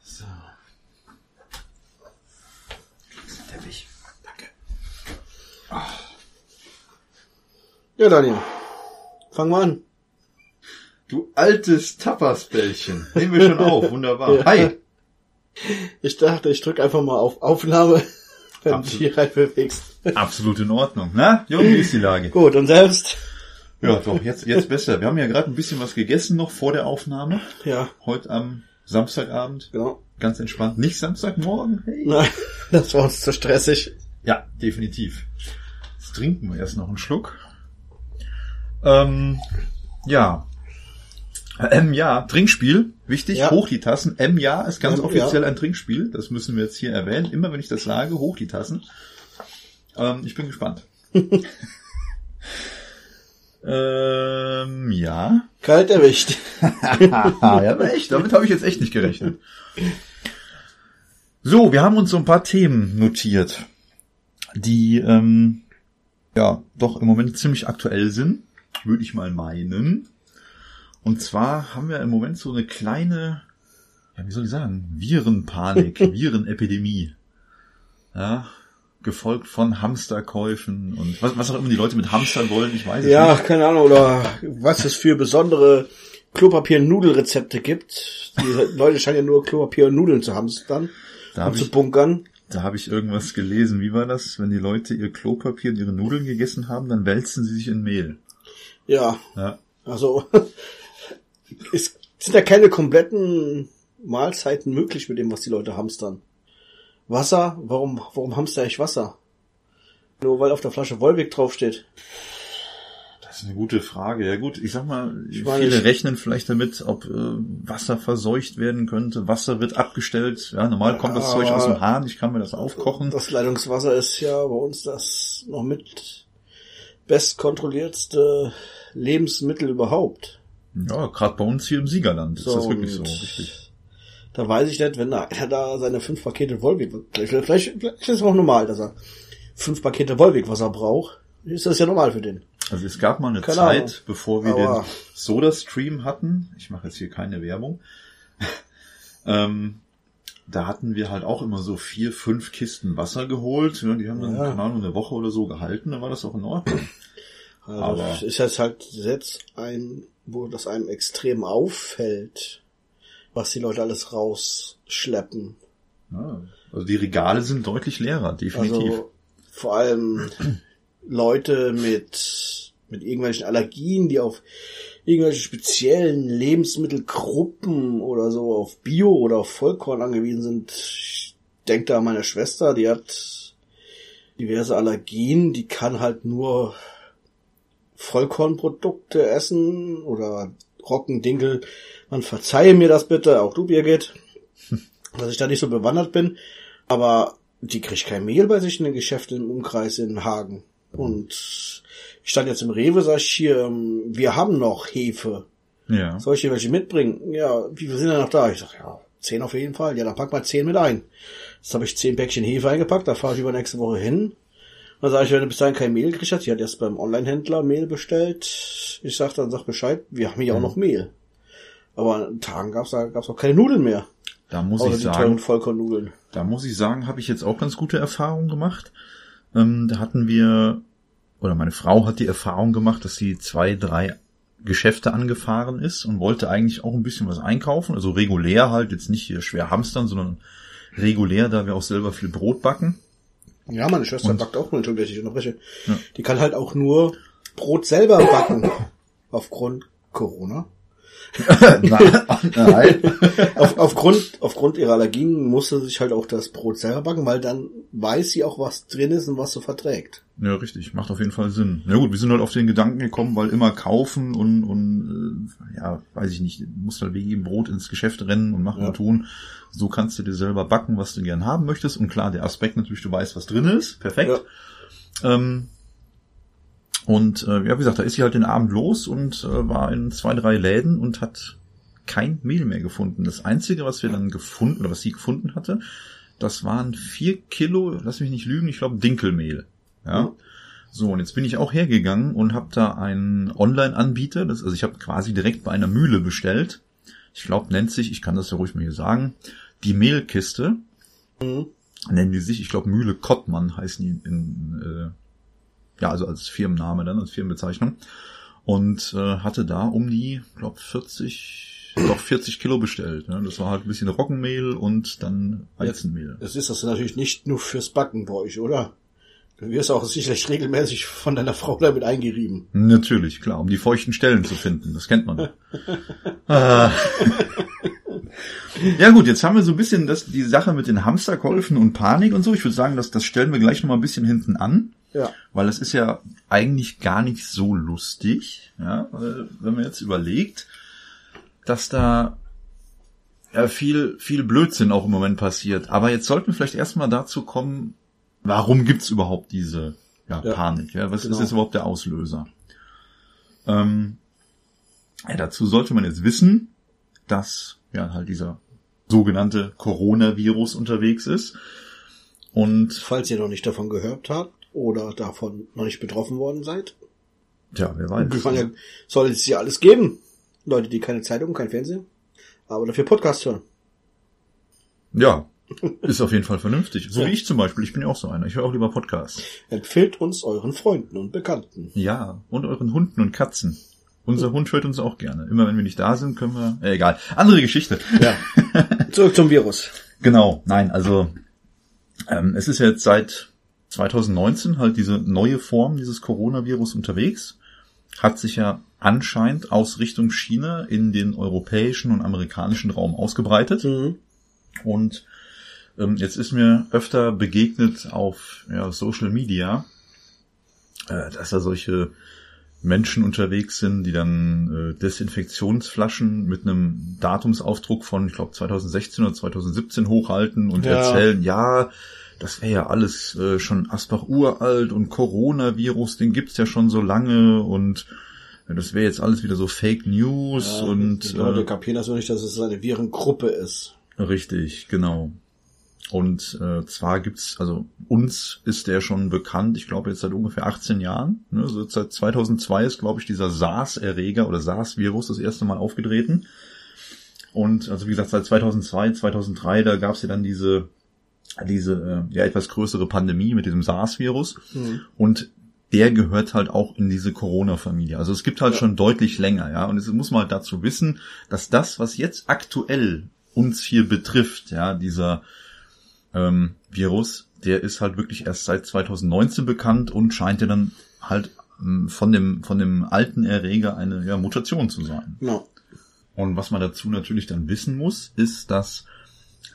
So. Teppich. Danke. Ja, Daniel. Fangen wir an. Du altes Tapasbällchen. Nehmen wir schon auf. Wunderbar. Ja. Hi. Ich dachte, ich drücke einfach mal auf Aufnahme, wenn du dich Absolut. hier rein bewegst. Absolut in Ordnung. Na, Junge, wie ist die Lage? Gut, und selbst? Ja, doch, jetzt, jetzt besser. Wir haben ja gerade ein bisschen was gegessen noch vor der Aufnahme. Ja, Heute am Samstagabend. genau. Ganz entspannt. Nicht Samstagmorgen. Hey. Nein, das war uns zu stressig. Ja, definitiv. Jetzt trinken wir erst noch einen Schluck. Ähm, ja. M ja, Trinkspiel, wichtig, Ja. hoch die Tassen. M ja ist ganz M, offiziell ja. ein Trinkspiel, das müssen wir jetzt hier erwähnen. Immer wenn ich das sage, hoch die Tassen. Ähm, ich bin gespannt. ähm, ja. Kalt erwischt. ja, aber echt, damit habe ich jetzt echt nicht gerechnet. So, wir haben uns so ein paar Themen notiert, die ähm, ja doch im Moment ziemlich aktuell sind, würde ich mal meinen. Und zwar haben wir im Moment so eine kleine, ja, wie soll ich sagen, Virenpanik, Virenepidemie. Ja, gefolgt von Hamsterkäufen und was, was auch immer die Leute mit Hamstern wollen, ich weiß es Ja, nicht. keine Ahnung, oder was es für besondere Klopapier-Nudelrezepte gibt. Die Leute scheinen ja nur Klopapier und Nudeln zu hamstern Da und zu ich, bunkern. Da habe ich irgendwas gelesen. Wie war das? Wenn die Leute ihr Klopapier und ihre Nudeln gegessen haben, dann wälzen sie sich in Mehl. Ja, Ja. also es sind ja keine kompletten Mahlzeiten möglich mit dem, was die Leute hamstern. Wasser, warum, warum hamster ich Wasser? Nur weil auf der Flasche Wolwig draufsteht. Das ist eine gute Frage. Ja gut, ich sag mal, meine, viele ich- rechnen vielleicht damit, ob äh, Wasser verseucht werden könnte. Wasser wird abgestellt. Ja, normal kommt das Zeug aus dem Hahn. Ich kann mir das aufkochen. Das Leitungswasser ist ja bei uns das noch mit bestkontrollierteste Lebensmittel überhaupt. Ja, gerade bei uns hier im Siegerland ist das wirklich so. Richtig. Da weiß ich nicht, wenn da einer da seine fünf Pakete Wolwig, vielleicht, vielleicht, vielleicht ist es auch normal, dass er fünf Pakete Wolwig-Wasser braucht. Ist das ja normal für den. Also es gab mal eine Keine Zeit, Ahnung. bevor wir Aber- den Soda-Stream hatten. Ich mache jetzt hier keine Werbung. ähm, da hatten wir halt auch immer so vier, fünf Kisten Wasser geholt. Ja, die haben dann, Ja. keine Ahnung, eine Woche oder so gehalten. Dann war das auch in Ordnung. Also Aber- das ist jetzt halt jetzt ein, wo das einem extrem auffällt, was die Leute alles rausschleppen. Ja, also die Regale sind deutlich leerer, definitiv. Also vor allem Leute mit, mit irgendwelchen Allergien, die auf irgendwelche speziellen Lebensmittelgruppen oder so auf Bio oder auf Vollkorn angewiesen sind. Ich denke da an meine Schwester, die hat diverse Allergien, die kann halt nur Vollkornprodukte essen oder Rockendinkel. Man verzeihe mir das bitte, auch du Birgit, dass ich da nicht so bewandert bin. Aber die kriegt kein Mehl bei sich in den Geschäften im Umkreis in Hagen. Und ich stand jetzt im Rewe, sag ich hier, ähm, wir haben noch Hefe. ja. Soll ich dir welche mitbringen? Ja, wie viel sind denn noch da? Ich sag, ja, zehn auf jeden Fall. Ja, dann pack mal zehn mit ein. Jetzt habe ich zehn Päckchen Hefe eingepackt, da fahre ich übernächste Woche hin. Dann sage ich, wenn du bis dahin kein Mehl gekriegt hast, sie hat erst beim Online-Händler Mehl bestellt. Ich sag dann, sag Bescheid, wir haben hier auch noch Mehl. Aber an Tagen gab's da gab's auch keine Nudeln mehr. Da muss Außer ich die sagen, teuren Vollkornnudeln. Da muss ich sagen, habe ich jetzt auch ganz gute Erfahrungen gemacht. Ähm, da hatten wir, oder meine Frau hat die Erfahrung gemacht, dass sie zwei, drei Geschäfte angefahren ist und wollte eigentlich auch ein bisschen was einkaufen. Also regulär halt, jetzt nicht hier schwer hamstern, sondern regulär, da wir auch selber viel Brot backen. Ja, meine Schwester Und- backt auch Entschuldigung, dass ich unterbreche. Ja. Die kann halt auch nur Brot selber backen. Aufgrund Corona. nein. nein. Auf, aufgrund, aufgrund ihrer Allergien musste sich halt auch das Brot selber backen, weil dann weiß sie auch, was drin ist und was sie verträgt. Ja, richtig. Macht auf jeden Fall Sinn. Na gut, wir sind halt auf den Gedanken gekommen, weil immer kaufen und, und äh, ja, weiß ich nicht, musst halt wegen jedem Brot ins Geschäft rennen und machen ja. und tun. So kannst du dir selber backen, was du gern haben möchtest. Und klar, der Aspekt natürlich, du weißt, was drin ist. Perfekt. Ja. Ähm, und äh, ja, wie gesagt, da ist sie halt den Abend los und äh, war in zwei, drei Läden und hat kein Mehl mehr gefunden. Das Einzige, was wir dann gefunden, oder was sie gefunden hatte, das waren vier Kilo, lass mich nicht lügen, ich glaube Dinkelmehl. Ja. Mhm. So, und jetzt bin ich auch hergegangen und habe da einen Online-Anbieter, das, also ich habe quasi direkt bei einer Mühle bestellt. Ich glaube, nennt sich, ich kann das ja ruhig mal hier sagen, die Mehlkiste. Mhm. Nennen die sich, ich glaube, Mühle Kottmann heißen die in, äh, ja, also als Firmenname dann, als Firmenbezeichnung. Und äh, hatte da um die, glaube 40, doch 40 Kilo bestellt. Ne? Das war halt ein bisschen Roggenmehl und dann Weizenmehl. Das ist das natürlich nicht nur fürs Backen bei euch, oder? Du wirst auch sicherlich regelmäßig von deiner Frau damit eingerieben. Natürlich, klar, um die feuchten Stellen zu finden. Das kennt man. ah. Ja gut, jetzt haben wir so ein bisschen das, die Sache mit den Hamsterkäufen und Panik und so. Ich würde sagen, das, das stellen wir gleich nochmal ein bisschen hinten an. Ja. Weil das ist ja eigentlich gar nicht so lustig. Ja, wenn man jetzt überlegt, dass da ja, viel, viel Blödsinn auch im Moment passiert. Aber jetzt sollten wir vielleicht erstmal dazu kommen, warum gibt's überhaupt diese ja, ja, Panik? Ja? Was genau. ist jetzt überhaupt der Auslöser? Ähm, ja, dazu sollte man jetzt wissen, dass ja halt dieser sogenannte Coronavirus unterwegs ist. Und falls ihr noch nicht davon gehört habt oder davon noch nicht betroffen worden seid. Tja, wer weiß. Ich meine, soll es ja alles geben. Leute, die keine Zeitung, kein Fernsehen, aber dafür Podcast hören. Ja, ist auf jeden Fall vernünftig. So ja. wie ich zum Beispiel. Ich bin ja auch so einer. Ich höre auch lieber Podcasts. Empfehlt uns euren Freunden und Bekannten. Ja, und euren Hunden und Katzen. Unser Hund hört uns auch gerne. Immer wenn wir nicht da sind, können wir. Äh, egal. Andere Geschichte. Ja. Zurück zum Virus. Genau. Nein, also ähm, es ist jetzt seit 2019 halt diese neue Form dieses Coronavirus unterwegs. Hat sich ja anscheinend aus Richtung China in den europäischen und amerikanischen Raum ausgebreitet. Mhm. Und ähm, jetzt ist mir öfter begegnet auf ja, Social Media, äh, dass da solche Menschen unterwegs sind, die dann äh, Desinfektionsflaschen mit einem Datumsaufdruck von, ich glaube, 2016 oder 2017 hochhalten und ja. erzählen, ja, das wäre ja alles äh, schon Asbach uralt und Coronavirus, den gibt's ja schon so lange und ja, das wäre jetzt alles wieder so Fake News ja, und die Leute äh, kapieren das nur nicht, dass es eine Virengruppe ist. Richtig, genau. Und äh, zwar gibt's, also uns ist der schon bekannt, ich glaube jetzt seit ungefähr 18 Jahren. Ne? Also seit 2002 ist, glaube ich, dieser SARS-Erreger oder SARS-Virus das erste Mal aufgetreten. Und also wie gesagt, seit 2002, 2003, da gab's ja dann diese, diese äh, ja etwas größere Pandemie mit diesem SARS-Virus. Mhm. Und der gehört halt auch in diese Corona-Familie. Also es gibt halt ja. schon deutlich länger, ja. Und es muss man halt dazu wissen, dass das, was jetzt aktuell uns hier betrifft, ja, dieser ähm, Virus, der ist halt wirklich erst seit 2019 bekannt und scheint ja dann halt ähm, von dem von dem alten Erreger eine ja, Mutation zu sein. Ja. Und was man dazu natürlich dann wissen muss, ist, dass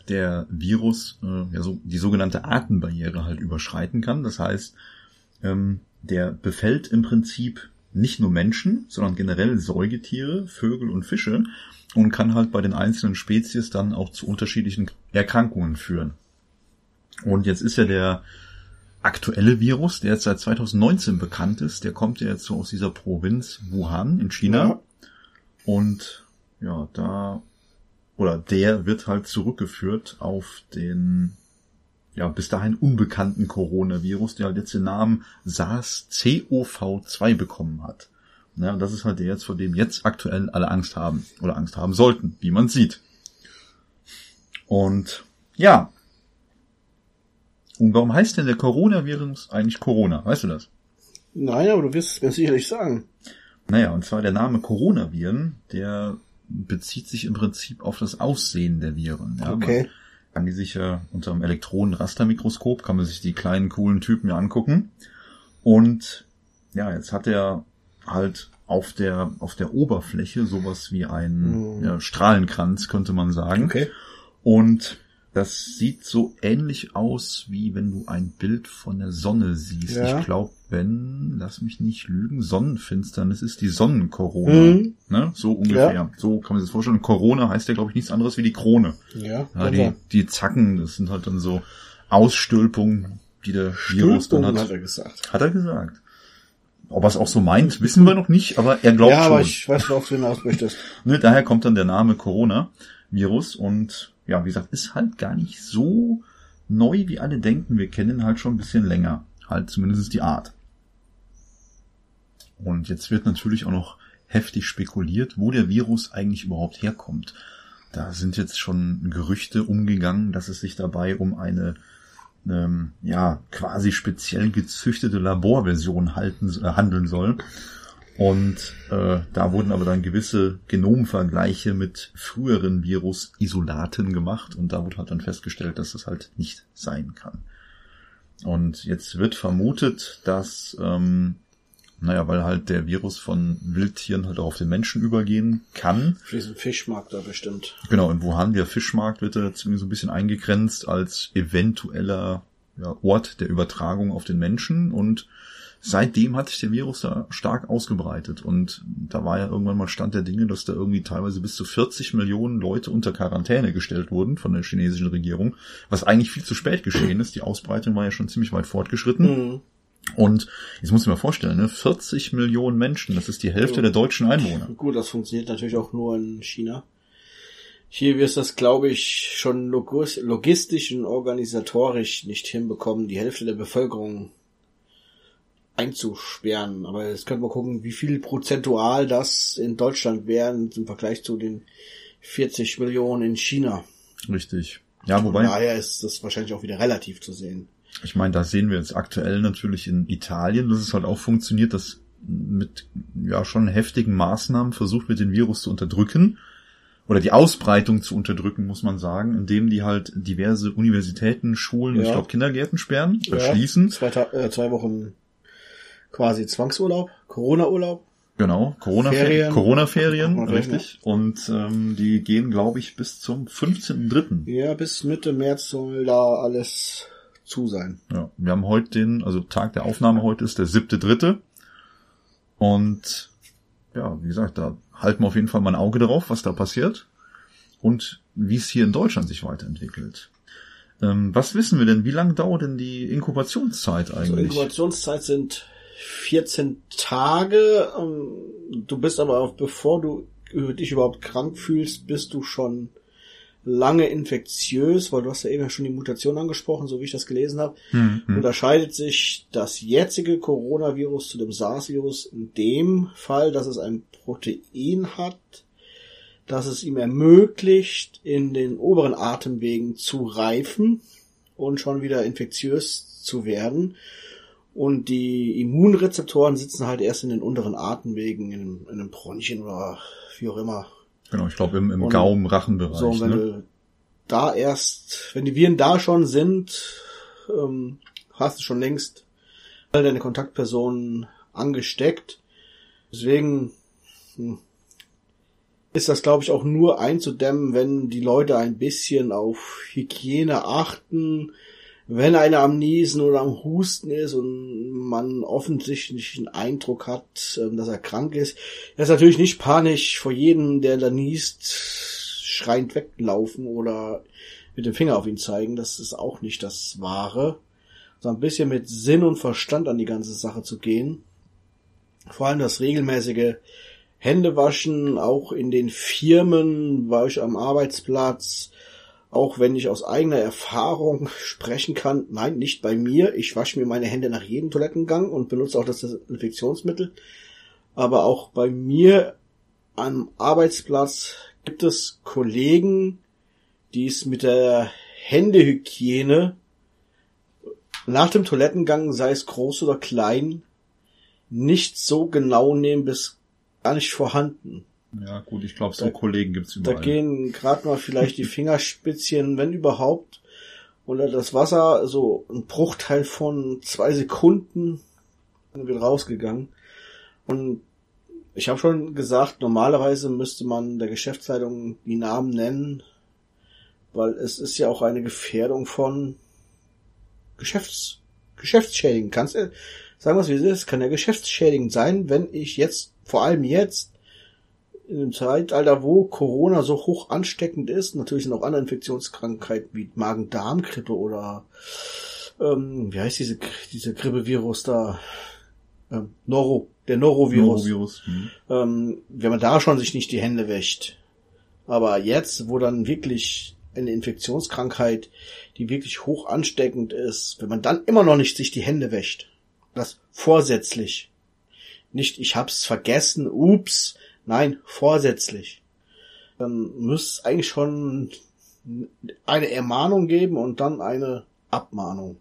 der Virus äh, ja so die sogenannte Atembarriere halt überschreiten kann. Das heißt, ähm, der befällt im Prinzip nicht nur Menschen, sondern generell Säugetiere, Vögel und Fische und kann halt bei den einzelnen Spezies dann auch zu unterschiedlichen Erkrankungen führen. Und jetzt ist ja der aktuelle Virus, der jetzt seit 2019 bekannt ist, der kommt ja jetzt so aus dieser Provinz Wuhan in China. Ja. Und ja, da oder der wird halt zurückgeführt auf den ja bis dahin unbekannten Coronavirus, der halt jetzt den Namen SARS-CoV-2 bekommen hat. Ja, und das ist halt der jetzt, vor dem jetzt aktuell alle Angst haben oder Angst haben sollten, wie man sieht. Und ja, und warum heißt denn der Coronavirus eigentlich Corona? Weißt du das? Nein, aber du wirst es mir sicherlich sagen. Naja, und zwar der Name Coronaviren, der bezieht sich im Prinzip auf das Aussehen der Viren. Ja, okay. Kann die sich ja unter einem Elektronenrastermikroskop, kann man sich die kleinen coolen Typen ja angucken. Und ja, jetzt hat der halt auf der, auf der Oberfläche sowas wie ein Mhm. ja, Strahlenkranz, könnte man sagen. Okay. Und das sieht so ähnlich aus, wie wenn du ein Bild von der Sonne siehst. Ja. Ich glaube, wenn, lass mich nicht lügen, Sonnenfinsternis ist die Sonnenkorona. Mhm. Ne? So ungefähr. Ja. So kann man sich das vorstellen. Corona heißt ja, glaube ich, nichts anderes wie die Krone. Ja, Ja, die, die Zacken, das sind halt dann so Ausstülpungen, die der Virus dann hat. hat er gesagt. Hat er gesagt. Ob er es auch so meint, wissen wir noch nicht, aber er glaubt Ja, schon. aber ich weiß, worauf du hinaus möchtest. Ne, daher kommt dann der Name Corona-Virus und ja, wie gesagt, ist halt gar nicht so neu, wie alle denken. Wir kennen halt schon ein bisschen länger. Halt zumindest die Art. Und jetzt wird natürlich auch noch heftig spekuliert, wo der Virus eigentlich überhaupt herkommt. Da sind jetzt schon Gerüchte umgegangen, dass es sich dabei um eine ähm, ja quasi speziell gezüchtete Laborversion halten, äh, handeln soll. Und äh, da wurden aber dann gewisse Genomvergleiche mit früheren Virus-Isolaten gemacht und da wurde halt dann festgestellt, dass das halt nicht sein kann. Und jetzt wird vermutet, dass, ähm, naja, weil halt der Virus von Wildtieren halt auch auf den Menschen übergehen kann. Für diesen Fischmarkt da bestimmt. Genau, in Wuhan, der Fischmarkt, wird da zumindest so ein bisschen eingegrenzt als eventueller ja, Ort der Übertragung auf den Menschen und seitdem hat sich der Virus da stark ausgebreitet und da war ja irgendwann mal Stand der Dinge, dass da irgendwie teilweise bis zu 40 Millionen Leute unter Quarantäne gestellt wurden von der chinesischen Regierung, was eigentlich viel zu spät geschehen ist. Die Ausbreitung war ja schon ziemlich weit fortgeschritten. Mhm. Und jetzt muss ich mir vorstellen, ne, 40 Millionen Menschen, das ist die Hälfte der deutschen Einwohner. Gut, das funktioniert natürlich auch nur in China. Hier wirst das, glaube ich, schon logis- logistisch und organisatorisch nicht hinbekommen, die Hälfte der Bevölkerung einzusperren. Aber jetzt können wir gucken, wie viel prozentual das in Deutschland wären im Vergleich zu den 40 Millionen in China. Richtig. Ja, Von wobei, daher ist das wahrscheinlich auch wieder relativ zu sehen. Ich meine, da sehen wir jetzt aktuell natürlich in Italien, dass es halt auch funktioniert, dass mit ja schon heftigen Maßnahmen versucht wird, den Virus zu unterdrücken oder die Ausbreitung zu unterdrücken, muss man sagen, indem die halt diverse Universitäten, Schulen, Ja. ich glaube Kindergärten sperren, Ja, verschließen. Zwei, äh, zwei Wochen quasi Zwangsurlaub, Corona-Urlaub. Genau, Corona-Ferien, Ferien. Corona-Ferien, Okay, richtig. Und ähm, die gehen, glaube ich, bis zum 15.3. Ja, bis Mitte März soll da alles zu sein. Ja, wir haben heute den, also Tag der Aufnahme heute ist der siebte dritte. Und ja, wie gesagt, da halten wir auf jeden Fall mal ein Auge drauf, was da passiert und wie es hier in Deutschland sich weiterentwickelt. Ähm, was wissen wir denn? Wie lange dauert denn die Inkubationszeit So, eigentlich? Inkubationszeit sind 14 Tage. Ähm, Du bist aber auch, bevor du dich überhaupt krank fühlst, bist du schon lange infektiös, weil du hast ja eben schon die Mutation angesprochen, so wie ich das gelesen habe. Hm, hm. Unterscheidet sich das jetzige Coronavirus zu dem SARS-Virus in dem Fall, dass es ein Protein hat, das es ihm ermöglicht, in den oberen Atemwegen zu reifen und schon wieder infektiös zu werden. Und die Immunrezeptoren sitzen halt erst in den unteren Atemwegen, in einem, in einem Bronchien oder wie auch immer. Genau, ich glaube im, im Gaumen-Rachenbereich. So, und wenn ne? du da erst, wenn die Viren da schon sind, ähm, hast du schon längst all deine Kontaktpersonen angesteckt. Deswegen hm, ist das, glaube ich, auch nur einzudämmen, wenn die Leute ein bisschen auf Hygiene achten, wenn einer am Niesen oder am Husten ist und man offensichtlich einen Eindruck hat, ähm, dass er krank ist, ist natürlich nicht panisch vor jedem, der da niest, schreiend weglaufen oder mit dem Finger auf ihn zeigen. Das ist auch nicht das Wahre. So ein bisschen mit Sinn und Verstand an die ganze Sache zu gehen. Vor allem das regelmäßige Händewaschen, auch in den Firmen, war ich am Arbeitsplatz, auch wenn ich aus eigener Erfahrung sprechen kann, nein, nicht bei mir. Ich wasche mir meine Hände nach jedem Toilettengang und benutze auch das Desinfektionsmittel. Aber auch bei mir am Arbeitsplatz gibt es Kollegen, die es mit der Händehygiene nach dem Toilettengang, sei es groß oder klein, nicht so genau nehmen bis gar nicht vorhanden. Ja, gut, ich glaube, so Da- Kollegen gibt's Da überall. gehen gerade mal vielleicht die Fingerspitzchen, wenn überhaupt, unter das Wasser, so ein Bruchteil von zwei Sekunden wird rausgegangen. Und Ich habe schon gesagt, normalerweise müsste man der Geschäftsleitung die Namen nennen, weil es ist ja auch eine Gefährdung von Geschäfts Geschäftsschädigen. Kannst du sagen, was wie es ist? Kann ja geschäftsschädigend sein, wenn ich jetzt, vor allem jetzt, in einem Zeitalter, wo Corona so hoch ansteckend ist, natürlich sind auch andere Infektionskrankheiten wie Magen-Darm-Grippe oder ähm, wie heißt diese diese Grippevirus da? Ähm, Noro, der Norovirus. Norovirus. Hm. Ähm, wenn man da schon sich nicht die Hände wäscht. Aber jetzt, wo dann wirklich eine Infektionskrankheit, die wirklich hoch ansteckend ist, wenn man dann immer noch nicht sich die Hände wäscht, das vorsätzlich, nicht ich hab's vergessen, ups, nein, vorsätzlich, dann müsste es eigentlich schon eine Ermahnung geben und dann eine Abmahnung.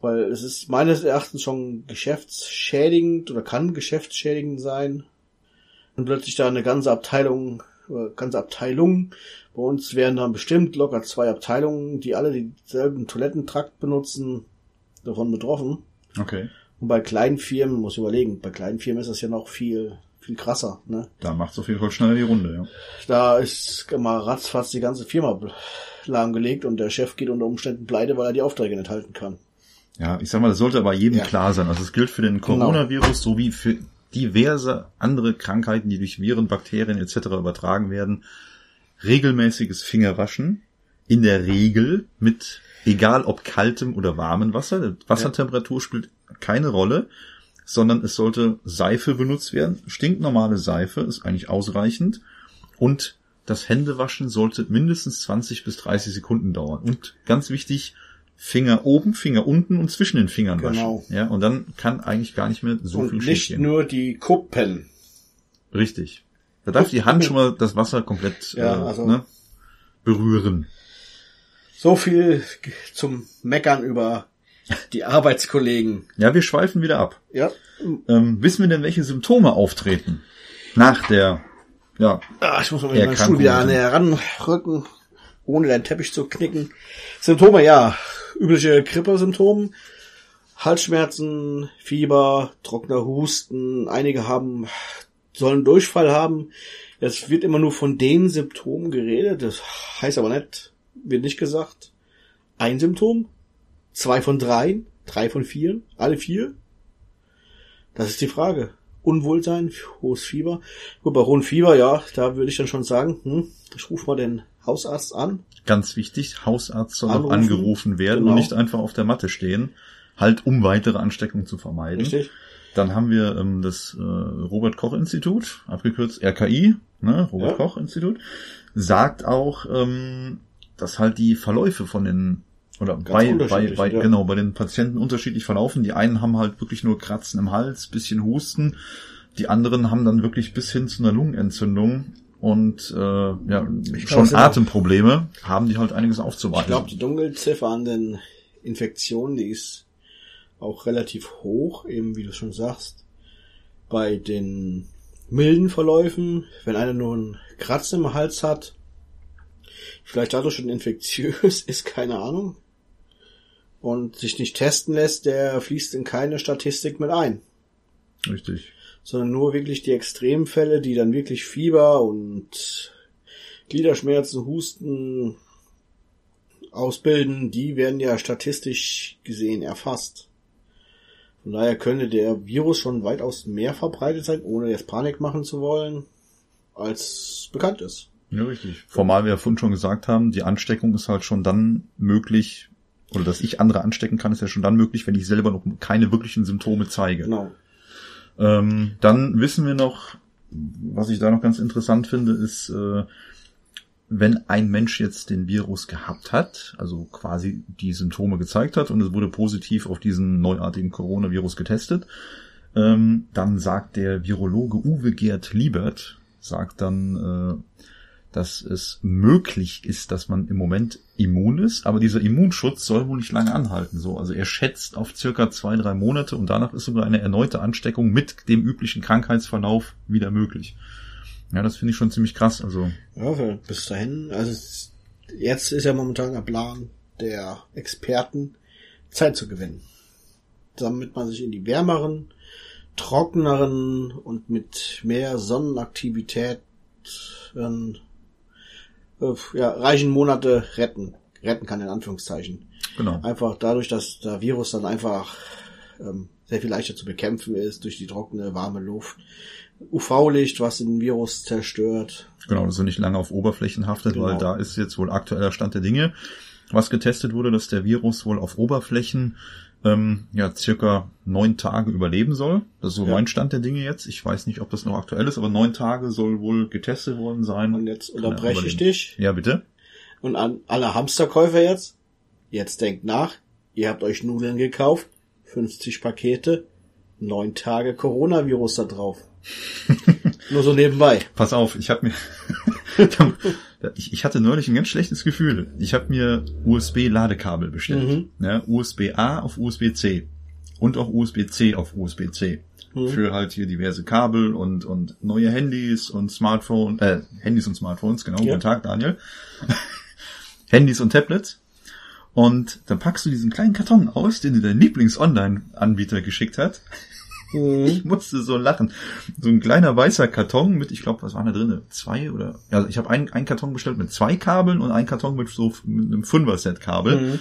Weil es ist meines Erachtens schon geschäftsschädigend oder kann geschäftsschädigend sein. Und plötzlich da eine ganze Abteilung, äh, ganze Abteilung. Bei uns wären dann bestimmt locker zwei Abteilungen, die alle denselben Toilettentrakt benutzen, davon betroffen. Okay. Und bei kleinen Firmen, muss ich überlegen, bei kleinen Firmen ist das ja noch viel, viel krasser, ne? Da macht's auf jeden Fall schneller die Runde, ja. Da ist mal ratzfatz die ganze Firma lahmgelegt und der Chef geht unter Umständen pleite, weil er die Aufträge nicht halten kann. Ja, ich sag mal, das sollte aber jedem Ja. klar sein. Also es gilt für den Genau. Coronavirus sowie für diverse andere Krankheiten, die durch Viren, Bakterien etc. übertragen werden. Regelmäßiges Fingerwaschen. In der Regel mit, egal ob kaltem oder warmem Wasser. Wassertemperatur spielt keine Rolle, sondern es sollte Seife benutzt werden. Stinknormale Seife ist eigentlich ausreichend. Und das Händewaschen sollte mindestens 20 bis 30 Sekunden dauern. Und ganz wichtig, Finger oben, Finger unten und zwischen den Fingern Genau. waschen. Ja, und dann kann eigentlich gar nicht mehr so und viel nicht schiefgehen. nur die Kuppen. Richtig. Da darf die Hand schon mal das Wasser komplett Ja, äh, also- ne, berühren. So viel zum Meckern über die Arbeitskollegen. Ja, wir schweifen wieder ab. Ja. Ähm, wissen wir denn, welche Symptome auftreten nach der, ja, Ah, ich muss mal Erkrankung Stuhl wieder näher ranrücken, ohne den Teppich zu knicken. Symptome, ja. Übliche Grippesymptome. Halsschmerzen, Fieber, trockener Husten. Einige haben, sollen Durchfall haben. Es wird immer nur von den Symptomen geredet. Das heißt aber nicht, wird nicht gesagt. Ein Symptom, zwei von drei, drei von vier, alle vier. Das ist die Frage. Unwohlsein, hohes Fieber. Gut, bei hohem Fieber, ja, da würde ich dann schon sagen, hm, ich rufe mal den Hausarzt an. ganz wichtig, Hausarzt soll auch Anrufen. angerufen werden Genau. und nicht einfach auf der Matte stehen, halt um weitere Ansteckungen zu vermeiden. Richtig? Dann haben wir ähm, das äh, Robert Koch Institut, abgekürzt RKI, ne, Robert Ja. Koch Institut, sagt auch, ähm, dass halt die Verläufe von den oder bei, bei, bei ja. genau bei den Patienten unterschiedlich verlaufen. Die einen haben halt wirklich nur Kratzen im Hals, bisschen Husten, die anderen haben dann wirklich bis hin zu einer Lungenentzündung und äh, ja Ich schon Atemprobleme haben die halt einiges Ich aufzuweisen. glaube, die Dunkelziffer an den Infektionen, die ist auch relativ hoch, eben wie du schon sagst. Bei den milden Verläufen, wenn einer nur einen Kratzen im Hals hat, vielleicht dadurch schon infektiös ist, keine Ahnung, und sich nicht testen lässt, der fließt in keine Statistik mit ein. Richtig. sondern nur wirklich die Extremfälle, die dann wirklich Fieber und Gliederschmerzen, Husten ausbilden, die werden ja statistisch gesehen erfasst. Von daher könnte der Virus schon weitaus mehr verbreitet sein, ohne jetzt Panik machen zu wollen, als bekannt ist. Ja, richtig. Formal, wir ja vorhin schon gesagt haben, die Ansteckung ist halt schon dann möglich, oder dass ich andere anstecken kann, ist ja schon dann möglich, wenn ich selber noch keine wirklichen Symptome zeige. Genau. Ähm, dann wissen wir noch, was ich da noch ganz interessant finde, ist, äh, wenn ein Mensch jetzt den Virus gehabt hat, also quasi die Symptome gezeigt hat und es wurde positiv auf diesen neuartigen Coronavirus getestet, ähm, dann sagt der Virologe Uwe Gerd Liebert, sagt dann, äh, dass es möglich ist, dass man im Moment immun ist, aber dieser Immunschutz soll wohl nicht lange anhalten. So, also er schätzt auf circa zwei, drei Monate und danach ist sogar eine erneute Ansteckung mit dem üblichen Krankheitsverlauf wieder möglich. Ja, das finde ich schon ziemlich krass. Also Ja, bis dahin, also jetzt ist ja momentan der Plan der Experten, Zeit zu gewinnen. Damit man sich in die wärmeren trockeneren und mit mehr Sonnenaktivität ähm, äh, ja, reichen Monate retten. Retten kann in Anführungszeichen. Genau. Einfach dadurch, dass der Virus dann einfach ähm, sehr viel leichter zu bekämpfen ist durch die trockene, warme Luft. UV-Licht, was den Virus zerstört. Genau, dass er nicht lange auf Oberflächen haftet, Genau. weil da ist jetzt wohl aktueller Stand der Dinge. Was getestet wurde, dass der Virus wohl auf Oberflächen ähm, ja circa neun Tage überleben soll. Das ist so Ja. mein Stand der Dinge jetzt. Ich weiß nicht, ob das noch aktuell ist, aber neun Tage soll wohl getestet worden sein. Und jetzt er unterbreche ich dich. Ja, bitte. Und an alle Hamsterkäufer jetzt, jetzt denkt nach, ihr habt euch Nudeln gekauft, 50 Pakete, neun Tage Coronavirus da drauf. Nur so nebenbei. Pass auf, ich habe mir ich, ich hatte neulich ein ganz schlechtes Gefühl. Ich habe mir USB-Ladekabel bestellt. Ja, USB-A auf USB-C und auch USB-C auf USB-C. Für halt hier diverse Kabel und, und neue Handys und Smartphone, äh, Handys und Smartphones, genau, Ja. guten Tag, Daniel. Handys und Tablets. Und dann packst du diesen kleinen Karton aus, den dir dein Lieblings-Online-Anbieter geschickt hat. Ich musste so lachen. So ein kleiner weißer Karton mit, ich glaube, was waren da drinne? Zwei oder? Ja, ich habe einen, einen Karton bestellt mit zwei Kabeln und einen Karton mit so mit einem Fünfer-Set-Kabel.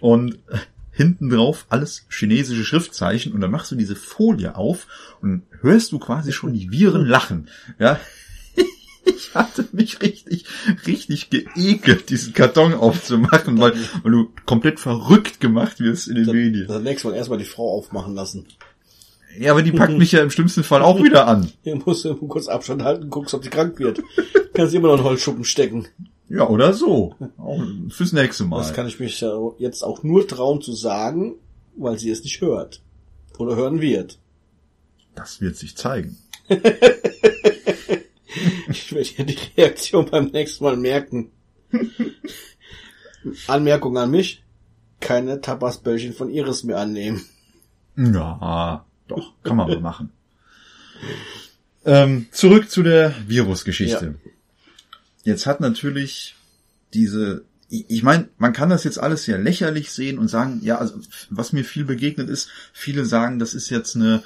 Und äh, hinten drauf alles chinesische Schriftzeichen und dann machst du diese Folie auf und hörst du quasi schon die Viren lachen. Ja. Ich hatte mich richtig, richtig geekelt, diesen Karton aufzumachen, weil, weil du komplett verrückt gemacht wirst in den Medien. Das nächste Mal erstmal die Frau aufmachen lassen. Ja, aber die packt mich ja im schlimmsten Fall auch wieder an. Hier musst du kurz Abstand halten, guckst, ob die krank wird. Kannst immer noch einen Holzschuppen stecken. Ja, oder so. Auch fürs nächste Mal. Das kann ich mich ja jetzt auch nur trauen zu sagen, weil sie es nicht hört. Oder hören wird. Das wird sich zeigen. Ich werde ja die Reaktion beim nächsten Mal merken. Anmerkung an mich. Keine Tapasbällchen von Iris mehr annehmen. Ja, doch, kann man mal machen. Ähm, zurück zu der Virusgeschichte. Jetzt hat natürlich diese, ich meine, man kann das jetzt alles sehr lächerlich sehen und sagen, ja, also was mir viel begegnet ist, viele sagen, das ist jetzt eine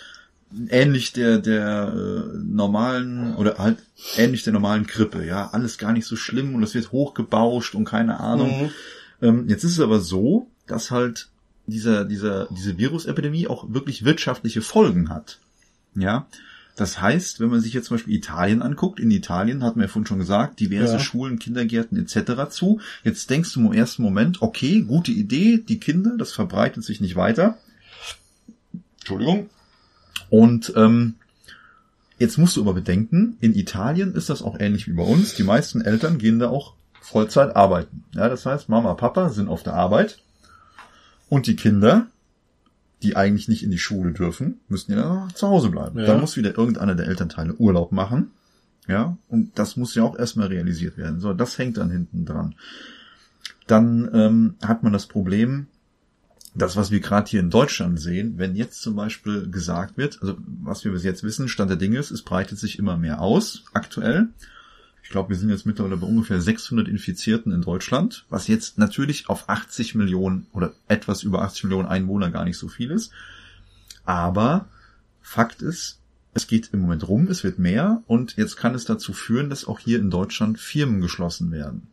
ähnlich der der äh, normalen oder halt ähnlich der normalen Grippe, ja, alles gar nicht so schlimm und es wird hochgebauscht und keine Ahnung. Ähm, jetzt ist es aber so, dass halt dieser, dieser, diese Virusepidemie auch wirklich wirtschaftliche Folgen hat. Ja. Das heißt, wenn man sich jetzt zum Beispiel Italien anguckt, in Italien hatten wir ja vorhin schon gesagt, diverse Ja. Schulen, Kindergärten etc. zu. Jetzt denkst du im ersten Moment, okay, gute Idee, die Kinder, das verbreitet sich nicht weiter. Entschuldigung. Und ähm, jetzt musst du aber bedenken, in Italien ist das auch ähnlich wie bei uns. Die meisten Eltern gehen da auch Vollzeit arbeiten. Ja, das heißt, Mama, Papa sind auf der Arbeit und die Kinder, die eigentlich nicht in die Schule dürfen, müssen ja zu Hause bleiben. Ja. Da muss wieder irgendeiner der Elternteile Urlaub machen. Ja, und das muss ja auch erstmal realisiert werden. So, das hängt dann hinten dran. Dann ähm, hat man das Problem, das, was wir gerade hier in Deutschland sehen, wenn jetzt zum Beispiel gesagt wird, also was wir bis jetzt wissen, Stand der Dinge ist, es breitet sich immer mehr aus, aktuell. Ich glaube, wir sind jetzt mittlerweile bei ungefähr 600 Infizierten in Deutschland, was jetzt natürlich auf 80 Millionen oder etwas über 80 Millionen Einwohner gar nicht so viel ist. Aber Fakt ist, es geht im Moment rum, es wird mehr und jetzt kann es dazu führen, dass auch hier in Deutschland Firmen geschlossen werden.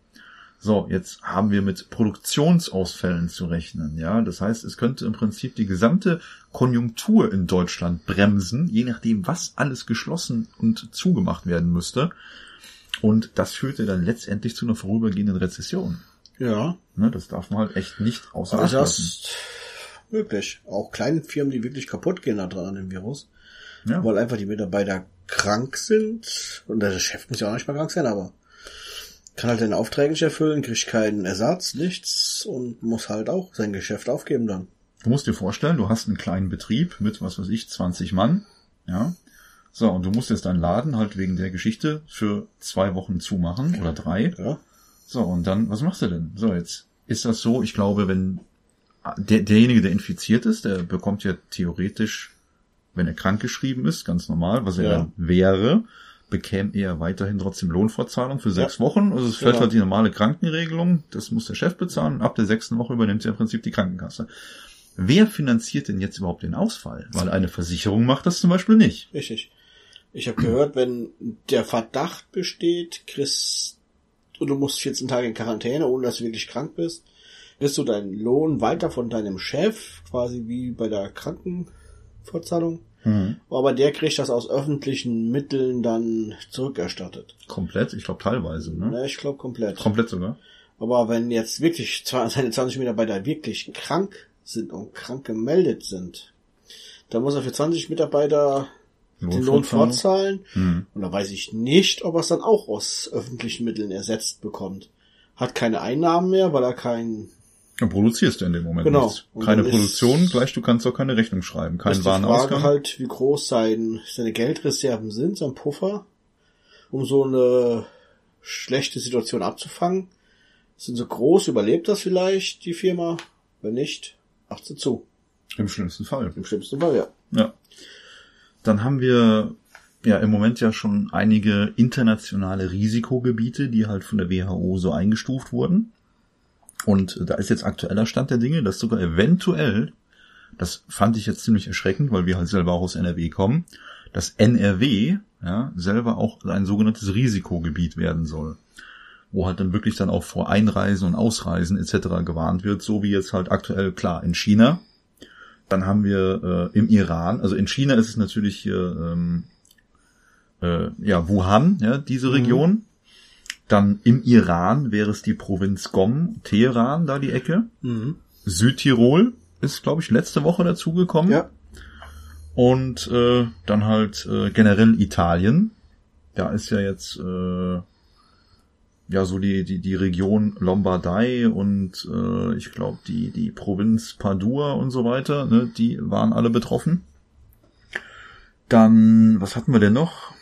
So, jetzt haben wir mit Produktionsausfällen zu rechnen, ja. Das heißt, es könnte im Prinzip die gesamte Konjunktur in Deutschland bremsen, je nachdem, was alles geschlossen und zugemacht werden müsste. Und das führte dann letztendlich zu einer vorübergehenden Rezession. Ja, Ne, das darf man halt echt nicht außer Acht das lassen. ist möglich. Auch kleine Firmen, die wirklich kaputt gehen da dran an dem Virus. Ja. Weil einfach die Mitarbeiter krank sind. Und der Chef muss ja auch nicht mal krank sein, aber kann halt seine Aufträge nicht erfüllen, kriegt keinen Ersatz, nichts und muss halt auch sein Geschäft aufgeben dann. Du musst dir vorstellen, du hast einen kleinen Betrieb mit, was weiß ich, 20 Mann, ja. So, und du musst jetzt deinen Laden halt wegen der Geschichte für zwei Wochen zumachen oder drei. Ja. So, und dann, was machst du denn? So, jetzt ist das so, ich glaube, wenn der, derjenige, der infiziert ist, der bekommt ja theoretisch, wenn er krankgeschrieben ist, ganz normal, was er Ja. dann wäre, bekäme er weiterhin trotzdem Lohnfortzahlung für sechs Wochen. Also es fällt Genau. halt die normale Krankenregelung, das muss der Chef bezahlen und ab der sechsten Woche übernimmt er im Prinzip die Krankenkasse. wer finanziert denn jetzt überhaupt den Ausfall? Weil eine Versicherung macht das zum Beispiel nicht. Richtig. Ich habe gehört, wenn der Verdacht besteht, kriegst und du musst 14 Tage in Quarantäne, ohne dass du wirklich krank bist, kriegst du deinen Lohn weiter von deinem Chef, quasi wie bei der Krankenvorzahlung. Mhm. Aber der kriegt das aus öffentlichen Mitteln dann zurückerstattet. Komplett? Ich glaube teilweise, ne? Ne, ich glaube komplett. Komplett sogar. Aber wenn jetzt wirklich seine 20 Mitarbeiter wirklich krank sind und krank gemeldet sind, dann muss er für 20 Mitarbeiter den Lohn fortzahlen. Mhm. Und da weiß ich nicht, ob er es dann auch aus öffentlichen Mitteln ersetzt bekommt. Hat keine Einnahmen mehr, weil er kein, Dann produzierst du in dem Moment Genau. nichts. Keine Produktion, gleich du kannst auch keine Rechnung schreiben. Kein ist die Frage Warenausgang. halt, wie groß sein, seine Geldreserven sind, sein Puffer, um so eine schlechte Situation abzufangen. Sind so groß, überlebt das vielleicht, die Firma? Wenn nicht, macht sie zu. Im schlimmsten Fall. Im schlimmsten Fall, ja. Ja. Dann haben wir ja im Moment ja schon einige internationale Risikogebiete, die halt von der WHO so eingestuft wurden. Und da ist jetzt aktueller Stand der Dinge, dass sogar eventuell, das fand ich jetzt ziemlich erschreckend, weil wir halt selber auch aus NRW kommen, dass NRW ja selber auch ein sogenanntes Risikogebiet werden soll. Wo halt dann wirklich dann auch vor Einreisen und Ausreisen etc. gewarnt wird, so wie jetzt halt aktuell klar in China, dann haben wir äh, im Iran, also in China ist es natürlich hier ähm, äh, ja Wuhan, ja diese Region. Dann im Iran wäre es die Provinz Gom, Teheran, da die Ecke. Mhm. Südtirol ist, glaube ich, letzte Woche dazugekommen. Ja. Und äh, dann halt äh, generell Italien. Da ist ja jetzt äh, ja so die die die Region Lombardei und äh, ich glaube die die Provinz Padua und so weiter. Ne, die waren alle betroffen. Dann was hatten wir denn noch?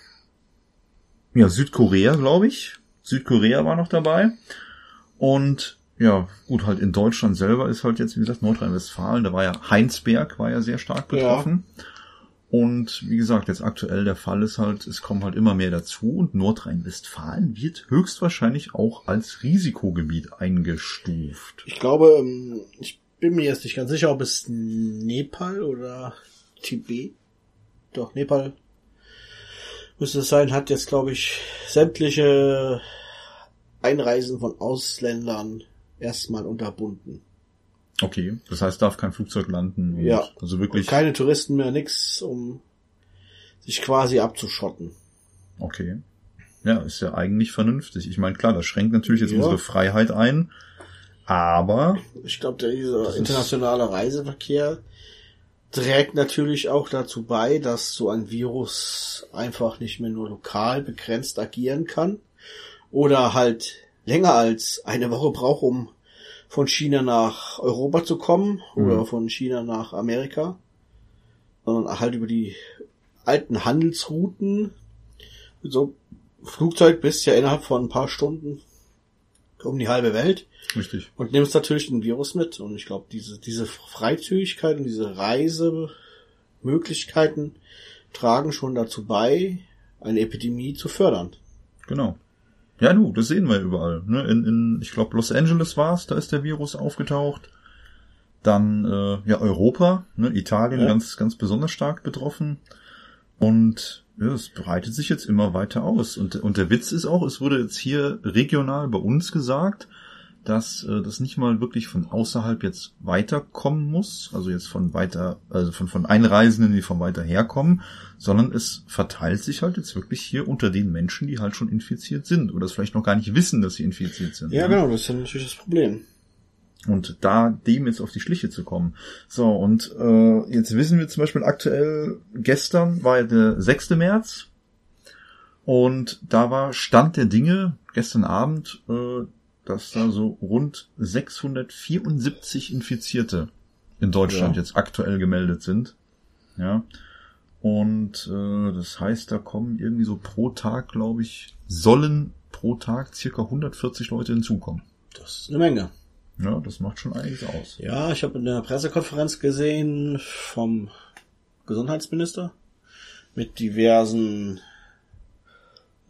Ja Südkorea, glaube ich. Südkorea war noch dabei. Und ja, gut, halt in Deutschland selber ist halt jetzt, wie gesagt, Nordrhein-Westfalen, da war ja Heinsberg, war ja sehr stark betroffen. Und wie gesagt, jetzt aktuell der Fall ist halt, es kommen halt immer mehr dazu und Nordrhein-Westfalen wird höchstwahrscheinlich auch als Risikogebiet eingestuft. Ich glaube, ähm, ich bin mir jetzt nicht ganz sicher, ob es Nepal oder Tibet. Doch, Nepal müsste es sein, hat jetzt, glaube ich, sämtliche Einreisen von Ausländern erstmal unterbunden. Okay, das heißt, darf kein Flugzeug landen. und Ja. Also wirklich. Keine Touristen mehr, nix, um sich quasi abzuschotten. Okay. Ja, ist ja eigentlich vernünftig. Ich meine, klar, das schränkt natürlich jetzt Ja. unsere Freiheit ein, aber Ich glaube, dieser internationale Reiseverkehr trägt natürlich auch dazu bei, dass so ein Virus einfach nicht mehr nur lokal begrenzt agieren kann oder halt länger als eine Woche braucht, um von China nach Europa zu kommen oder Mhm. von China nach Amerika, sondern halt über die alten Handelsrouten. So Flugzeug bist ja innerhalb von ein paar Stunden um die halbe Welt richtig. und nimmst natürlich den Virus mit. Und ich glaube, diese, diese Freizügigkeit und diese Reisemöglichkeiten tragen schon dazu bei, eine Epidemie zu fördern. Genau. Ja, du, das sehen wir überall. Ne? In, in, ich glaube, Los Angeles war's, da ist der Virus aufgetaucht. Dann äh, ja Europa, ne? Italien Ja. ganz ganz besonders stark betroffen. Und ja, es breitet sich jetzt immer weiter aus. Und, und der Witz ist auch, es wurde jetzt hier regional bei uns gesagt, dass äh, das nicht mal wirklich von außerhalb jetzt weiterkommen muss, also jetzt von weiter, also von, von Einreisenden, die von weiter herkommen, sondern es verteilt sich halt jetzt wirklich hier unter den Menschen, die halt schon infiziert sind oder es vielleicht noch gar nicht wissen, dass sie infiziert sind. Ja, ne? genau, das ist ja natürlich das Problem. Und da dem jetzt auf die Schliche zu kommen. So, und äh, jetzt wissen wir zum Beispiel aktuell, gestern war ja der 6. März und da war Stand der Dinge gestern Abend, äh, dass da so rund 674 Infizierte in Deutschland Ja. jetzt aktuell gemeldet sind. Ja. Und äh, das heißt, da kommen irgendwie so pro Tag, glaube ich, sollen pro Tag circa 140 Leute hinzukommen. Das ist eine Menge. Ja, das macht schon einiges aus. Ja, ich habe in der Pressekonferenz gesehen vom Gesundheitsminister mit diversen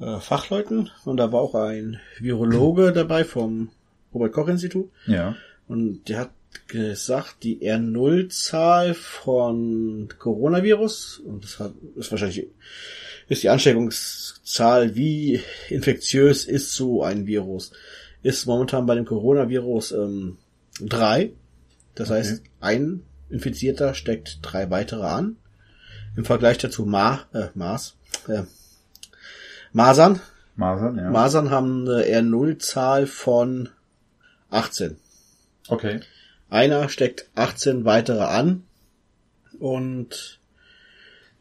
äh, Fachleuten und da war auch ein Virologe dabei vom Robert Koch Institut Ja. und der hat gesagt, die R0-Zahl von Coronavirus, und das hat, ist wahrscheinlich, ist die Ansteckungszahl, wie infektiös ist so ein Virus, ist momentan bei dem Coronavirus ähm, drei. Das Okay. heißt, ein Infizierter steckt drei weitere an. Im Vergleich dazu Ma, äh, Mars, äh, Masern. Masern, ja. Masern haben eine R0-Zahl von 18. okay. Einer steckt 18 weitere an und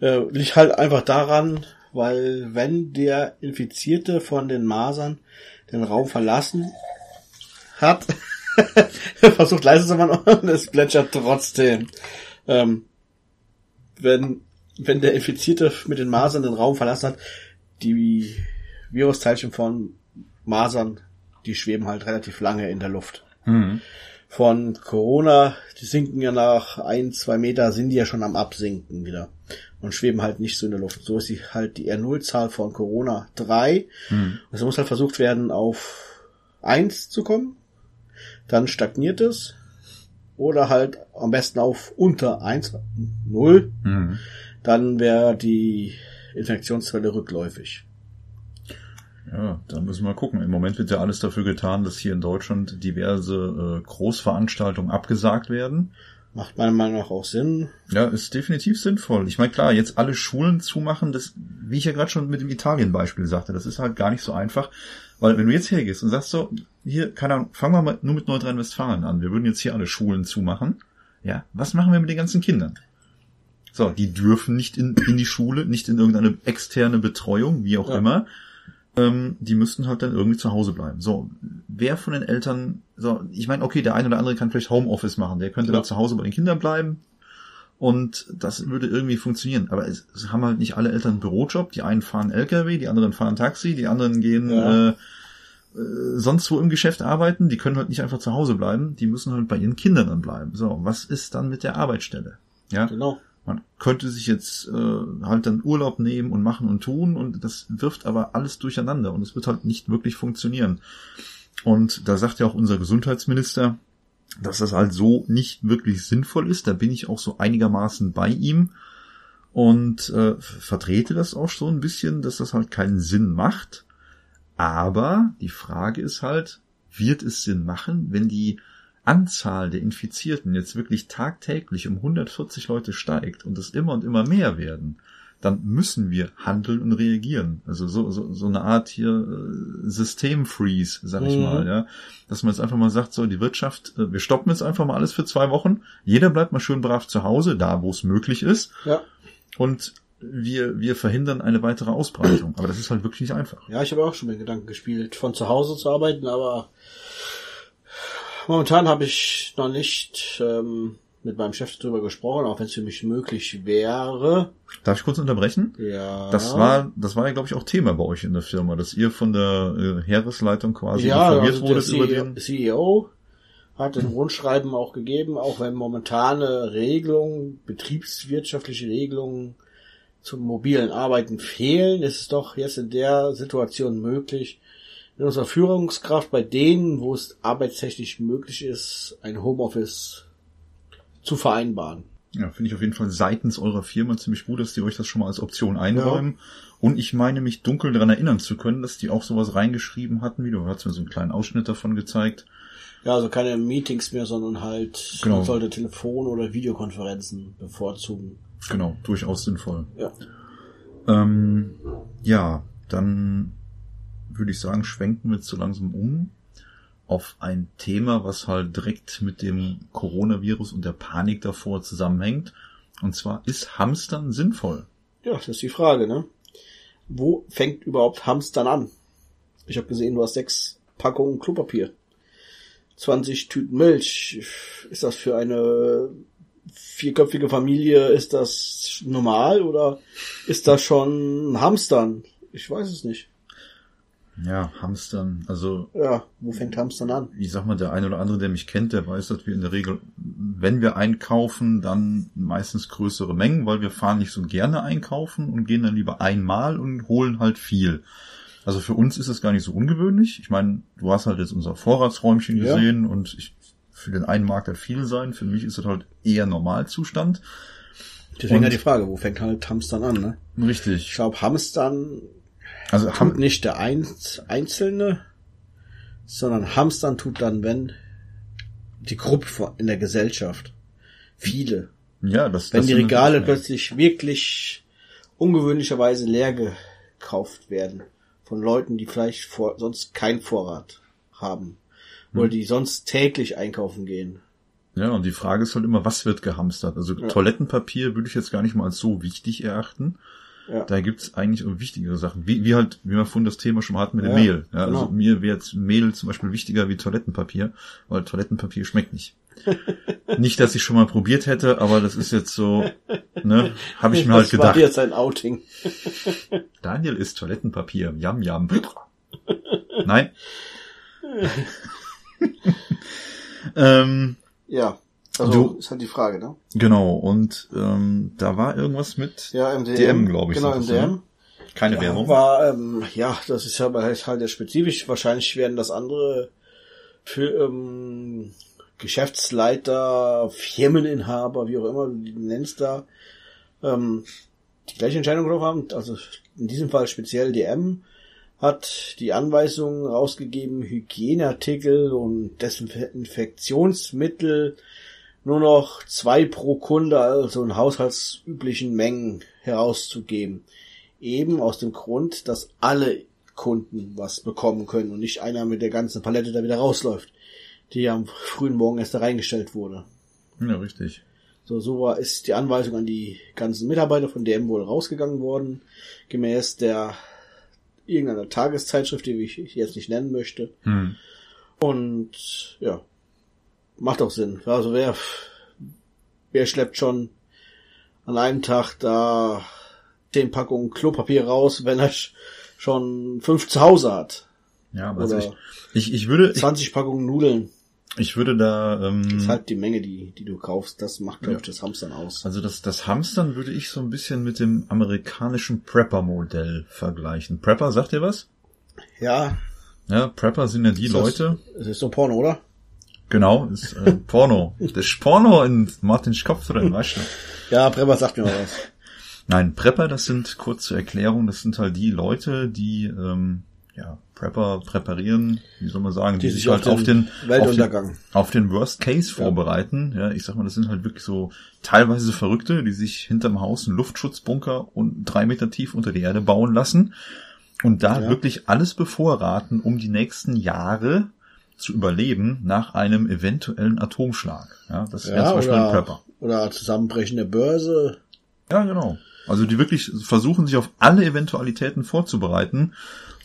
äh, liegt halt einfach daran, weil wenn der Infizierte von den Masern den Raum verlassen hat, versucht leise zu machen und es plätschert trotzdem. Ähm, wenn, wenn der Infizierte mit den Masern den Raum verlassen hat, die Virusteilchen von Masern, die schweben halt relativ lange in der Luft Mhm. von Corona, die sinken ja nach ein, zwei Meter, sind die ja schon am Absinken wieder und schweben halt nicht so in der Luft. So ist die, halt die R0-Zahl von Corona 3. Mhm. Also muss halt versucht werden, auf 1 zu kommen. Dann stagniert es. Oder halt am besten auf unter 1, 0. Mhm. Dann wäre die Infektionswelle rückläufig. Ja, da müssen wir gucken. Im Moment wird ja alles dafür getan, dass hier in Deutschland diverse äh, Großveranstaltungen abgesagt werden. Macht meiner Meinung nach auch Sinn. Ja, ist definitiv sinnvoll. Ich meine, klar, jetzt alle Schulen zumachen, das, wie ich ja gerade schon mit dem Italien-Beispiel sagte, das ist halt gar nicht so einfach. Weil wenn du jetzt hergehst und sagst so, hier, keine Ahnung, fangen wir mal nur mit Nordrhein-Westfalen an. Wir würden jetzt hier alle Schulen zumachen. Ja, was machen wir mit den ganzen Kindern? So, die dürfen nicht in, in die Schule, nicht in irgendeine externe Betreuung, wie auch Ja. immer. Ähm, die müssten halt dann irgendwie zu Hause bleiben. So, wer von den Eltern, so, ich meine, okay, der eine oder andere kann vielleicht Homeoffice machen, der könnte Ja. dann zu Hause bei den Kindern bleiben. Und das würde irgendwie funktionieren. Aber es, es haben halt nicht alle Eltern einen Bürojob. Die einen fahren LKW, die anderen fahren Taxi, die anderen gehen Ja. äh, äh, sonst wo im Geschäft arbeiten. Die können halt nicht einfach zu Hause bleiben. Die müssen halt bei ihren Kindern dann bleiben. So, was ist dann mit der Arbeitsstelle? Ja, Genau. Man könnte sich jetzt äh, halt dann Urlaub nehmen und machen und tun und das wirft aber alles durcheinander und es wird halt nicht wirklich funktionieren. Und da sagt ja auch unser Gesundheitsminister, dass das halt so nicht wirklich sinnvoll ist. Da bin ich auch so einigermaßen bei ihm und äh, vertrete das auch so ein bisschen, dass das halt keinen Sinn macht. Aber die Frage ist halt, wird es Sinn machen, wenn die Anzahl der Infizierten jetzt wirklich tagtäglich um 140 Leute steigt und es immer und immer mehr werden, dann müssen wir handeln und reagieren. Also so, so, so eine Art hier äh, Systemfreeze, sag ich Mhm. mal, ja. Dass man jetzt einfach mal sagt, so die Wirtschaft, äh, wir stoppen jetzt einfach mal alles für zwei Wochen. Jeder bleibt mal schön brav zu Hause, da wo es möglich ist. Ja. Und wir, wir verhindern eine weitere Ausbreitung. Aber das ist halt wirklich nicht einfach. Ja, ich habe auch schon mit Gedanken gespielt, von zu Hause zu arbeiten, aber momentan habe ich noch nicht ähm, mit meinem Chef darüber gesprochen, auch wenn es für mich möglich wäre. Darf ich kurz unterbrechen? Ja. Das war, das war ja, glaube ich, auch Thema bei euch in der Firma, dass ihr von der äh, Heeresleitung quasi ja, informiert also wurdet über CEO, den. CEO hat ein Rundschreiben auch gegeben, auch wenn momentane Regelungen, betriebswirtschaftliche Regelungen zum mobilen Arbeiten fehlen, ist es doch jetzt in der Situation möglich, in unserer Führungskraft bei denen, wo es arbeitstechnisch möglich ist, ein Homeoffice zu vereinbaren. Ja, finde ich auf jeden Fall seitens eurer Firma ziemlich gut, dass die euch das schon mal als Option einräumen. Und ich meine mich dunkel daran erinnern zu können, dass die auch sowas reingeschrieben hatten, wie du hast mir so einen kleinen Ausschnitt davon gezeigt. Ja, also keine Meetings mehr, sondern halt, Genau. man sollte Telefon- oder Videokonferenzen bevorzugen. Genau, durchaus sinnvoll. Ja. Ähm, ja, dann würde ich sagen, schwenken wir jetzt so langsam um auf ein Thema, was halt direkt mit dem Coronavirus und der Panik davor zusammenhängt. Und zwar, ist Hamstern sinnvoll? Ja, das ist die Frage, ne? Wo fängt überhaupt Hamstern an? Ich habe gesehen, du hast sechs Packungen Klopapier. 20 Tüten Milch. Ist das für eine vierköpfige Familie, ist das normal oder ist das schon Hamstern? Ich weiß es nicht. Ja, Hamstern, also Ja, wo fängt Hamstern an? ich sag mal, der eine oder andere, der mich kennt, der weiß, dass wir in der Regel, wenn wir einkaufen, dann meistens größere Mengen, weil wir fahren nicht so gerne einkaufen und gehen dann lieber einmal und holen halt viel. Also für uns ist das gar nicht so ungewöhnlich. Ich meine, du hast halt jetzt unser Vorratsräumchen Ja. gesehen und ich für den einen mag das viel sein, für mich ist das halt eher Normalzustand. Deswegen Und- ja die Frage, wo fängt halt Hamstern an, ne? Ich Richtig. glaube, Hamstern Also tut nicht der Einz Einzelne, sondern Hamstern tut dann, wenn die Gruppe in der Gesellschaft. Viele. ja, das, Wenn das die Regale plötzlich wirklich ungewöhnlicherweise leer gekauft werden von Leuten, die vielleicht vor, sonst keinen Vorrat haben oder Hm. die sonst täglich einkaufen gehen. Ja, und die Frage ist halt immer, was wird gehamstert? Also Toilettenpapier würde ich jetzt gar nicht mal als so wichtig erachten. Ja. Da gibt's eigentlich wichtigere Sachen. Wie, wie halt, wie wir vorhin das Thema schon mal hatten mit dem Ja, Mehl. Ja, genau. Also mir wäre jetzt Mehl zum Beispiel wichtiger wie Toilettenpapier, weil Toilettenpapier schmeckt nicht. nicht, dass ich schon mal probiert hätte, aber das ist jetzt so, ne, habe ich mir halt das war gedacht. jetzt ein Outing. Daniel isst Toilettenpapier. Yam, yam. Nein. ähm, Ja. Also Du- ist halt die Frage, ne? genau, und ähm, da war irgendwas mit Ja, im DM, glaube ich. Genau, im sagtest du, ne? DM. Keine Ja, Werbung. war, ähm, ja, das ist ja halt halt ja spezifisch. Wahrscheinlich werden das andere für ähm, Geschäftsleiter, Firmeninhaber, wie auch immer du die nennst da, ähm, die gleiche Entscheidung getroffen haben. Also in diesem Fall speziell DM hat die Anweisung rausgegeben, Hygieneartikel und Desinfektionsmittel nur noch zwei pro Kunde, also in haushaltsüblichen Mengen herauszugeben. Eben aus dem Grund, dass alle Kunden was bekommen können und nicht einer mit der ganzen Palette da wieder rausläuft, die am frühen Morgen erst da reingestellt wurde. Ja, richtig. So, so war, ist die Anweisung an die ganzen Mitarbeiter von DM wohl rausgegangen worden, gemäß der irgendeiner Tageszeitschrift, die ich jetzt nicht nennen möchte. Hm. Und ja, macht auch Sinn. Also wer, wer schleppt schon an einem Tag da zehn Packungen Klopapier raus, wenn er sch- schon fünf zu Hause hat? Ja, aber also ich, ich, ich würde, ich, 20 Packungen Nudeln. ich würde da, Das ähm, ist halt die Menge, die, die du kaufst. Das macht, glaube ich, das Hamstern aus. also das, das Hamstern würde ich so ein bisschen mit dem amerikanischen Prepper-Modell vergleichen. Prepper, sagt ihr was? Ja, Ja, Prepper sind ja die das- Leute, Es ist so Porno, oder? Genau, ist äh, Porno. Das ist Porno in Martins Kopf drin, weißt du? Ja, Prepper sagt mir mal was. Nein, Prepper, das sind, kurz zur Erklärung, das sind halt die Leute, die, ähm, ja, Prepper präparieren, wie soll man sagen, die, Die sich halt auf den Weltuntergang. auf den, auf den Worst Case vorbereiten. Ja, ich sag mal, das sind halt wirklich so teilweise Verrückte, die sich hinterm Haus einen Luftschutzbunker und drei Meter tief unter die Erde bauen lassen und da Ja. wirklich alles bevorraten, um die nächsten Jahre zu überleben nach einem eventuellen Atomschlag. Ja, das wäre Ja, zum Beispiel ein Prepper. oder Zusammenbrechen der Börse. Ja, genau. Also die wirklich versuchen, sich auf alle Eventualitäten vorzubereiten.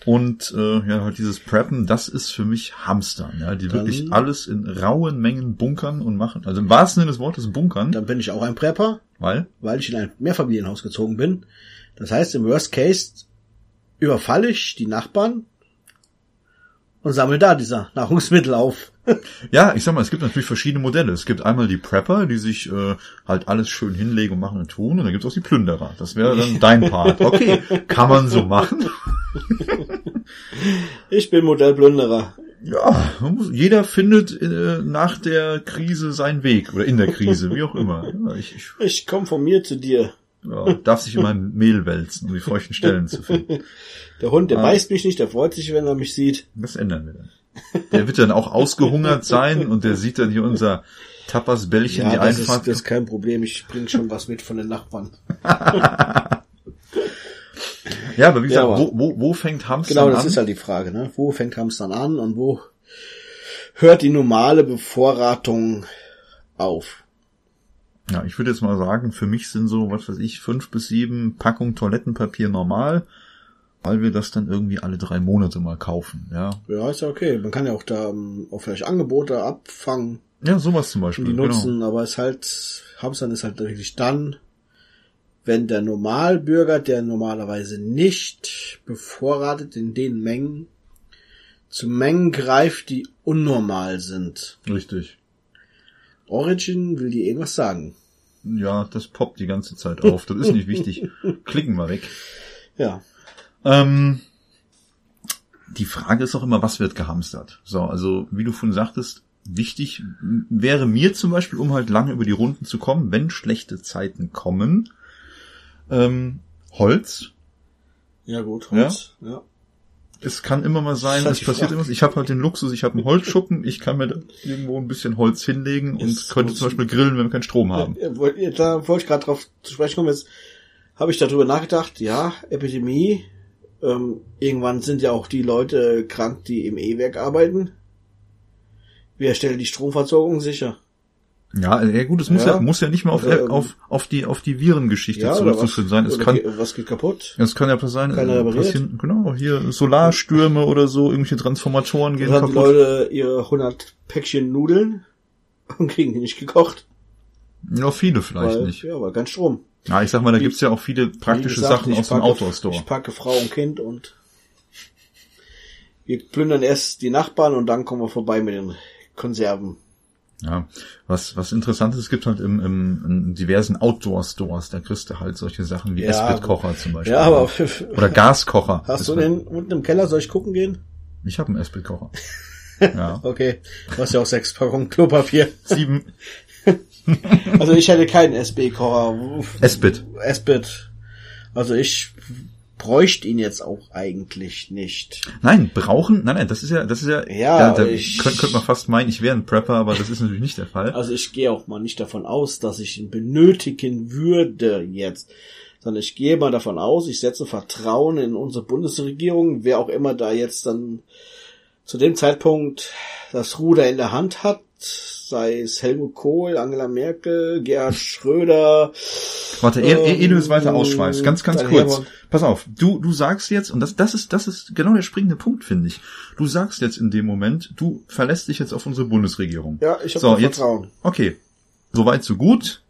Und äh, ja, halt dieses Preppen, das ist für mich Hamstern, ja, die Dann- wirklich alles in rauen Mengen bunkern und machen. Also im wahrsten Sinne des Wortes bunkern, Dann bin ich auch ein Prepper. weil, weil ich in ein Mehrfamilienhaus gezogen bin. Das heißt, im Worst Case überfalle ich die Nachbarn und sammle da diese Nahrungsmittel auf. ja, ich sag mal, es gibt natürlich verschiedene Modelle. Es gibt einmal die Prepper, die sich äh, halt alles schön hinlegen und machen und tun, und dann gibt es auch die Plünderer. Das wäre dann dein Part. Okay, kann man so machen. Ich bin Modellplünderer. Ja, muss, jeder findet äh, nach der Krise seinen Weg oder in der Krise, wie auch immer. Ja, ich, ich Ich komme von mir zu dir. Ja, darf sich in meinem Mehl wälzen, um die feuchten Stellen zu finden. Der Hund, der Ah. beißt mich nicht, der freut sich, wenn er mich sieht. Das ändern wir dann. Der wird dann auch ausgehungert sein und der sieht dann hier unser Tapas-Bällchen, die Ja, das ist, Einfahrt. das ist kein Problem. Ich bring schon was mit von den Nachbarn. ja, aber wie Ja, gesagt, aber- wo, wo, wo fängt Hamster Genau, das an? ist halt die Frage, ne? Wo fängt Hamstern an und wo hört die normale Bevorratung auf? Ja, ich würde jetzt mal sagen, für mich sind so, was weiß ich, fünf bis sieben Packungen Toilettenpapier normal, weil wir das dann irgendwie alle drei Monate mal kaufen. Ja, Ja, ist ja okay. Man kann ja auch da ähm, auch vielleicht Angebote abfangen. ja sowas zum Beispiel. die genau. nutzen, aber es halt, Hamstern ist halt wirklich dann, wenn der Normalbürger, der normalerweise nicht bevorratet in den Mengen, zu Mengen greift, die unnormal sind. Richtig. Origin will dir irgendwas sagen. Ja, das poppt die ganze Zeit auf. Das ist nicht wichtig. Klicken wir weg. Ja. Ähm, die Frage ist auch immer, was wird gehamstert? So, also wie du vorhin sagtest, wichtig wäre mir zum Beispiel, um halt lange über die Runden zu kommen, wenn schlechte Zeiten kommen, ähm, Holz. Ja gut, Holz. Ja. ja. Es kann immer mal sein, es passiert immer. Ich habe halt den Luxus, ich habe einen Holzschuppen, ich kann mir da irgendwo ein bisschen Holz hinlegen und könnte zum Beispiel grillen, wenn wir keinen Strom haben. Ja, da wollte ich gerade drauf zu sprechen kommen. Jetzt habe ich darüber nachgedacht, ja, Epidemie, ähm, irgendwann sind ja auch die Leute krank, die im E-Werk arbeiten. Wer stellt die Stromversorgung sicher? Ja, ja gut, es muss ja, ja muss ja nicht mehr auf, oder, auf, auf die auf die Virengeschichte ja, zurückzuführen sein. Es kann was geht kaputt? Es kann ja sein, äh, passieren, genau, hier Solarstürme oder so, irgendwelche Transformatoren gehen kaputt. Die Leute ihre 100 Päckchen Nudeln und kriegen die nicht gekocht. Ja, viele vielleicht weil, nicht. Ja, weil ganz Strom. Ja, ich sag mal, da gibt's ja auch viele praktische gesagt, Sachen aus dem Outdoor-Store. Ich packe Frau und Kind und wir plündern erst die Nachbarn und dann kommen wir vorbei mit den Konserven. Ja, was, was interessant ist, es gibt halt im, im, in diversen Outdoor-Stores, da kriegst du halt solche Sachen wie ja, Esbit-Kocher zum Beispiel. Ja, aber oder Gaskocher. Hast du den unten im Keller, soll ich gucken gehen? Ich habe einen Esbit-Kocher. ja. Okay, du hast ja auch sechs Packungen Klopapier. Sieben. also ich hätte keinen SB-Kocher. Esbit. Esbit. Also ich bräuchte ihn jetzt auch eigentlich nicht. Nein, brauchen, nein, nein, das ist ja, das ist ja, ja, da, da ich, könnte, könnte man fast meinen, ich wäre ein Prepper, aber das ist natürlich nicht der Fall. Also ich gehe auch mal nicht davon aus, dass ich ihn benötigen würde jetzt, sondern ich gehe mal davon aus, ich setze Vertrauen in unsere Bundesregierung, wer auch immer da jetzt dann zu dem Zeitpunkt das Ruder in der Hand hat, sei es Helmut Kohl, Angela Merkel, Gerhard Schröder. Warte, ehe, ähm, ehe du es weiter ausschweifst, ganz, ganz kurz. Pass auf, du, du sagst jetzt, und das, das ist, das ist genau der springende Punkt, finde ich. Du sagst jetzt in dem Moment, du verlässt dich jetzt auf unsere Bundesregierung. Ja, ich habe so, Vertrauen. Okay. Soweit, so gut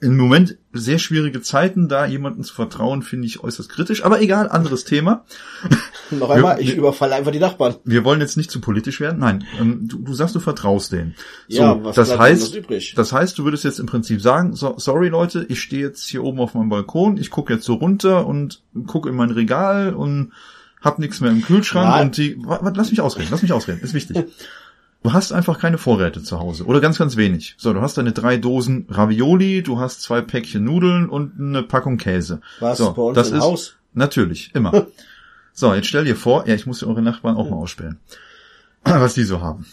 im Moment sehr schwierige Zeiten, da jemanden zu vertrauen, finde ich äußerst kritisch. Aber egal, anderes Thema. Noch einmal, wir, ich überfalle einfach die Nachbarn. Wir wollen jetzt nicht zu politisch werden. Nein, ähm, du, du sagst, du vertraust denen. So, ja, was das heißt, das heißt, du würdest jetzt im Prinzip sagen, so, sorry Leute, ich stehe jetzt hier oben auf meinem Balkon, ich gucke jetzt so runter und gucke in mein Regal und hab nichts mehr im Kühlschrank Nein. und die, lass mich ausreden, lass mich ausreden, ist wichtig. Du hast einfach keine Vorräte zu Hause oder ganz, ganz wenig. So, du hast deine drei Dosen Ravioli, du hast zwei Päckchen Nudeln und eine Packung Käse. Was so, bei uns das im ist Haus? natürlich immer. so, jetzt stell dir vor, ja, ich muss dir eure Nachbarn auch mal ausspähen, was die so haben.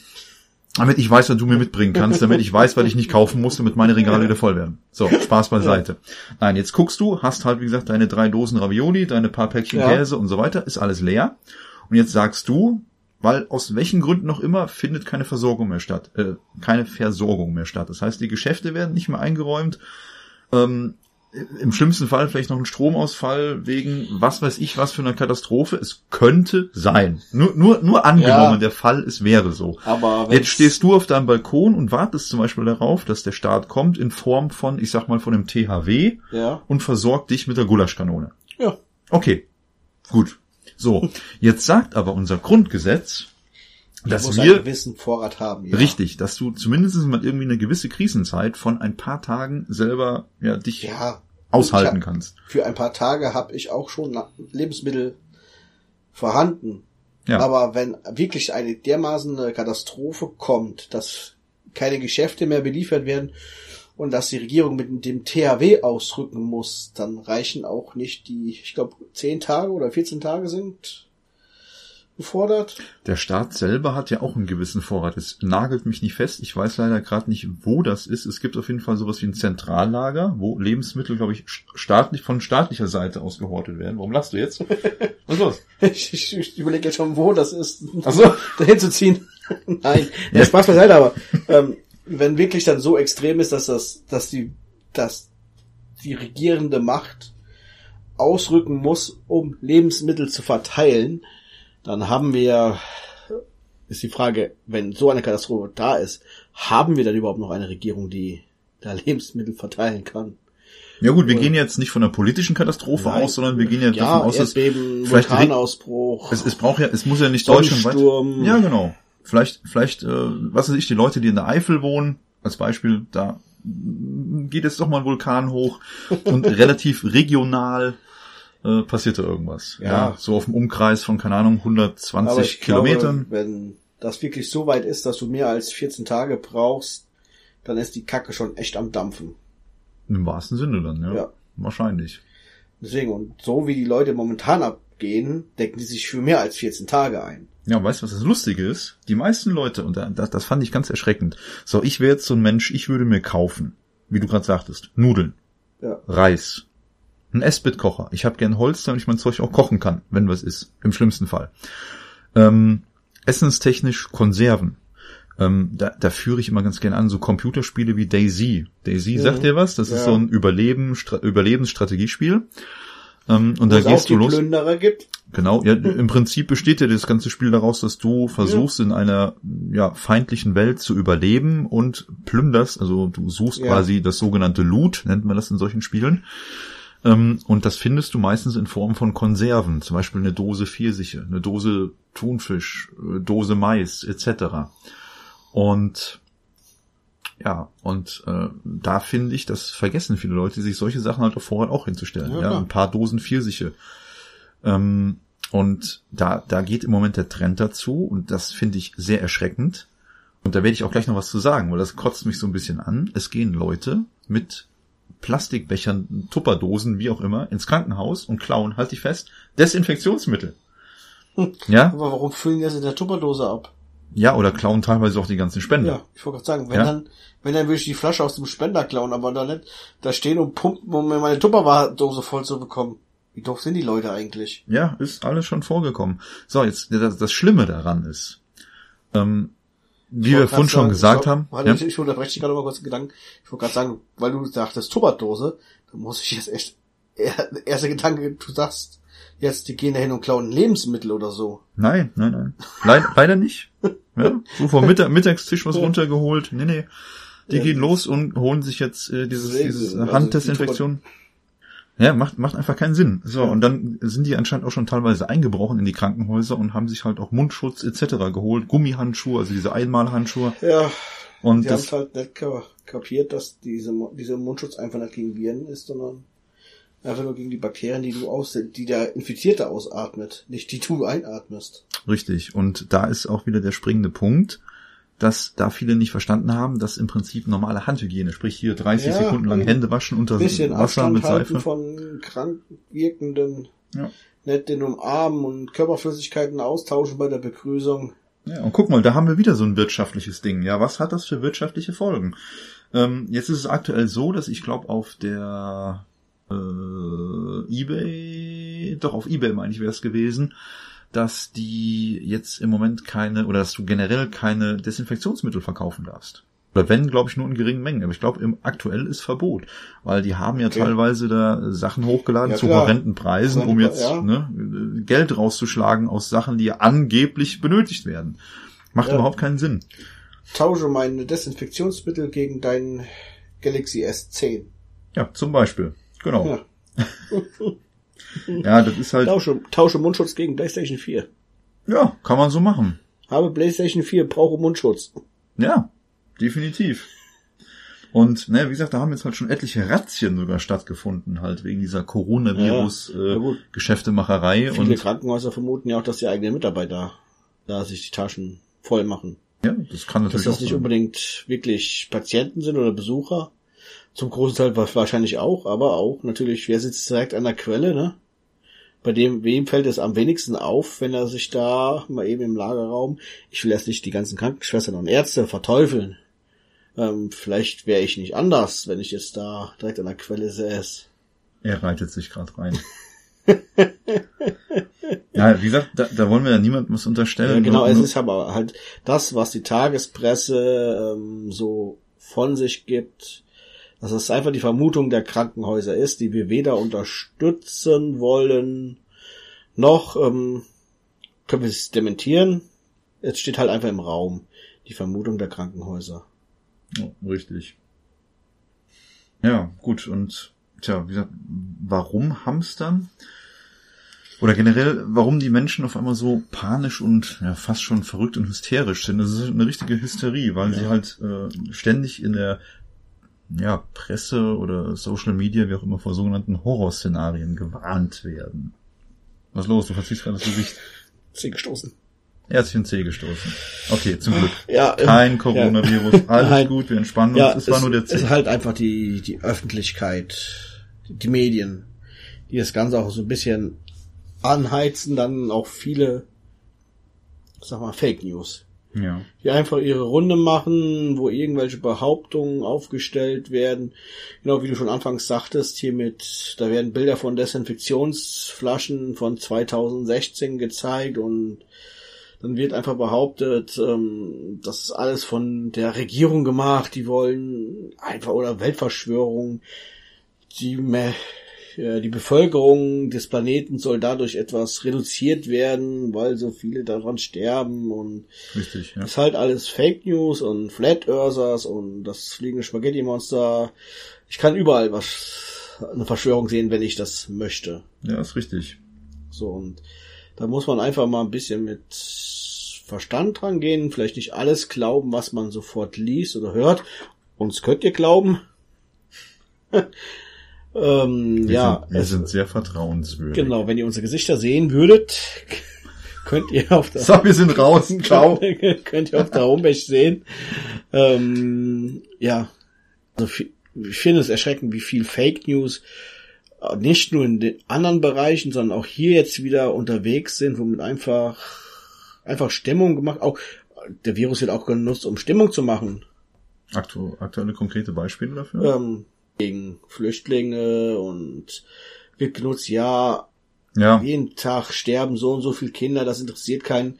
Damit ich weiß, was du mir mitbringen kannst, damit ich weiß, was ich nicht kaufen muss, damit meine Regale wieder voll werden. So, Spaß beiseite. Nein, jetzt guckst du, hast halt, wie gesagt, deine drei Dosen Ravioli, deine paar Päckchen ja. Käse und so weiter, ist alles leer. Und jetzt sagst du, weil aus welchen Gründen noch immer findet keine Versorgung mehr statt, äh, keine Versorgung mehr statt. Das heißt, die Geschäfte werden nicht mehr eingeräumt. Ähm, Im schlimmsten Fall vielleicht noch ein Stromausfall wegen was weiß ich was für eine Katastrophe. Es könnte sein. Nur, nur, nur angenommen, ja, der Fall es wäre so. Aber Jetzt stehst du auf deinem Balkon und wartest zum Beispiel darauf, dass der Staat kommt in Form von, ich sag mal, von einem THW ja. und versorgt dich mit der Gulaschkanone. Ja. Okay. Gut. So, jetzt sagt aber unser Grundgesetz, dass wir einen gewissen Vorrat haben. Ja. Richtig, dass du zumindest mal irgendwie eine gewisse Krisenzeit von ein paar Tagen selber ja dich ja, aushalten hab, kannst. Für ein paar Tage habe ich auch schon Lebensmittel vorhanden. Ja. Aber wenn wirklich eine dermaßen Katastrophe kommt, dass keine Geschäfte mehr beliefert werden und dass die Regierung mit dem THW ausrücken muss, dann reichen auch nicht die, ich glaube, zehn Tage oder 14 Tage sind gefordert. Der Staat selber hat ja auch einen gewissen Vorrat. Es nagelt mich nicht fest. Ich weiß leider gerade nicht, wo das ist. Es gibt auf jeden Fall sowas wie ein Zentrallager, wo Lebensmittel, glaube ich, staatlich von staatlicher Seite aus gehortet werden. Warum lachst du jetzt? Was ist los? ich, ich, ich überlege jetzt schon, wo das ist, Ach so. dahin zu ziehen. Nein, ja. Spaß beiseite, aber ähm, wenn wirklich dann so extrem ist, dass das, dass die, dass die regierende Macht ausrücken muss, um Lebensmittel zu verteilen, dann haben wir, ist die Frage, wenn so eine Katastrophe da ist, haben wir dann überhaupt noch eine Regierung, die da Lebensmittel verteilen kann? Ja gut, wir gehen jetzt nicht von einer politischen Katastrophe Nein. aus, sondern wir gehen ja, ja davon aus, dass vielleicht Vulkanausbruch, es, es braucht ja, es muss ja nicht deutschlandweit. Ja, genau. Vielleicht, vielleicht, äh, was weiß ich, die Leute, die in der Eifel wohnen, als Beispiel, da geht jetzt doch mal ein Vulkan hoch und relativ regional äh, passierte irgendwas. Ja. ja. So auf dem Umkreis von, keine Ahnung, 120 Kilometern. Glaube, wenn das wirklich so weit ist, dass du mehr als 14 Tage brauchst, dann ist die Kacke schon echt am Dampfen. Im wahrsten Sinne dann, ja. Ja. Wahrscheinlich. Deswegen, und so wie die Leute momentan abgehen, decken die sich für mehr als 14 Tage ein. Ja, weißt du, was das Lustige ist? Die meisten Leute, und da- das, das fand ich ganz erschreckend. So, ich wäre jetzt so ein Mensch, ich würde mir kaufen, wie du gerade sagtest, Nudeln, Ja. Reis, ein Esbit-Kocher. Ich habe gern Holz, damit ich mein Zeug auch kochen kann, wenn was ist, im schlimmsten Fall. Ähm, essenstechnisch Konserven. Ähm, da, da führe ich immer ganz gerne an, so Computerspiele wie Daisy. Daisy, sagt dir was? Das ist Ja. so ein Überleben, Stra Überlebensstrategiespiel. Ähm, und Wo da gehst du los. Plünderer gibt. Genau, ja, im Prinzip besteht ja das ganze Spiel daraus, dass du versuchst, in einer ja, feindlichen Welt zu überleben und plünderst, also du suchst Ja. quasi das sogenannte Loot, nennt man das in solchen Spielen. Ähm, und das findest du meistens in Form von Konserven, zum Beispiel eine Dose Pfirsiche, eine Dose Thunfisch, äh, Dose Mais, etc. Und ja, und äh, da finde ich, das vergessen viele Leute, sich solche Sachen halt auf Vorrat auch hinzustellen. Ja, Ja, ein paar Dosen Pfirsiche. Ähm, und da, da geht im Moment der Trend dazu und das finde ich sehr erschreckend. Und da werde ich auch gleich noch was zu sagen, weil das kotzt mich so ein bisschen an. Es gehen Leute mit Plastikbechern, Tupperdosen, wie auch immer, ins Krankenhaus und klauen, halt dich fest, Desinfektionsmittel. Ja, Aber warum füllen die das in der Tupperdose ab? ja, oder klauen teilweise auch die ganzen Spender. Ja, ich wollte gerade sagen, wenn Ja. dann, wenn dann würde ich die Flasche aus dem Spender klauen, aber da nicht da stehen und pumpen, um mir meine Tupperware-Dose voll zu bekommen. Wie doof sind die Leute eigentlich? Ja, ist alles schon vorgekommen. So, jetzt das, das Schlimme daran ist, ähm, wie wir vorhin schon sagen, gesagt so, haben, Warte, ja, ich, ich unterbreche dich gerade mal kurz einen Gedanken. Ich wollte gerade sagen, weil du sagtest Tupperdose, da muss ich jetzt echt, er, erster Gedanke, du sagst jetzt, die gehen da hin und klauen Lebensmittel oder so. nein, nein, nein, Leid, leider nicht. Ja, so vom Mittag, Mittagstisch was runtergeholt. Nee, nee. Die Ja. gehen los und holen sich jetzt äh, dieses, dieses also Handdesinfektion. Ja, macht, macht einfach keinen Sinn. So, und dann sind die anscheinend auch schon teilweise eingebrochen in die Krankenhäuser und haben sich halt auch Mundschutz etc. geholt, Gummihandschuhe, also diese Einmalhandschuhe. Ja, Und die haben halt nicht ka- kapiert, dass diese, dieser Mundschutz einfach nicht gegen Viren ist, sondern einfach nur gegen die Bakterien, die du aus, die der Infizierte ausatmet, nicht die du einatmest. Richtig. Und da ist auch wieder der springende Punkt, dass da viele nicht verstanden haben, dass im Prinzip normale Handhygiene, sprich hier 30 Ja, Sekunden lang Hände waschen unter bisschen Wasser Abstand mit Seife. von krank wirkenden, Ja. nicht den umarmen und Körperflüssigkeiten austauschen bei der Begrüßung. Ja, und guck mal, da haben wir wieder so ein wirtschaftliches Ding. Ja, was hat das für wirtschaftliche Folgen? Ähm, jetzt ist es aktuell so, dass ich glaube auf der äh, eBay, doch auf eBay meine ich wäre es gewesen, dass die jetzt im Moment keine oder dass du generell keine Desinfektionsmittel verkaufen darfst. Oder wenn, glaube ich, nur in geringen Mengen. Aber ich glaube, im aktuell ist Verbot, weil die haben ja Okay. teilweise da Sachen hochgeladen Ja, zu klar. horrenden Preisen, um jetzt ja. ne, Geld rauszuschlagen aus Sachen, die angeblich benötigt werden. Macht Ja. überhaupt keinen Sinn. Tausche meine Desinfektionsmittel gegen deinen Galaxy S10. Ja, zum Beispiel. Genau. Ja. Ja, das ist halt, Tausche, tausche Mundschutz gegen PlayStation 4. ja, kann man so machen. Habe PlayStation 4, brauche Mundschutz. Ja, definitiv. Und, ne, wie gesagt, da haben jetzt halt schon etliche Razzien sogar stattgefunden, halt wegen dieser Ja, ja. Coronavirus-Geschäftemacherei. Viele und Krankenhäuser vermuten ja auch, dass die eigenen Mitarbeiter da sich die Taschen voll machen. ja, das kann Dass natürlich das auch nicht sein. unbedingt wirklich Patienten sind oder Besucher. Zum großen Teil wa- wahrscheinlich auch, aber auch natürlich, wer sitzt direkt an der Quelle, ne? Bei dem, wem fällt es am wenigsten auf, wenn er sich da mal eben im Lagerraum, ich will erst nicht die ganzen Krankenschwestern und Ärzte verteufeln. Ähm, vielleicht wäre ich nicht anders, wenn ich jetzt da direkt an der Quelle säß. Er reitet sich gerade rein. ja, wie gesagt, da, da wollen wir ja niemandem was unterstellen. Ja, genau, Nur- es ist aber halt das, was die Tagespresse ähm, so von sich gibt, dass es einfach die Vermutung der Krankenhäuser ist, die wir weder unterstützen wollen, noch ähm, können wir es dementieren. Es steht halt einfach im Raum, die Vermutung der Krankenhäuser. Ja, richtig. Ja, gut, und tja, wie gesagt, warum Hamstern? Oder generell, warum die Menschen auf einmal so panisch und ja, fast schon verrückt und hysterisch sind. Das ist eine richtige Hysterie, weil sie halt äh, ständig in der ja, Presse oder Social Media, wie auch immer, vor sogenannten Horrorszenarien gewarnt werden. Was ist los? Du verziehst gerade das Gesicht. Sie gestoßen. Er hat sich in C gestoßen. Okay, zum Glück. Ja, äh, Kein Coronavirus. Alles Nein. gut, wir entspannen uns. Ja, es war nur der es C. ist halt einfach die, die Öffentlichkeit, die Medien, die das Ganze auch so ein bisschen anheizen, dann auch viele, sag mal, Fake News. Ja. Die einfach ihre Runde machen, wo irgendwelche Behauptungen aufgestellt werden. Genau wie du schon anfangs sagtest, hier mit, da werden Bilder von Desinfektionsflaschen von 2016 gezeigt und dann wird einfach behauptet, ähm, das ist alles von der Regierung gemacht, die wollen einfach oder Weltverschwörung, die die Bevölkerung des Planeten soll dadurch etwas reduziert werden, weil so viele daran sterben und Richtig, ja. das ist halt alles Fake News und Flat Earthers und das fliegende Spaghetti Monster. Ich kann überall was eine Verschwörung sehen, wenn ich das möchte. Ja, ist richtig. So, und da muss man einfach mal ein bisschen mit Verstand dran gehen, vielleicht nicht alles glauben, was man sofort liest oder hört. Uns könnt ihr glauben. ähm, Wir, ja, sind, wir es- sind sehr vertrauenswürdig. genau, wenn ihr unsere Gesichter sehen würdet, könnt ihr auf der So, wir sind raus. Ciao. könnt ihr auf der Homepage sehen. Ähm, ja, also ich finde es erschreckend, wie viel Fake News äh, nicht nur in den anderen Bereichen, sondern auch hier jetzt wieder unterwegs sind, womit einfach einfach Stimmung gemacht. Auch der Virus wird auch genutzt, um Stimmung zu machen. Aktu aktuelle konkrete Beispiele dafür? Ähm, gegen Flüchtlinge und wird genutzt, ja, Ja. jeden Tag sterben so und so viele Kinder, das interessiert keinen,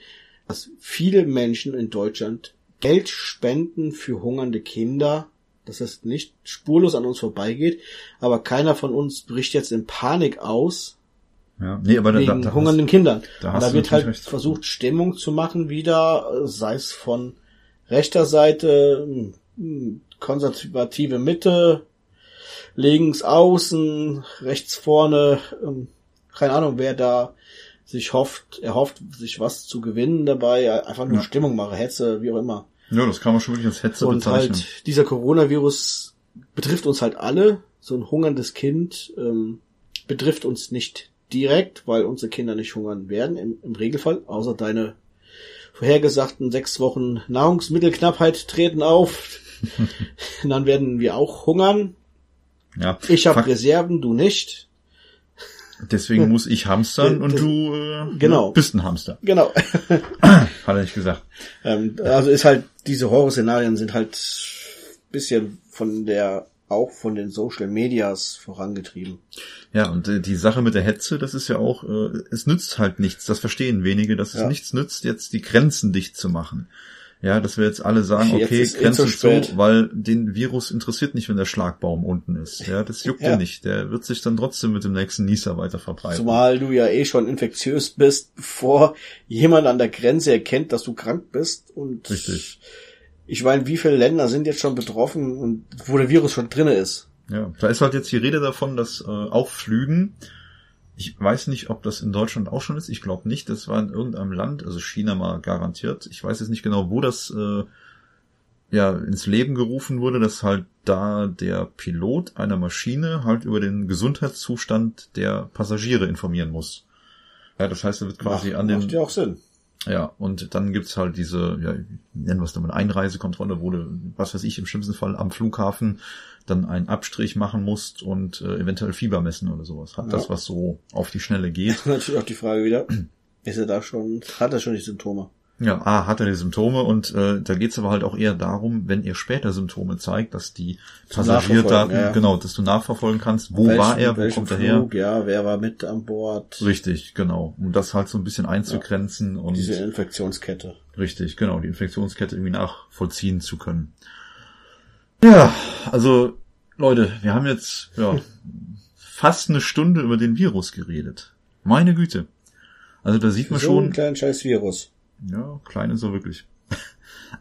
dass viele Menschen in Deutschland Geld spenden für hungernde Kinder, dass das nicht spurlos an uns vorbeigeht, aber keiner von uns bricht jetzt in Panik aus ja. Nee, aber da, da, wegen da hungernden Kindern. da Und hast da du wird halt recht. versucht, Stimmung zu machen wieder, sei es von rechter Seite, konservative Mitte, links außen, rechts vorne, ähm, keine Ahnung, wer da sich hofft, erhofft, sich was zu gewinnen dabei, einfach nur Ja. Stimmung mache, Hetze, wie auch immer. Ja, das kann man schon wirklich als Hetze Und bezeichnen. halt dieser Coronavirus betrifft uns halt alle. So ein hungerndes Kind ähm, betrifft uns nicht direkt, weil unsere Kinder nicht hungern werden im, im Regelfall, außer deine vorhergesagten sechs Wochen Nahrungsmittelknappheit treten auf. Und dann werden wir auch hungern. Ja. Ich habe Reserven, du nicht. Deswegen muss ich hamstern und Das- du äh, Genau. bist ein Hamster. Genau. Hat er nicht gesagt. ähm, also ist halt, diese Horrorszenarien sind halt bisschen von der, auch von den Social Medias vorangetrieben. Ja, und äh, die Sache mit der Hetze, das ist ja auch, äh, es nützt halt nichts. Das verstehen wenige, dass es Ja. nichts nützt, jetzt die Grenzen dicht zu machen. Ja, dass wir jetzt alle sagen, Jetzt okay, eh Grenze zu zu, spät. weil den Virus interessiert nicht, wenn der Schlagbaum unten ist. Ja, das juckt Ja. ihn nicht. Der wird sich dann trotzdem mit dem nächsten Nieser weiter verbreiten. Zumal du ja eh schon infektiös bist, bevor jemand an der Grenze erkennt, dass du krank bist. Und Richtig. ich meine, wie viele Länder sind jetzt schon betroffen und wo der Virus schon drinne ist? Ja, da ist halt jetzt die Rede davon, dass äh, auch Flügen, ich weiß nicht, ob das in Deutschland auch schon ist, ich glaube nicht, das war in irgendeinem Land, also China mal garantiert, ich weiß jetzt nicht genau, wo das äh, ja ins Leben gerufen wurde, dass halt da der Pilot einer Maschine halt über den Gesundheitszustand der Passagiere informieren muss. Ja, das heißt, er wird quasi Macht- an den Macht ja auch Sinn. Ja, und dann gibt's halt diese, ja, nennen wir es nochmal Einreisekontrolle, wo du, was weiß ich, im schlimmsten Fall am Flughafen dann einen Abstrich machen musst und äh, eventuell Fieber messen oder sowas. Hat Ja. das, was so auf die Schnelle geht. Natürlich auch die Frage wieder, ist er da schon, hat er schon die Symptome? Ja, A, hat er die Symptome und äh, da geht's aber halt auch eher darum, wenn ihr später Symptome zeigt, dass die Passagierdaten, ja, ja. genau, dass du nachverfolgen kannst, wo Welchen- war er, wo welchen kommt er her. Flug, Ja, wer war mit an Bord? Richtig, genau. Um das halt so ein bisschen einzugrenzen und Diese Infektionskette. Richtig, genau, die Infektionskette irgendwie nachvollziehen zu können. Ja, also Leute, wir haben jetzt ja, fast eine Stunde über den Virus geredet. Meine Güte. Also da sieht man so ein schon, kleinen scheiß Virus. Ja, klein ist er wirklich.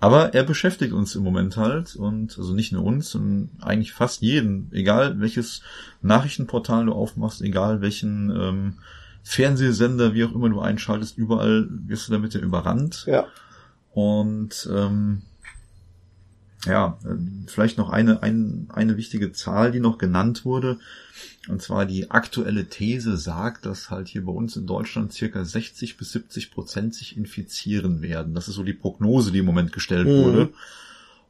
Aber er beschäftigt uns im Moment halt und also nicht nur uns, sondern eigentlich fast jeden, egal welches Nachrichtenportal du aufmachst, egal welchen ähm, Fernsehsender, wie auch immer du einschaltest, überall wirst du damit ja überrannt. Ja. Und ähm, ja, äh, vielleicht noch eine, ein, eine wichtige Zahl, die noch genannt wurde. Und zwar die aktuelle These sagt, dass halt hier bei uns in Deutschland circa 60 bis 70 Prozent sich infizieren werden. Das ist so die Prognose, die im Moment gestellt Mhm. wurde.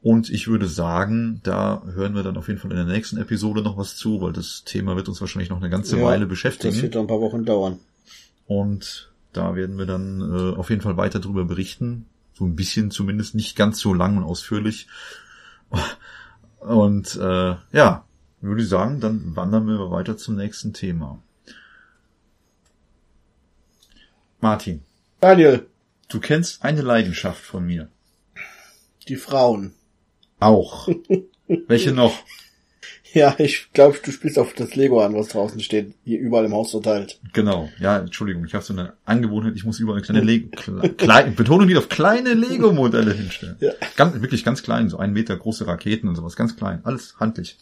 Und ich würde sagen, da hören wir dann auf jeden Fall in der nächsten Episode noch was zu, weil das Thema wird uns wahrscheinlich noch eine ganze Ja, Weile Das beschäftigen. wird noch ein paar Wochen dauern. Und da werden wir dann äh, auf jeden Fall weiter drüber berichten. So ein bisschen zumindest, nicht ganz so lang und ausführlich. Und äh, ja, würde ich sagen, dann wandern wir weiter zum nächsten Thema. Martin, Daniel, du kennst eine Leidenschaft von mir. die Frauen. Auch. Welche noch? Ja, ich glaube, du spielst auf das Lego an, was draußen steht, hier überall im Haus verteilt. Genau. Ja, Entschuldigung, ich habe so eine Angewohnheit, ich muss überall kleine Lego, kle klein, Betonung liegt auf kleine Lego-Modelle hinstellen. Ja. Ganz, wirklich ganz klein, so ein Meter große Raketen und sowas, ganz klein, alles handlich.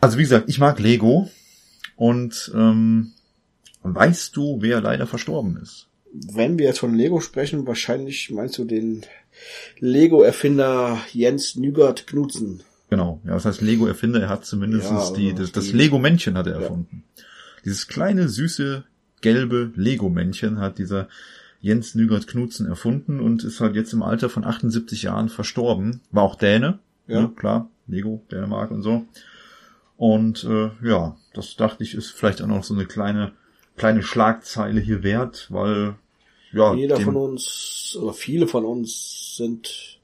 Also wie gesagt, ich mag Lego und ähm, weißt du, wer leider verstorben ist? Wenn wir jetzt von Lego sprechen, wahrscheinlich meinst du den Lego-Erfinder Jens Nygard Knudsen. Genau, ja, das heißt Lego-Erfinder, er hat zumindest Ja, also die, das, das die- Lego-Männchen hat er Ja. erfunden. Dieses kleine, süße, gelbe Lego-Männchen hat dieser Jens Nygard Knudsen erfunden und ist halt jetzt im Alter von 78 Jahren verstorben. War auch Däne, Ja. ne, klar, Lego, Dänemark und so. Und äh, ja, das dachte ich, ist vielleicht auch noch so eine kleine, kleine Schlagzeile hier wert, weil ja, Jeder von uns, oder viele von uns sind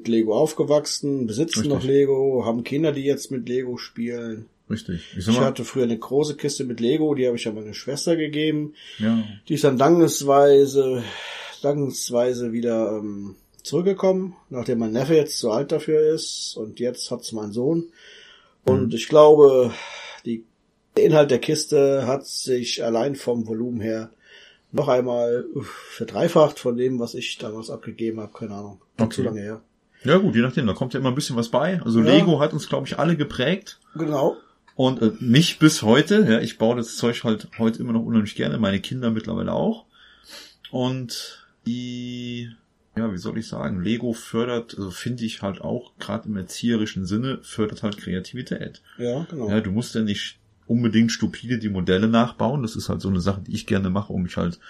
mit Lego aufgewachsen, besitzen Richtig. noch Lego, haben Kinder, die jetzt mit Lego spielen. richtig. Ich sag Ich mal, hatte früher eine große Kiste mit Lego, die habe ich an meine Schwester gegeben. ja, Die ist dann dankensweise, dankensweise wieder ähm, zurückgekommen, nachdem mein Neffe jetzt zu alt dafür ist und jetzt hat's mein Sohn. Und Mhm. ich glaube, die, der Inhalt der Kiste hat sich allein vom Volumen her noch einmal uff, verdreifacht von dem, was ich damals abgegeben habe. Keine Ahnung. Okay. Zu lange her. Ja gut, je nachdem, da kommt ja immer ein bisschen was bei. Also Ja. Lego hat uns, glaube ich, alle geprägt. Genau. Und äh, mich bis heute, ja, ich baue das Zeug halt heute immer noch unheimlich gerne, meine Kinder mittlerweile auch. Und die, ja, wie soll ich sagen, Lego fördert, also finde ich halt auch, gerade im erzieherischen Sinne, fördert halt Kreativität. Ja, genau. Ja, du musst ja nicht unbedingt stupide die Modelle nachbauen. Das ist halt so eine Sache, die ich gerne mache, um mich halt,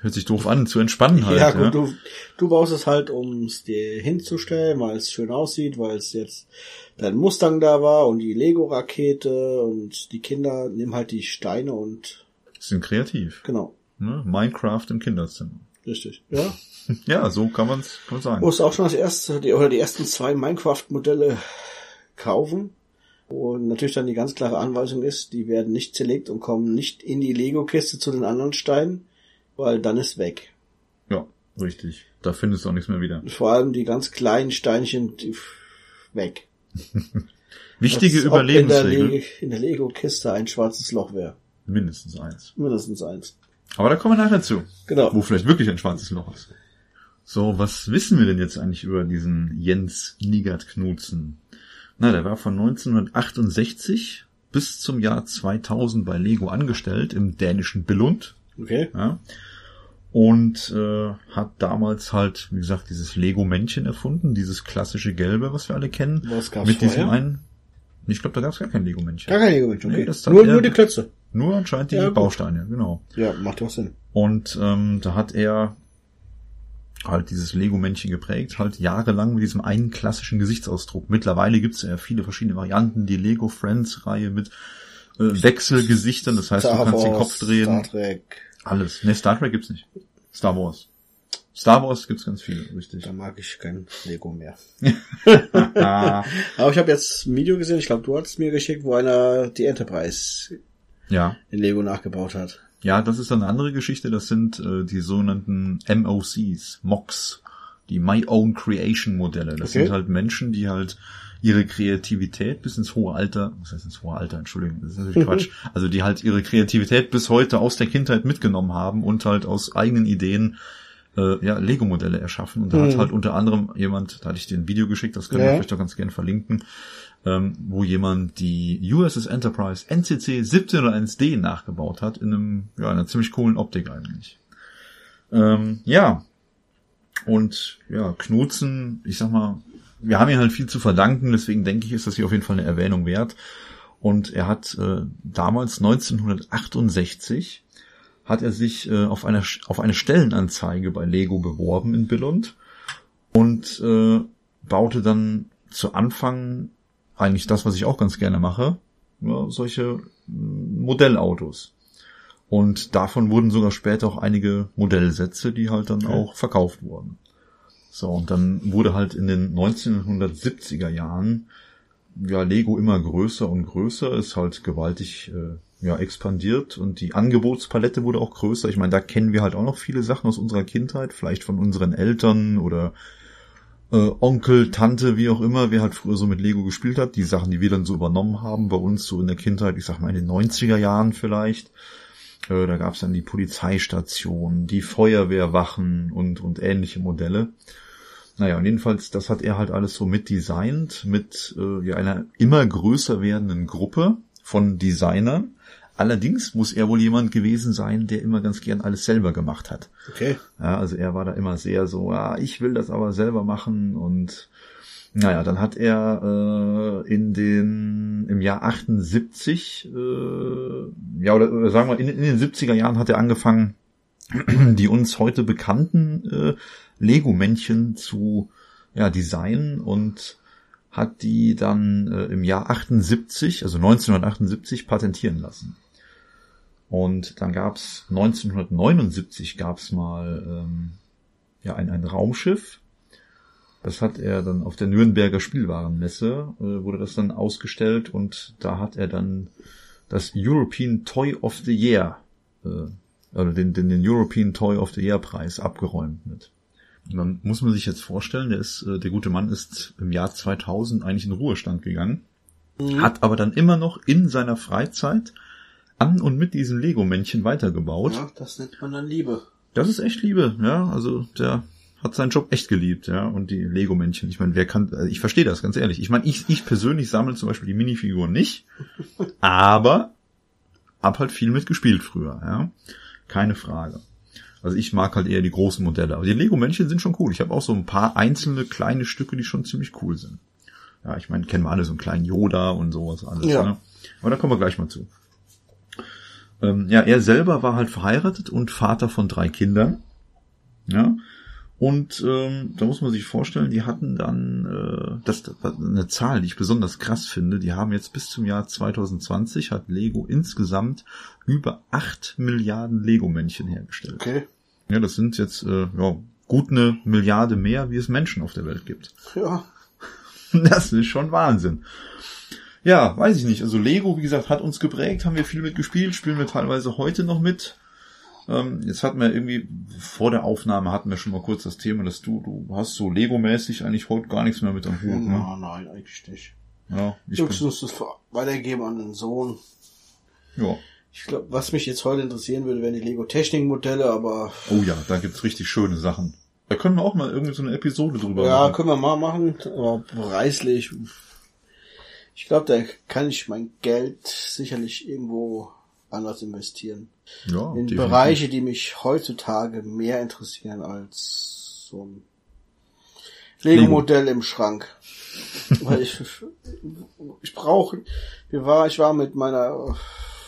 hört sich doof an, zu entspannen halt. ja, Ja, gut, du, du baust es halt, um es dir hinzustellen, weil es schön aussieht, weil es jetzt dein Mustang da war und die Lego-Rakete und die Kinder nehmen halt die Steine und Sind kreativ. genau, Ne? Minecraft im Kinderzimmer. richtig. Ja. Ja, so kann man's kann man sagen. Musst auch schon das erste, die, oder die ersten zwei Minecraft-Modelle kaufen. Und natürlich dann die ganz klare Anweisung ist, die werden nicht zerlegt und kommen nicht in die Lego-Kiste zu den anderen Steinen, weil dann ist weg. Ja, richtig. Da findest du auch nichts mehr wieder. Vor allem die ganz kleinen Steinchen die, weg. Wichtige der, Überlebensregel. Le in der Lego-Kiste ein schwarzes Loch wäre. Mindestens eins. Mindestens eins. Aber da kommen wir nachher zu. Genau. Wo vielleicht wirklich ein schwarzes Loch ist. So, was wissen wir denn jetzt eigentlich über diesen Jens Nigert Knudsen? Na, der war von 1968 bis zum Jahr 2000 bei Lego angestellt im dänischen Billund. Okay. Ja. Und äh, hat damals halt, wie gesagt, dieses Lego-Männchen erfunden, dieses klassische Gelbe, was wir alle kennen. Was gab's Mit diesem vorher? einen. Ich glaube, da gab es gar kein Lego-Männchen. Gar kein Lego-Männchen, okay. Nee, das nur, er- nur die Klötze. Nur anscheinend die Ja. Bausteine, genau. Ja, macht doch Sinn. Und ähm, da hat er halt dieses Lego-Männchen geprägt, halt jahrelang mit diesem einen klassischen Gesichtsausdruck. Mittlerweile gibt's ja viele verschiedene Varianten, die Lego Friends-Reihe mit äh, Wechselgesichtern, das heißt, du kannst den Kopf drehen. Star Trek. Alles. Ne, Star Trek gibt's nicht. Star Wars. Star Wars gibt's ganz viele, richtig. Da mag ich kein Lego mehr. Aber ich habe jetzt ein Video gesehen, ich glaube, du hast mir geschickt, wo einer die Enterprise ja. in Lego nachgebaut hat. Ja, das ist dann eine andere Geschichte. Das sind äh, die sogenannten MOCs, MOCs, die My Own Creation Modelle. Das Okay. sind halt Menschen, die halt ihre Kreativität bis ins hohe Alter, was heißt ins hohe Alter, Entschuldigung, das ist natürlich Quatsch, also die halt ihre Kreativität bis heute aus der Kindheit mitgenommen haben und halt aus eigenen Ideen äh, ja, Lego-Modelle erschaffen. Und da hat Mhm. halt unter anderem jemand, da hatte ich dir ein Video geschickt, das können Ja. wir vielleicht doch ganz gerne verlinken, ähm, wo jemand die USS Enterprise NCC 1701D nachgebaut hat, in einem, ja, einer ziemlich coolen Optik eigentlich. Ähm, ja. Und ja, Knutzen, ich sag mal, wir haben ihm halt viel zu verdanken, deswegen denke ich, ist das hier auf jeden Fall eine Erwähnung wert. Und er hat äh, damals 1968 hat er sich äh, auf eine auf eine Stellenanzeige bei Lego beworben in Billund und äh, baute dann zu Anfang eigentlich das, was ich auch ganz gerne mache, ja, solche Modellautos. Und davon wurden sogar später auch einige Modellsätze, die halt dann okay. auch verkauft wurden. So, und dann wurde halt in den 1970er Jahren ja Lego immer größer und größer, ist halt gewaltig äh, ja expandiert und die Angebotspalette wurde auch größer. Ich meine, da kennen wir halt auch noch viele Sachen aus unserer Kindheit, vielleicht von unseren Eltern oder äh, Onkel, Tante, wie auch immer, wer halt früher so mit Lego gespielt hat, die Sachen, die wir dann so übernommen haben, bei uns so in der Kindheit, ich sag mal in den 90er Jahren vielleicht. Äh, da gab's dann die Polizeistation, die Feuerwehrwachen und, und ähnliche Modelle. Naja, und jedenfalls, das hat er halt alles so mitdesignt, mit äh, ja, einer immer größer werdenden Gruppe von Designern. Allerdings muss er wohl jemand gewesen sein, der immer ganz gern alles selber gemacht hat. Okay. Ja, also er war da immer sehr so, ja, ich will das aber selber machen und naja, dann hat er äh, in den im Jahr 78, äh, ja oder, oder sagen wir in, in den 70er Jahren hat er angefangen, die uns heute bekannten äh, Lego-Männchen zu ja, designen und hat die dann äh, im Jahr 78, also 1978 patentieren lassen. Und dann gab's 1979 gab's mal ähm, ja ein, ein Raumschiff, das hat er dann auf der Nürnberger Spielwarenmesse, äh, wurde das dann ausgestellt und da hat er dann das European Toy of the Year, äh, oder den, den, den European Toy of the Year Preis abgeräumt mit. Und dann muss man sich jetzt vorstellen, der ist, äh, der gute Mann ist im Jahr 2000 eigentlich in Ruhestand gegangen, mhm. hat aber dann immer noch in seiner Freizeit an und mit diesem Lego-Männchen weitergebaut. Ja, das nennt man dann Liebe. Das ist echt Liebe, ja. Also der hat seinen Job echt geliebt, ja. Und die Lego-Männchen, ich meine, wer kann, also ich verstehe das ganz ehrlich. Ich meine, ich, ich persönlich sammle zum Beispiel die Minifiguren nicht, aber hab halt viel mitgespielt früher, ja. Keine Frage. Also ich mag halt eher die großen Modelle. Aber die Lego-Männchen sind schon cool. Ich habe auch so ein paar einzelne kleine Stücke, die schon ziemlich cool sind. Ja, ich meine, kennen wir alle so einen kleinen Yoda und sowas alles. Ja. Ne? Aber da kommen wir gleich mal zu. Ähm, ja, er selber war halt verheiratet und Vater von drei Kindern. Ja, und ähm, da muss man sich vorstellen, die hatten dann äh, das, das eine Zahl, die ich besonders krass finde. Die haben jetzt bis zum Jahr 2020 hat Lego insgesamt über acht Milliarden Lego-Männchen hergestellt. Okay. Ja, das sind jetzt äh, ja, gut eine Milliarde mehr, wie es Menschen auf der Welt gibt. Ja. Das ist schon Wahnsinn. Ja, weiß ich nicht. Also Lego, wie gesagt, hat uns geprägt, haben wir viel mitgespielt, spielen wir teilweise heute noch mit. Ähm, jetzt hatten wir irgendwie, vor der Aufnahme hatten wir schon mal kurz das Thema, dass du, du hast so Lego-mäßig eigentlich heute gar nichts mehr mit am Hut, ne? Nein, nein, eigentlich nicht. Ja, ich muss das weitergeben an den Sohn. Ja. Ich glaube, was mich jetzt heute interessieren würde, wären die Lego-Technik-Modelle, aber... Oh ja, da gibt's richtig schöne Sachen. Da können wir auch mal irgendwie so eine Episode drüber ja, machen. Ja, können wir mal machen, aber preislich... Ich glaube, da kann ich mein Geld sicherlich irgendwo anders investieren. Ja, in definitiv. Bereiche, die mich heutzutage mehr interessieren als so ein Lego-Modell im Schrank. Weil ich, ich brauche, wir war, ich war mit meiner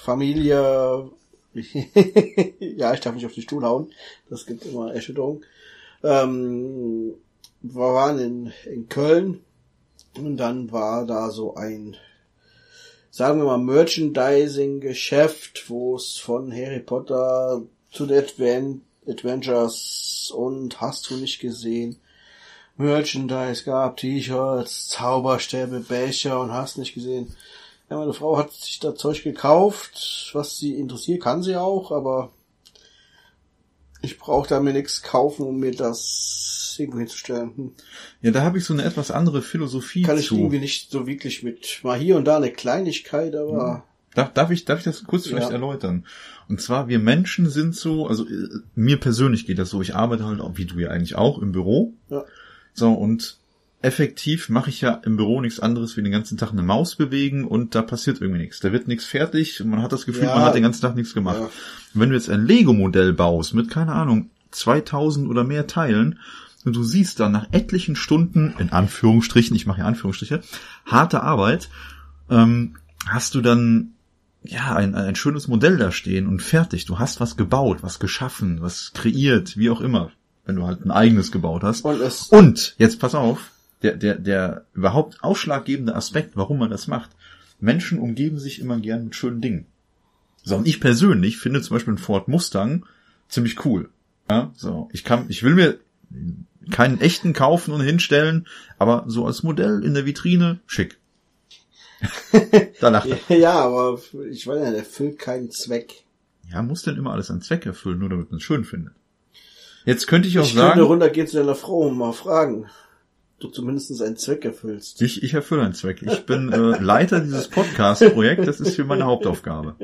Familie, ja, ich darf nicht auf den Stuhl hauen, das gibt immer Erschütterung. Ähm, wir waren in, in Köln und dann war da so ein sagen wir mal, Merchandising-Geschäft, wo es von Harry Potter zu den Advent Adventures und hast du nicht gesehen, Merchandise gab, T-Shirts, Zauberstäbe, Becher und hast nicht gesehen. Ja, meine Frau hat sich da Zeug gekauft, was sie interessiert, kann sie auch, aber ich brauche da mir nichts kaufen, um mir das irgendwo hinzustellen. Hm. Ja, da habe ich so eine etwas andere Philosophie Kann ich zu. irgendwie nicht so wirklich mit, mal hier und da eine Kleinigkeit, aber... Hm. Darf, darf ich, darf ich das kurz vielleicht ja. erläutern? Und zwar, wir Menschen sind so, also äh, mir persönlich geht das so, ich arbeite halt auch, wie du ja eigentlich auch, im Büro. Ja. So, und effektiv mache ich ja im Büro nichts anderes wie den ganzen Tag eine Maus bewegen und da passiert irgendwie nichts. Da wird nichts fertig und man hat das Gefühl, ja. man hat den ganzen Tag nichts gemacht. Ja. Wenn du jetzt ein Lego-Modell baust mit, keine Ahnung, 2000 oder mehr Teilen und du siehst dann nach etlichen Stunden, in Anführungsstrichen, ich mache ja Anführungsstriche, harte Arbeit, ähm, hast du dann ja ein, ein schönes Modell da stehen und fertig. Du hast was gebaut, was geschaffen, was kreiert, wie auch immer, wenn du halt ein eigenes gebaut hast. Und Und jetzt pass auf, der, der, der überhaupt ausschlaggebende Aspekt, warum man das macht. Menschen umgeben sich immer gern mit schönen Dingen. So, und ich persönlich finde zum Beispiel einen Ford Mustang ziemlich cool. Ja, so, ich kann, ich will mir keinen echten kaufen und hinstellen, aber so als Modell in der Vitrine schick. da lacht er. ja, aber ich weiß nicht, erfüllt keinen Zweck. Ja, muss denn immer alles einen Zweck erfüllen, nur damit man es schön findet. Jetzt könnte ich auch Ich sagen, runtergehen zu deiner Frau und mal fragen, du zumindest einen Zweck erfüllst. ich, ich erfülle einen Zweck. Ich bin äh, Leiter dieses Podcast-Projekts, das ist für meine Hauptaufgabe.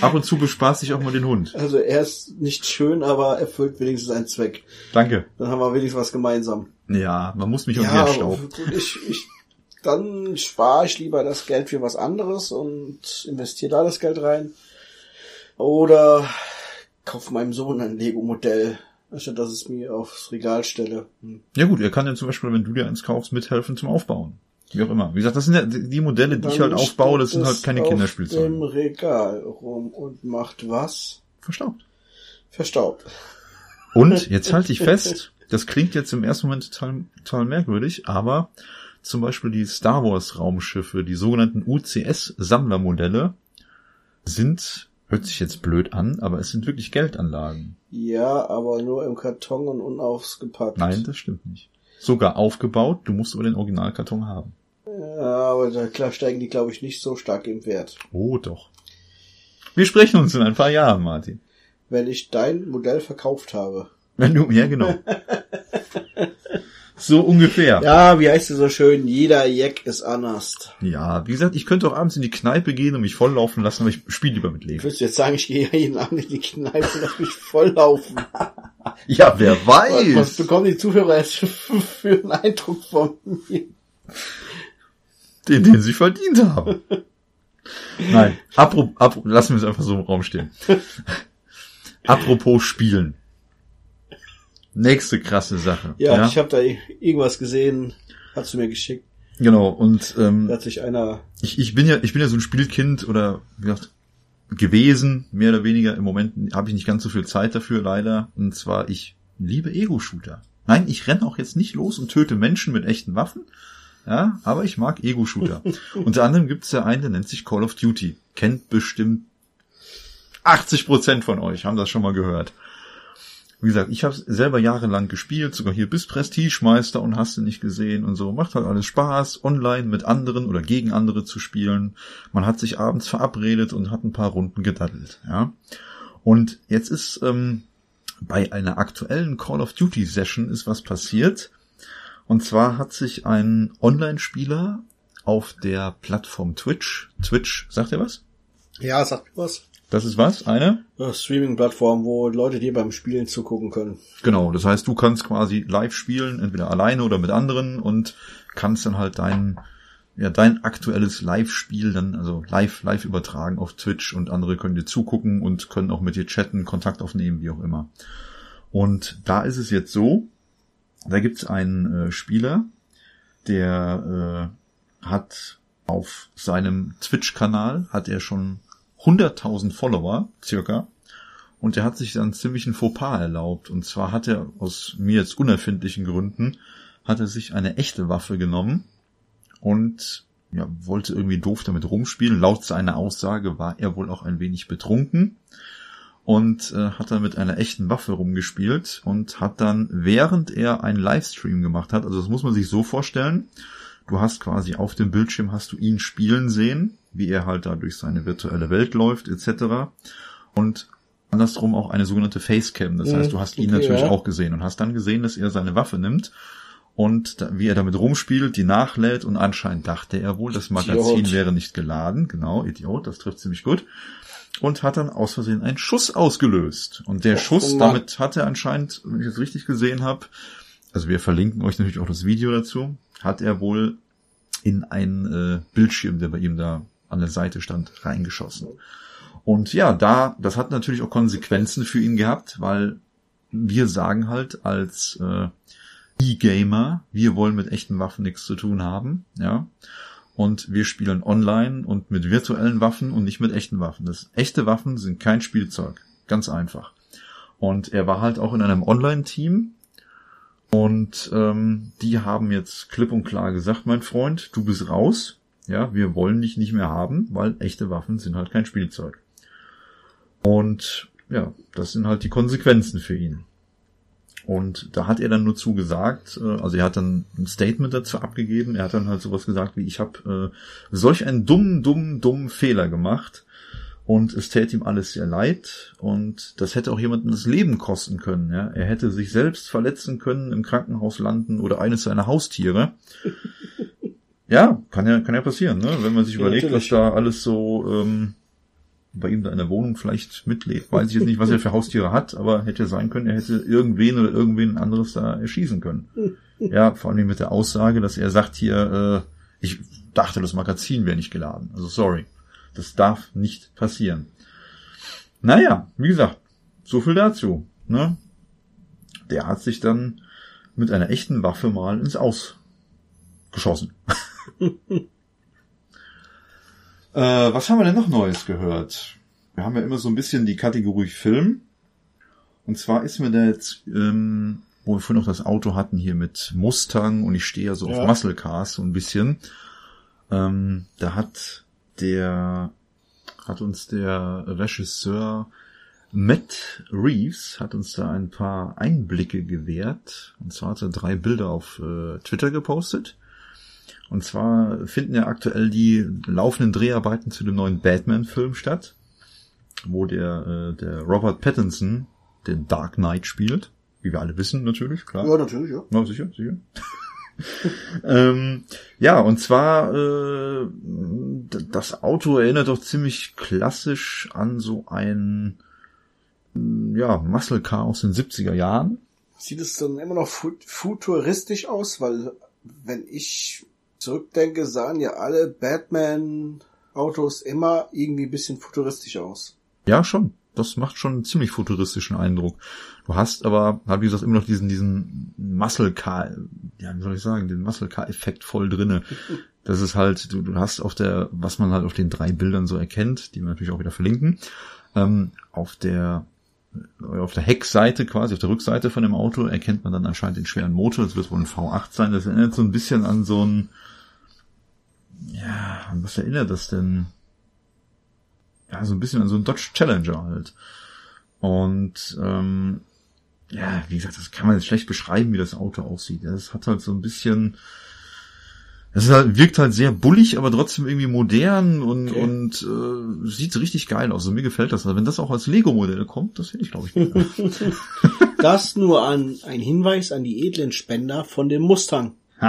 Ab und zu bespaß ich auch mal den Hund. Also er ist nicht schön, aber erfüllt wenigstens einen Zweck. Danke. Dann haben wir wenigstens was gemeinsam. Ja, man muss mich um Ja, Staub. ich, ich, dann spare ich lieber das Geld für was anderes und investiere da das Geld rein. Oder kauf meinem Sohn ein Lego-Modell, anstatt dass es mir aufs Regal stelle. Hm. Ja gut, er kann ja zum Beispiel, wenn du dir eins kaufst, mithelfen zum Aufbauen. Wie auch immer. Wie gesagt, das sind ja die Modelle, die ich halt Dann aufbaue, das sind halt keine Auf Kinderspielzeuge. Regal rum und macht was? Verstaubt. Verstaubt. Und jetzt halte ich fest, das klingt jetzt im ersten Moment total, total merkwürdig, aber zum Beispiel die Star Wars Raumschiffe, die sogenannten UCS Sammlermodelle, sind, hört sich jetzt blöd an, aber es sind wirklich Geldanlagen. Ja, aber nur im Karton und unausgepackt. Nein, das stimmt nicht. Sogar aufgebaut, du musst aber den Originalkarton haben. Ja, aber da klar steigen die, glaube ich, nicht so stark im Wert. Oh, doch. Wir sprechen uns in ein paar Jahren, Martin. Wenn ich dein Modell verkauft habe. Wenn du, ja, genau. so ungefähr. Ja, wie heißt es so schön? Jeder Jack ist anders. Ja, wie gesagt, ich könnte auch abends in die Kneipe gehen und mich volllaufen lassen, aber ich spiele lieber mit Lego. Willst du jetzt sagen, ich gehe ja jeden Abend in die Kneipe und lass mich volllaufen? Ja, wer Was, was weiß. bekommen die Zuhörer jetzt für einen Eindruck von mir? Den, den sie verdient haben. Nein, apro, apro, lassen wir es einfach so im Raum stehen. Apropos Spielen. Nächste krasse Sache. Ja, ich habe da irgendwas gesehen, hast du mir geschickt. genau. Und ähm, Da hat sich einer, ich, ich bin ja, ich bin ja so ein Spielkind oder wie gesagt gewesen, mehr oder weniger. Im Moment habe ich nicht ganz so viel Zeit dafür, leider. Und zwar ich liebe Ego-Shooter. Nein, ich renne auch jetzt nicht los und töte Menschen mit echten Waffen. Ja, aber ich mag Ego-Shooter. Unter anderem gibt es ja einen, der nennt sich Call of Duty. Kennt bestimmt 80 Prozent von euch, haben das schon mal gehört. Wie gesagt, ich habe selber jahrelang gespielt, sogar hier bis Prestigemeister und hast du nicht gesehen und so. Macht halt alles Spaß, online mit anderen oder gegen andere zu spielen. Man hat sich abends verabredet und hat ein paar Runden gedaddelt. Ja. Und jetzt ist ähm, bei einer aktuellen Call of Duty Session ist was passiert. Und zwar hat sich ein Online-Spieler auf der Plattform Twitch, Twitch, sagt ihr was? ja, sag mir was. Das ist was? Eine? Streaming-Plattform, wo Leute dir beim Spielen zugucken können. Genau, das heißt, du kannst quasi live spielen, entweder alleine oder mit anderen und kannst dann halt dein, ja, dein aktuelles Live-Spiel dann, also live, live übertragen auf Twitch und andere können dir zugucken und können auch mit dir chatten, Kontakt aufnehmen, wie auch immer. Und da ist es jetzt so, da gibt's einen äh, Spieler, der äh, hat auf seinem Twitch-Kanal hat er schon 100.000 Follower, circa. Und er hat sich dann ziemlich ein Fauxpas erlaubt. Und zwar hat er aus mir jetzt unerfindlichen Gründen, hat er sich eine echte Waffe genommen und ja, wollte irgendwie doof damit rumspielen. Laut seiner Aussage war er wohl auch ein wenig betrunken und äh, hat dann mit einer echten Waffe rumgespielt und hat dann, während er einen Livestream gemacht hat, also das muss man sich so vorstellen, du hast quasi auf dem Bildschirm hast du ihn spielen sehen, wie er halt da durch seine virtuelle Welt läuft, etc. Und andersrum auch eine sogenannte Facecam. Das heißt, du hast ihn okay, natürlich ja. auch gesehen und hast dann gesehen, dass er seine Waffe nimmt und da, wie er damit rumspielt, die nachlädt und anscheinend dachte er wohl, das Magazin Idiot. wäre nicht geladen. Genau, Idiot, das trifft ziemlich gut. Und hat dann aus Versehen einen Schuss ausgelöst. Und der Oh, Schuss, Mann. damit hat er anscheinend, wenn ich das richtig gesehen habe, also wir verlinken euch natürlich auch das Video dazu, hat er wohl in einen äh, Bildschirm, der bei ihm da an der Seite stand, reingeschossen. Und ja, da, das hat natürlich auch Konsequenzen für ihn gehabt, weil wir sagen halt als äh, E-Gamer, wir wollen mit echten Waffen nichts zu tun haben, ja. Und wir spielen online und mit virtuellen Waffen und nicht mit echten Waffen. Das echte Waffen sind kein Spielzeug. Ganz einfach. Und er war halt auch in einem Online-Team. Und ähm, die haben jetzt klipp und klar gesagt, mein Freund, du bist raus. Ja, wir wollen dich nicht mehr haben, weil echte Waffen sind halt kein Spielzeug. Und ja, das sind halt die Konsequenzen für ihn. Und da hat er dann nur zugesagt, äh, also er hat dann ein Statement dazu abgegeben, er hat dann halt sowas gesagt wie, ich habe äh, solch einen dummen, dummen, dummen Fehler gemacht und es täte ihm alles sehr leid und das hätte auch jemandem das Leben kosten können. Ja? Er hätte sich selbst verletzen können, im Krankenhaus landen oder eines seiner Haustiere. Ja, kann ja, kann ja passieren, ne? wenn man sich Ja, überlegt, natürlich. was da alles so ähm, bei ihm da in der Wohnung vielleicht mitlebt. Weiß ich jetzt nicht, was er für Haustiere hat, aber hätte sein können, er hätte irgendwen oder irgendwen anderes da erschießen können. Ja, vor allem mit der Aussage, dass er sagt hier, äh, ich dachte, das Magazin wäre nicht geladen. Also sorry. Das darf nicht passieren. Naja, wie gesagt, so viel dazu. Ne? Der hat sich dann mit einer echten Waffe mal ins Aus geschossen. äh, was haben wir denn noch Neues gehört? Wir haben ja immer so ein bisschen die Kategorie Film. Und zwar ist mir da jetzt, ähm, wo wir vorhin noch das Auto hatten hier mit Mustang und ich stehe ja so Ja. auf Muscle Cars so ein bisschen. Ähm, da hat der, hat uns der Regisseur Matt Reeves hat uns da ein paar Einblicke gewährt. Und zwar hat er drei Bilder auf äh, Twitter gepostet. Und zwar finden ja aktuell die laufenden Dreharbeiten zu dem neuen Batman-Film statt, wo der, äh, der Robert Pattinson den Dark Knight spielt. Wie wir alle wissen, natürlich, klar. Ja, natürlich, ja. Ja, sicher, sicher. ähm, ja, und zwar äh, das Auto erinnert doch ziemlich klassisch an so ein mm, ja, Muscle Car aus den 70er Jahren. Sieht es dann immer noch fu- futuristisch aus, weil wenn ich zurückdenke, sahen ja alle Batman-Autos immer irgendwie ein bisschen futuristisch aus. Ja, schon. Das macht schon einen ziemlich futuristischen Eindruck. Du hast aber, halt wie gesagt, immer noch diesen, diesen Muscle Car, ja, wie soll ich sagen, den Muscle Car Effekt voll drinne. Das ist halt, du, du hast auf der, was man halt auf den drei Bildern so erkennt, die wir natürlich auch wieder verlinken, ähm, auf der äh, auf der Heckseite quasi, auf der Rückseite von dem Auto erkennt man dann anscheinend den schweren Motor. Das wird wohl ein V8 sein. Das erinnert so ein bisschen an so ein, ja, an was erinnert das denn? Ja, so ein bisschen an so ein Dodge Challenger halt. Und ähm, ja, wie gesagt, das kann man jetzt schlecht beschreiben, wie das Auto aussieht. Das hat halt so ein bisschen, es halt, wirkt halt sehr bullig, aber trotzdem irgendwie modern und, Okay. und äh, sieht richtig geil aus. Also mir gefällt das. Also wenn das auch als Lego-Modell kommt, das hätte ich, glaube ich. Das nur an ein Hinweis an die edlen Spender von dem Mustang.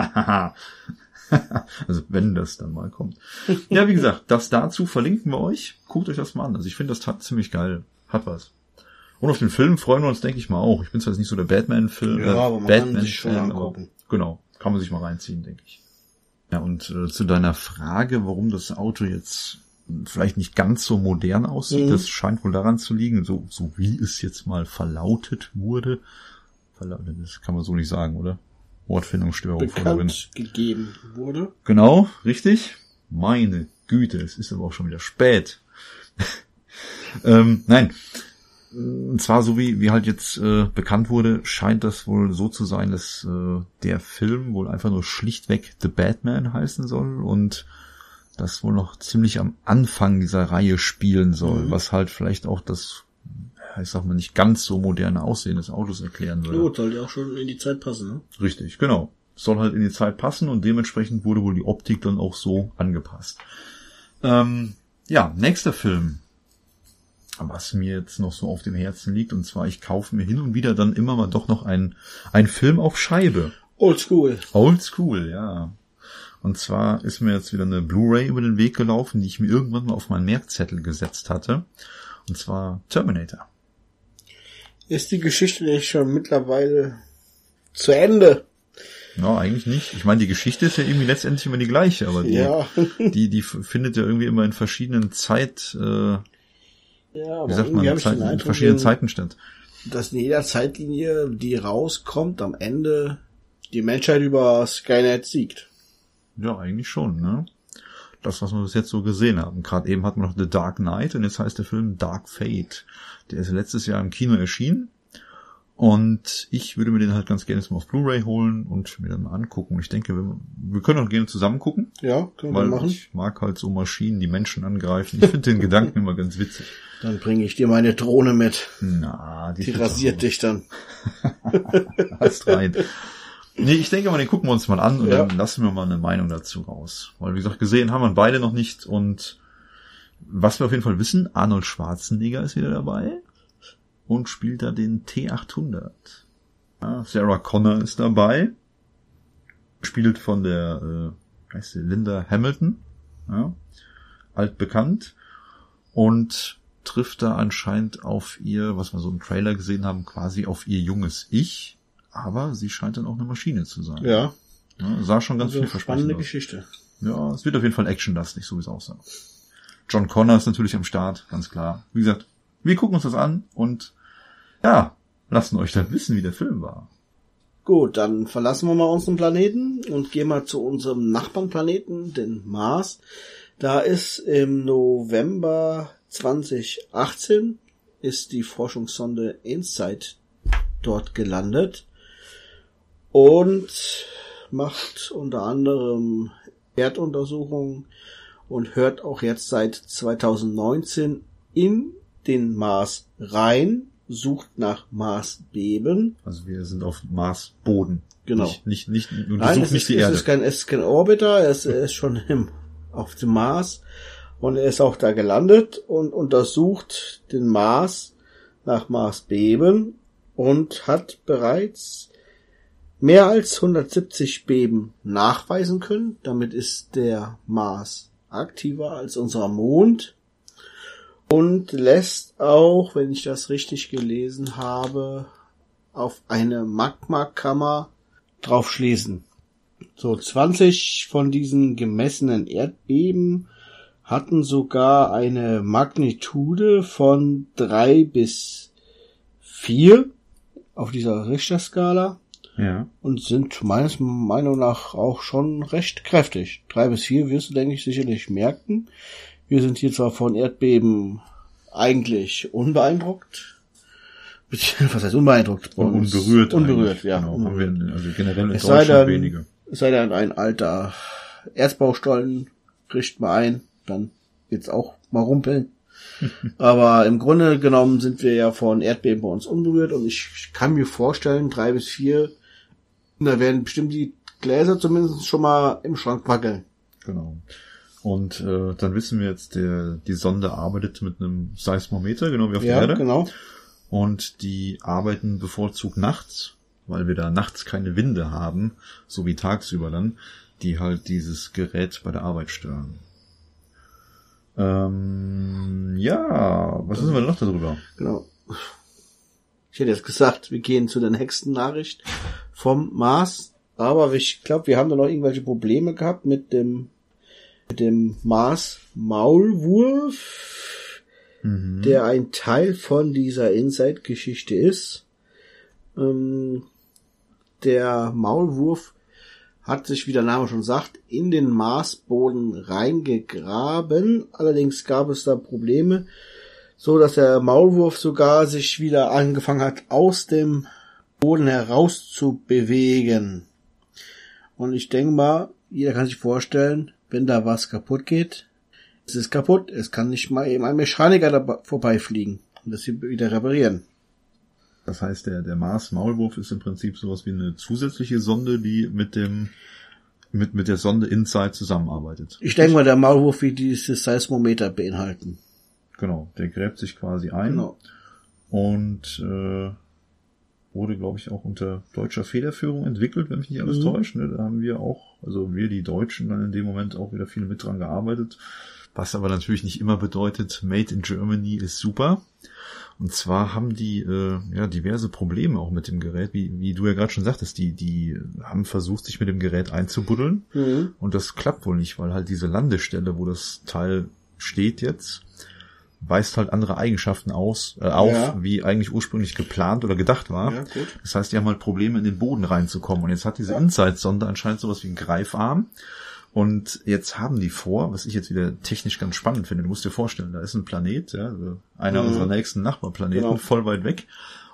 also wenn das dann mal kommt. Ja, wie gesagt, das dazu verlinken wir euch. Guckt euch das mal an. Also ich finde das hat ziemlich geil. Hat was. Und auf den Film freuen wir uns, denke ich mal, auch. Ich bin zwar jetzt nicht so der Batman-Film. Ja, aber man kann sich schon angucken. Genau, kann man sich mal reinziehen, denke ich. Ja, und äh, zu deiner Frage, warum das Auto jetzt vielleicht nicht ganz so modern aussieht, Mhm. das scheint wohl daran zu liegen, so, so wie es jetzt mal verlautet wurde. Verlautet, das kann man so nicht sagen, oder? Wortfindungsstörung. Bekannt gegeben wurde. Genau, richtig. Meine Güte, es ist aber auch schon wieder spät. ähm, nein. Und zwar so wie, wie halt jetzt äh, bekannt wurde, scheint das wohl so zu sein, dass äh, der Film wohl einfach nur schlichtweg The Batman heißen soll und das wohl noch ziemlich am Anfang dieser Reihe spielen soll, Mhm. was halt vielleicht auch das, ich sag mal, nicht ganz so moderne Aussehen des Autos erklären würde. Gut, sollte auch schon in die Zeit passen, ne? Richtig, genau. Soll halt in die Zeit passen und dementsprechend wurde wohl die Optik dann auch so angepasst. Ähm, ja, nächster Film, was mir jetzt noch so auf dem Herzen liegt, und zwar ich kaufe mir hin und wieder dann immer mal doch noch einen, einen Film auf Scheibe. Oldschool. Old School, ja. Und zwar ist mir jetzt wieder eine Blu-ray über den Weg gelaufen, die ich mir irgendwann mal auf meinen Merkzettel gesetzt hatte. Und zwar Terminator. Ist die Geschichte nicht schon mittlerweile zu Ende? Ja, eigentlich nicht. Ich meine, die Geschichte ist ja irgendwie letztendlich immer die gleiche, aber die, Ja. die, die findet ja irgendwie immer in verschiedenen Zeit, äh, Ja, wie sagt man, Zeit, in verschiedenen Zeiten statt. dass in jeder Zeitlinie, die rauskommt, am Ende die Menschheit über Skynet siegt. Ja, eigentlich schon, ne? Das, was wir bis jetzt so gesehen haben. Gerade eben hatten wir noch The Dark Knight und jetzt heißt der Film Dark Fate. Der ist letztes Jahr im Kino erschienen. Und ich würde mir den halt ganz gerne mal auf Blu-ray holen und mir dann mal angucken. Ich denke, wir, wir können auch gerne zusammen gucken. Ja, können wir machen. ich mag halt so Maschinen, die Menschen angreifen. Ich finde den Gedanken immer ganz witzig. Dann bringe ich dir meine Drohne mit. Na, Die wird rasiert dich dann. Hast rein. Nee, ich denke mal, den gucken wir uns mal an und Ja. dann lassen wir mal eine Meinung dazu raus. Weil, wie gesagt, gesehen haben wir beide noch nicht und was wir auf jeden Fall wissen, Arnold Schwarzenegger ist wieder dabei und spielt da den T800. Ja, Sarah Connor ist dabei, spielt von der, äh, heißt sie, Linda Hamilton, ja, altbekannt und trifft da anscheinend auf ihr, was wir so im Trailer gesehen haben, quasi auf ihr junges Ich, aber sie scheint dann auch eine Maschine zu sein. Ja, Ja, sah schon ganz also vielversprechend spannende aus. Geschichte. Ja, es wird auf jeden Fall actionlastig, so wie es aussah. John Connor ist natürlich am Start, ganz klar. Wie gesagt, wir gucken uns das an und ja, lassen euch dann wissen, wie der Film war. Gut, dann verlassen wir mal unseren Planeten und gehen mal zu unserem Nachbarnplaneten, den Mars. Da ist im November 2018 ist die Forschungssonde InSight dort gelandet und macht unter anderem Erduntersuchungen und hört auch jetzt seit 2019 in den Mars rein, sucht nach Marsbeben Also wir sind auf Mars Boden. Genau. Nicht, nicht, nicht, Nein, es nicht ist, die es Erde. ist kein, es ist kein Orbiter, er ist, er ist schon im, auf dem Mars und er ist auch da gelandet und untersucht den Mars nach Marsbeben und hat bereits mehr als 170 Beben nachweisen können. Damit ist der Mars aktiver als unser Mond und lässt auch, wenn ich das richtig gelesen habe, auf eine Magmakammer drauf schließen. So 20 von diesen gemessenen Erdbeben hatten sogar eine Magnitude von drei bis vier auf dieser Richterskala Ja. und sind meines Meinung nach auch schon recht kräftig. Drei bis vier wirst du, denke ich, sicherlich merken. Wir sind hier zwar von Erdbeben eigentlich unbeeindruckt. Was heißt unbeeindruckt? Unberührt. Unberührt, ja. Genau. Unberührt. Wir, also generell in Es sei Deutschland denn, wenige. es sei denn, ein alter Erzbaustollen bricht mal ein, dann wird's auch mal rumpeln. Aber im Grunde genommen sind wir ja von Erdbeben bei uns unberührt und ich kann mir vorstellen, drei bis vier, da werden bestimmt die Gläser zumindest schon mal im Schrank wackeln. Genau. Und äh, dann wissen wir jetzt, der, die Sonde arbeitet mit einem Seismometer, genau wie auf der Ja, Erde. genau. Und die arbeiten bevorzugt nachts, weil wir da nachts keine Winde haben, so wie tagsüber dann, die halt dieses Gerät bei der Arbeit stören. Ähm, ja, was wissen wir noch darüber? Genau. Ich hätte jetzt gesagt, wir gehen zu der nächsten Nachricht vom Mars, aber ich glaube, wir haben da noch irgendwelche Probleme gehabt mit dem mit dem Mars Maulwurf, Mhm. der ein Teil von dieser Inside-Geschichte ist. Ähm, der Maulwurf hat sich, wie der Name schon sagt, in den Marsboden reingegraben. Allerdings gab es da Probleme, so dass der Maulwurf sogar sich wieder angefangen hat, aus dem Boden heraus zu bewegen. Und ich denke mal, jeder kann sich vorstellen, wenn da was kaputt geht, es ist kaputt. Es kann nicht mal eben ein Mechaniker dabei vorbeifliegen und das hier wieder reparieren. Das heißt, der, der Mars-Maulwurf ist im Prinzip sowas wie eine zusätzliche Sonde, die mit dem, mit, mit der Sonde Inside zusammenarbeitet. Ich denke mal, der Maulwurf wird dieses Seismometer beinhalten. Genau, der gräbt sich quasi ein Genau. und äh, wurde, glaube ich, auch unter deutscher Federführung entwickelt, wenn mich nicht alles Mhm. täuscht. Ne? Da haben wir auch, also wir die Deutschen, dann in dem Moment auch wieder viel mit dran gearbeitet. Was aber natürlich nicht immer bedeutet, Made in Germany ist super. Und zwar haben die äh, ja diverse Probleme auch mit dem Gerät, wie, wie du ja gerade schon sagtest, die, die haben versucht, sich mit dem Gerät einzubuddeln. Mhm. Und das klappt wohl nicht, weil halt diese Landestelle, wo das Teil steht jetzt, weist halt andere Eigenschaften aus, äh, auf, Ja. wie eigentlich ursprünglich geplant oder gedacht war. Ja. Das heißt, die haben halt Probleme, in den Boden reinzukommen. Und jetzt hat diese Insight-Sonde anscheinend sowas wie einen Greifarm. Und jetzt haben die vor, was ich jetzt wieder technisch ganz spannend finde, du musst dir vorstellen, da ist ein Planet, ja, also einer Mhm. unserer nächsten Nachbarplaneten, Genau. voll weit weg.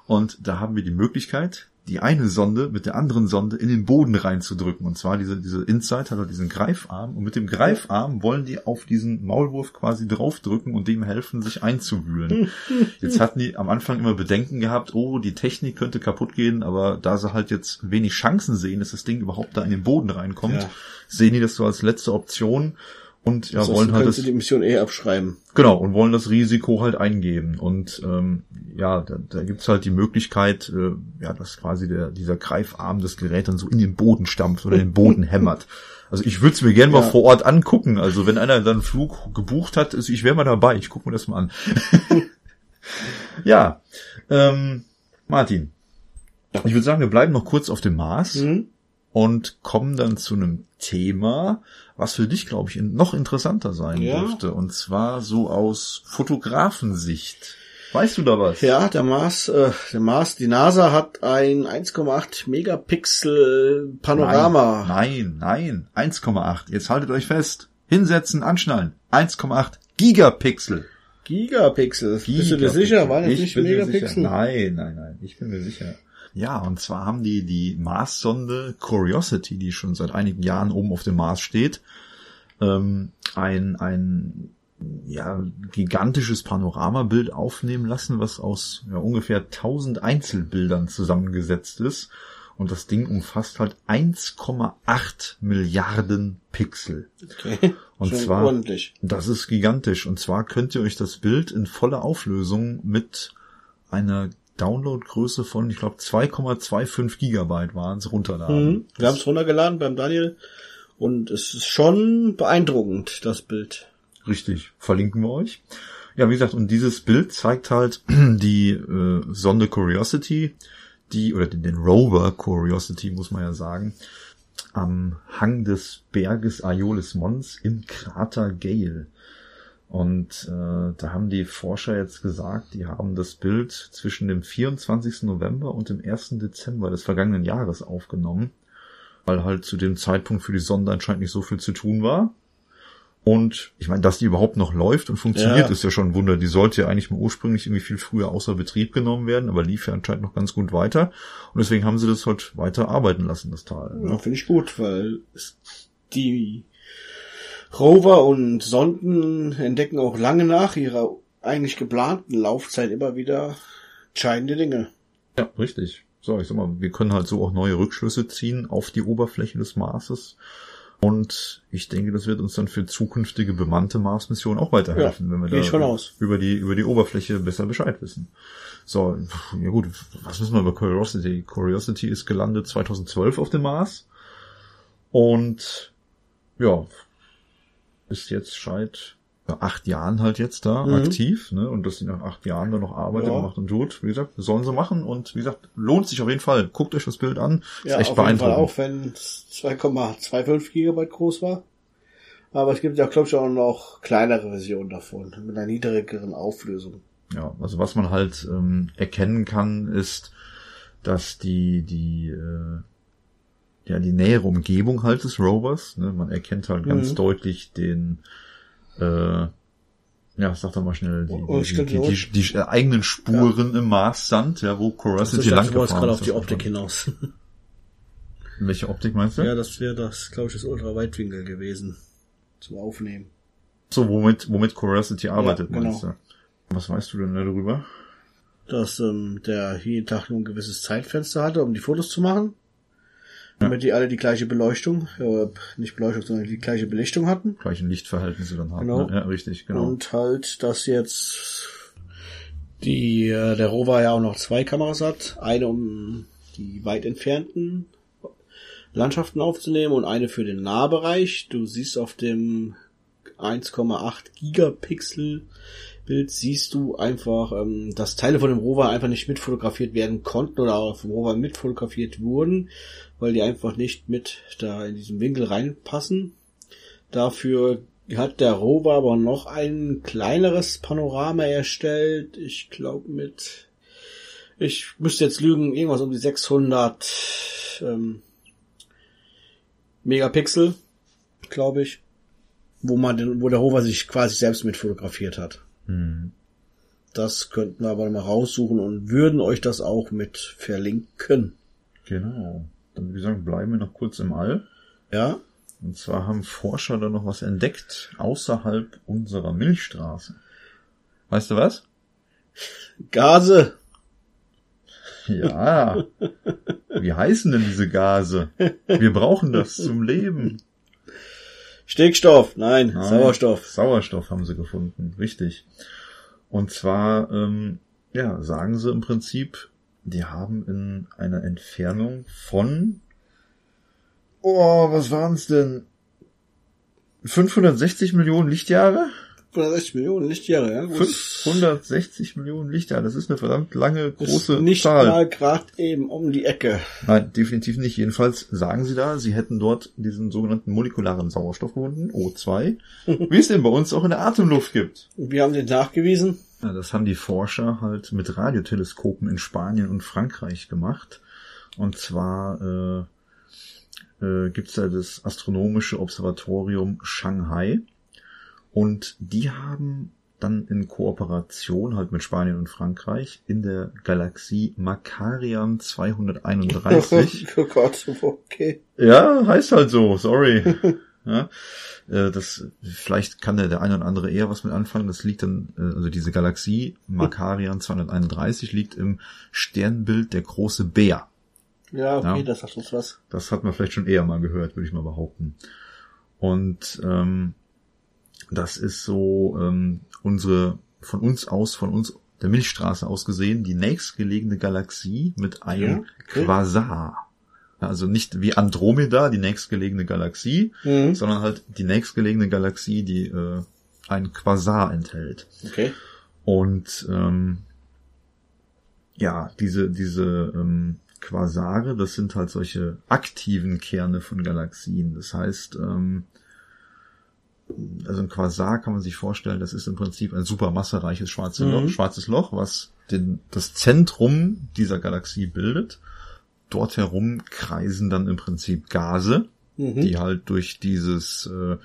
Und da haben wir die Möglichkeit, die eine Sonde mit der anderen Sonde in den Boden reinzudrücken. Und zwar diese, diese Insight hat diesen Greifarm. Und mit dem Greifarm wollen die auf diesen Maulwurf quasi draufdrücken und dem helfen, sich einzuwühlen. Jetzt hatten die am Anfang immer Bedenken gehabt, oh, die Technik könnte kaputt gehen, aber da sie halt jetzt wenig Chancen sehen, dass das Ding überhaupt da in den Boden reinkommt, Ja. sehen die das so als letzte Option und ja, Sonst wollen halt das, die Mission eh abschreiben. genau, und wollen das Risiko halt eingeben. Und ähm, ja, da, da gibt's halt die Möglichkeit, äh, ja, dass quasi der, dieser Greifarm des Gerät dann so in den Boden stampft oder den Boden hämmert. Also ich würde es mir gerne mal Ja. vor Ort angucken. Also wenn einer dann einen Flug gebucht hat, also ich wäre mal dabei. Ich gucke mir das mal an. ja, ähm, Martin. Ich würde sagen, wir bleiben noch kurz auf dem Mars Mhm. und kommen dann zu einem Thema, was für dich, glaube ich, noch interessanter sein Ja. dürfte. Und zwar so aus Fotografensicht. Weißt du da was? Ja, der Mars, äh, der Mars, die NASA hat ein 1,8 Megapixel Panorama. Nein, nein, 1,8. Jetzt haltet euch fest. Hinsetzen, anschnallen. 1,8 Gigapixel. Gigapixel. Bist du dir Gigapixel. sicher? War das Ich nicht bin mir Megapixel? sicher. Nein, nein, nein, ich bin mir sicher. Ja, und zwar haben die die Mars-Sonde Curiosity, die schon seit einigen Jahren oben auf dem Mars steht, ähm, ein, ein ja, gigantisches Panoramabild aufnehmen lassen, was aus ja, ungefähr 1000 Einzelbildern zusammengesetzt ist. Und das Ding umfasst halt 1,8 Milliarden Pixel. Okay. Und Schon zwar- ordentlich. Das ist gigantisch. Und zwar könnt ihr euch das Bild in voller Auflösung mit einer Downloadgröße von, ich glaube, 2,25 Gigabyte waren es runterladen. Mhm. Wir haben es runtergeladen beim Daniel und es ist schon beeindruckend, das Bild. Richtig, verlinken wir euch. Ja, wie gesagt, und dieses Bild zeigt halt die äh, Sonde Curiosity, die, oder den, den Rover Curiosity, muss man ja sagen, am Hang des Berges Aeolis Mons im Krater Gale. Und äh, da haben die Forscher jetzt gesagt, die haben das Bild zwischen dem 24. November und dem 1. Dezember des vergangenen Jahres aufgenommen, weil halt zu dem Zeitpunkt für die Sonde anscheinend nicht so viel zu tun war. Und ich meine, dass die überhaupt noch läuft und funktioniert, Ja. ist ja schon ein Wunder. Die sollte ja eigentlich mal ursprünglich irgendwie viel früher außer Betrieb genommen werden, aber lief ja anscheinend noch ganz gut weiter. Und deswegen haben sie das halt weiter arbeiten lassen, das Tal. Ja, finde ich gut, weil die Rover und Sonden entdecken auch lange nach ihrer eigentlich geplanten Laufzeit immer wieder entscheidende Dinge. Ja, richtig. So, ich sag mal, wir können halt so auch neue Rückschlüsse ziehen auf die Oberfläche des Marses. Und ich denke, das wird uns dann für zukünftige bemannte Mars-Missionen auch weiterhelfen, Ja, wenn wir da über die über die Oberfläche besser Bescheid wissen. So, ja gut, was wissen wir über Curiosity? Curiosity ist gelandet 2012 auf dem Mars und ja, ist jetzt seit ja, acht Jahren halt jetzt da Mhm. aktiv, ne? Und dass sie nach acht Jahren da noch arbeitet, Ja. macht und tut. Wie gesagt, sollen sie machen und wie gesagt, lohnt sich auf jeden Fall. Guckt euch das Bild an. Ist Ja, echt auf jeden Fall beeindruckend. auch, wenn es 2,25 Gigabyte groß war. Aber es gibt ja, glaube ich, auch noch kleinere Versionen davon, mit einer niedrigeren Auflösung. Ja, also was man halt ähm, erkennen kann, ist, dass die die äh, ja die nähere Umgebung halt des Rovers, ne, man erkennt halt ganz Mhm. deutlich den äh, ja, sag doch mal schnell, die, Oh, die, die, ja. die, die, eigenen Spuren im Marssand, ja, wo Curiosity lang du wolltest gerade ist. auf die Optik hinaus. Welche Optik meinst du? ja, das wäre das, glaube ich, das Ultraweitwinkel gewesen. Zum Aufnehmen. So, womit, womit Curiosity arbeitet, genau. meinst du? Was weißt du denn darüber? Dass ähm, der jeden Tag nur ein gewisses Zeitfenster hatte, um die Fotos zu machen. Damit die alle die gleiche Beleuchtung, äh, nicht Beleuchtung, sondern die gleiche Belichtung hatten. Gleichen Lichtverhältnisse dann haben. Genau. Ne? Ja, richtig, genau. Und halt, dass jetzt die, äh, der Rover ja auch noch zwei Kameras hat. Eine, um die weit entfernten Landschaften aufzunehmen und eine für den Nahbereich. Du siehst auf dem 1,8 Gigapixel Bild siehst du einfach, ähm, dass Teile von dem Rover einfach nicht mitfotografiert werden konnten oder auch vom Rover mitfotografiert wurden, weil die einfach nicht mit da in diesen Winkel reinpassen. Dafür hat der Rover aber noch ein kleineres Panorama erstellt. Ich glaube mit, ich müsste jetzt lügen, irgendwas um die 600 ähm, Megapixel, glaube ich, wo man, den, wo der Rover sich quasi selbst mit fotografiert hat. Hm. Das könnten wir aber mal raussuchen und würden euch das auch mit verlinken. Genau. Dann würde ich sagen, bleiben wir noch kurz im All. Ja, Und zwar haben Forscher da noch was entdeckt außerhalb unserer Milchstraße. Weißt du was? Gase. Ja. Wie heißen denn diese Gase? Wir brauchen das zum Leben. Stickstoff, nein, Nein, Sauerstoff. Sauerstoff haben sie gefunden, richtig. Und zwar, ähm, ja, sagen sie im Prinzip, die haben in einer Entfernung von, oh, was waren's denn? 560 Millionen Lichtjahre? 160 Millionen Lichtjahre, ja. Gut. 560 Millionen Lichtjahre, das ist eine verdammt lange, große ist nicht Zahl. mal gerade eben um die Ecke. Nein, definitiv nicht. Jedenfalls sagen sie da, sie hätten dort diesen sogenannten molekularen Sauerstoff gefunden, O2, wie es den bei uns auch in der Atemluft gibt. Und wir haben den nachgewiesen. Ja, das haben die Forscher halt mit Radioteleskopen in Spanien und Frankreich gemacht. Und zwar äh, äh, gibt's da das astronomische Observatorium Shanghai. Und die haben dann in Kooperation halt mit Spanien und Frankreich in der Galaxie Makarian 231 oh Gott, okay. ja, heißt halt so, sorry. ja, äh, das, vielleicht kann der, der eine oder andere eher was mit anfangen. Das liegt dann, äh, also diese Galaxie, Makarian 231, liegt im Sternbild der große Bär. Ja, okay, Ja. das sagt uns was. Das hat man vielleicht schon eher mal gehört, würde ich mal behaupten. Und ähm, das ist so ähm, unsere, von uns aus, von uns der Milchstraße aus gesehen, die nächstgelegene Galaxie mit einem Ja, okay. Quasar. Also nicht wie Andromeda, die nächstgelegene Galaxie, Mhm. sondern halt die nächstgelegene Galaxie, die äh, ein Quasar enthält. Okay. Und ähm, ja, diese, diese ähm, Quasare, das sind halt solche aktiven Kerne von Galaxien. Das heißt, ähm, also ein Quasar kann man sich vorstellen, das ist im Prinzip ein supermassereiches schwarze Mhm. Loch, schwarzes Loch, was den, das Zentrum dieser Galaxie bildet. Dort herum kreisen dann im Prinzip Gase, Mhm. die halt durch dieses äh,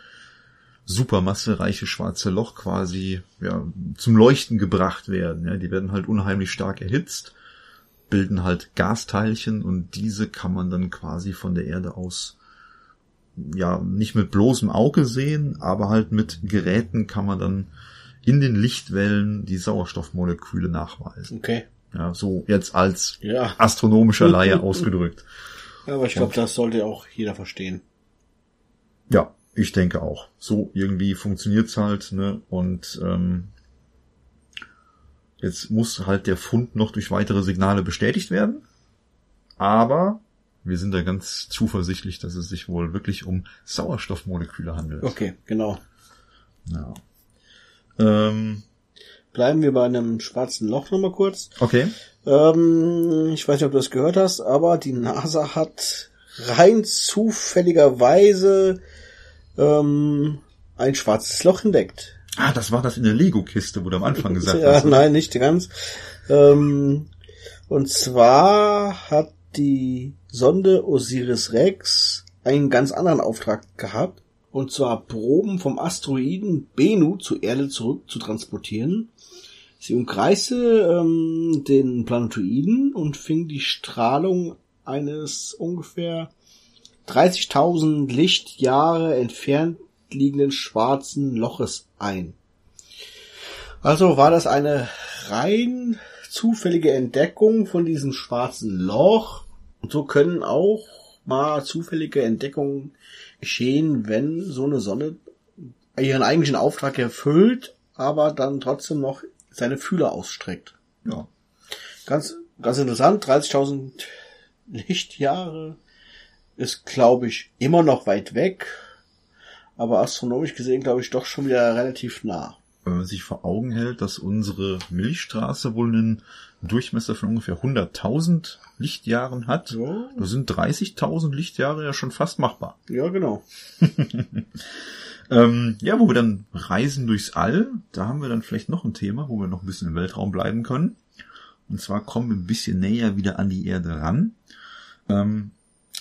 supermassereiche schwarze Loch quasi ja, zum Leuchten gebracht werden. Ja, die werden halt unheimlich stark erhitzt, bilden halt Gasteilchen und diese kann man dann quasi von der Erde aus ja nicht mit bloßem Auge sehen, aber halt mit Geräten kann man dann in den Lichtwellen die Sauerstoffmoleküle nachweisen. Okay. Ja, so jetzt als Ja. astronomischer Laie ausgedrückt. Aber ich glaube, das sollte auch jeder verstehen. Ja, ich denke auch. So irgendwie funktioniert's halt, ne? Und ähm, jetzt muss halt der Fund noch durch weitere Signale bestätigt werden. Aber wir sind da ganz zuversichtlich, dass es sich wohl wirklich um Sauerstoffmoleküle handelt. Okay, genau. Ja. Ähm, Bleiben wir bei einem schwarzen Loch nochmal kurz. okay. Ähm, ich weiß nicht, ob du das gehört hast, aber die NASA hat rein zufälligerweise ähm, ein schwarzes Loch entdeckt. Ah, das war das in der Lego-Kiste, wo du am Anfang gesagt ja, hast. ne? nein, nicht ganz. Ähm, und zwar hat die Sonde Osiris Rex einen ganz anderen Auftrag gehabt. Und zwar Proben vom Asteroiden Bennu zur Erde zurück zu transportieren. Sie umkreiste ähm, den Planetoiden und fing die Strahlung eines ungefähr 30.000 Lichtjahre entfernt liegenden schwarzen Loches ein. Also war das eine rein zufällige Entdeckung von diesem schwarzen Loch. Und so können auch mal zufällige Entdeckungen geschehen, wenn so eine Sonne ihren eigentlichen Auftrag erfüllt, aber dann trotzdem noch seine Fühler ausstreckt. Ja. Ganz, ganz interessant, 30.000 Lichtjahre ist, glaube ich, immer noch weit weg, aber astronomisch gesehen, glaube ich, doch schon wieder relativ nah. wenn man sich vor Augen hält, dass unsere Milchstraße wohl einen Durchmesser von ungefähr 100.000 Lichtjahren hat, Ja. da sind 30.000 Lichtjahre ja schon fast machbar. Ja, genau. Ähm, ja, wo wir dann reisen durchs All, da haben wir dann vielleicht noch ein Thema, wo wir noch ein bisschen im Weltraum bleiben können. Und zwar kommen wir ein bisschen näher wieder an die Erde ran. Ähm,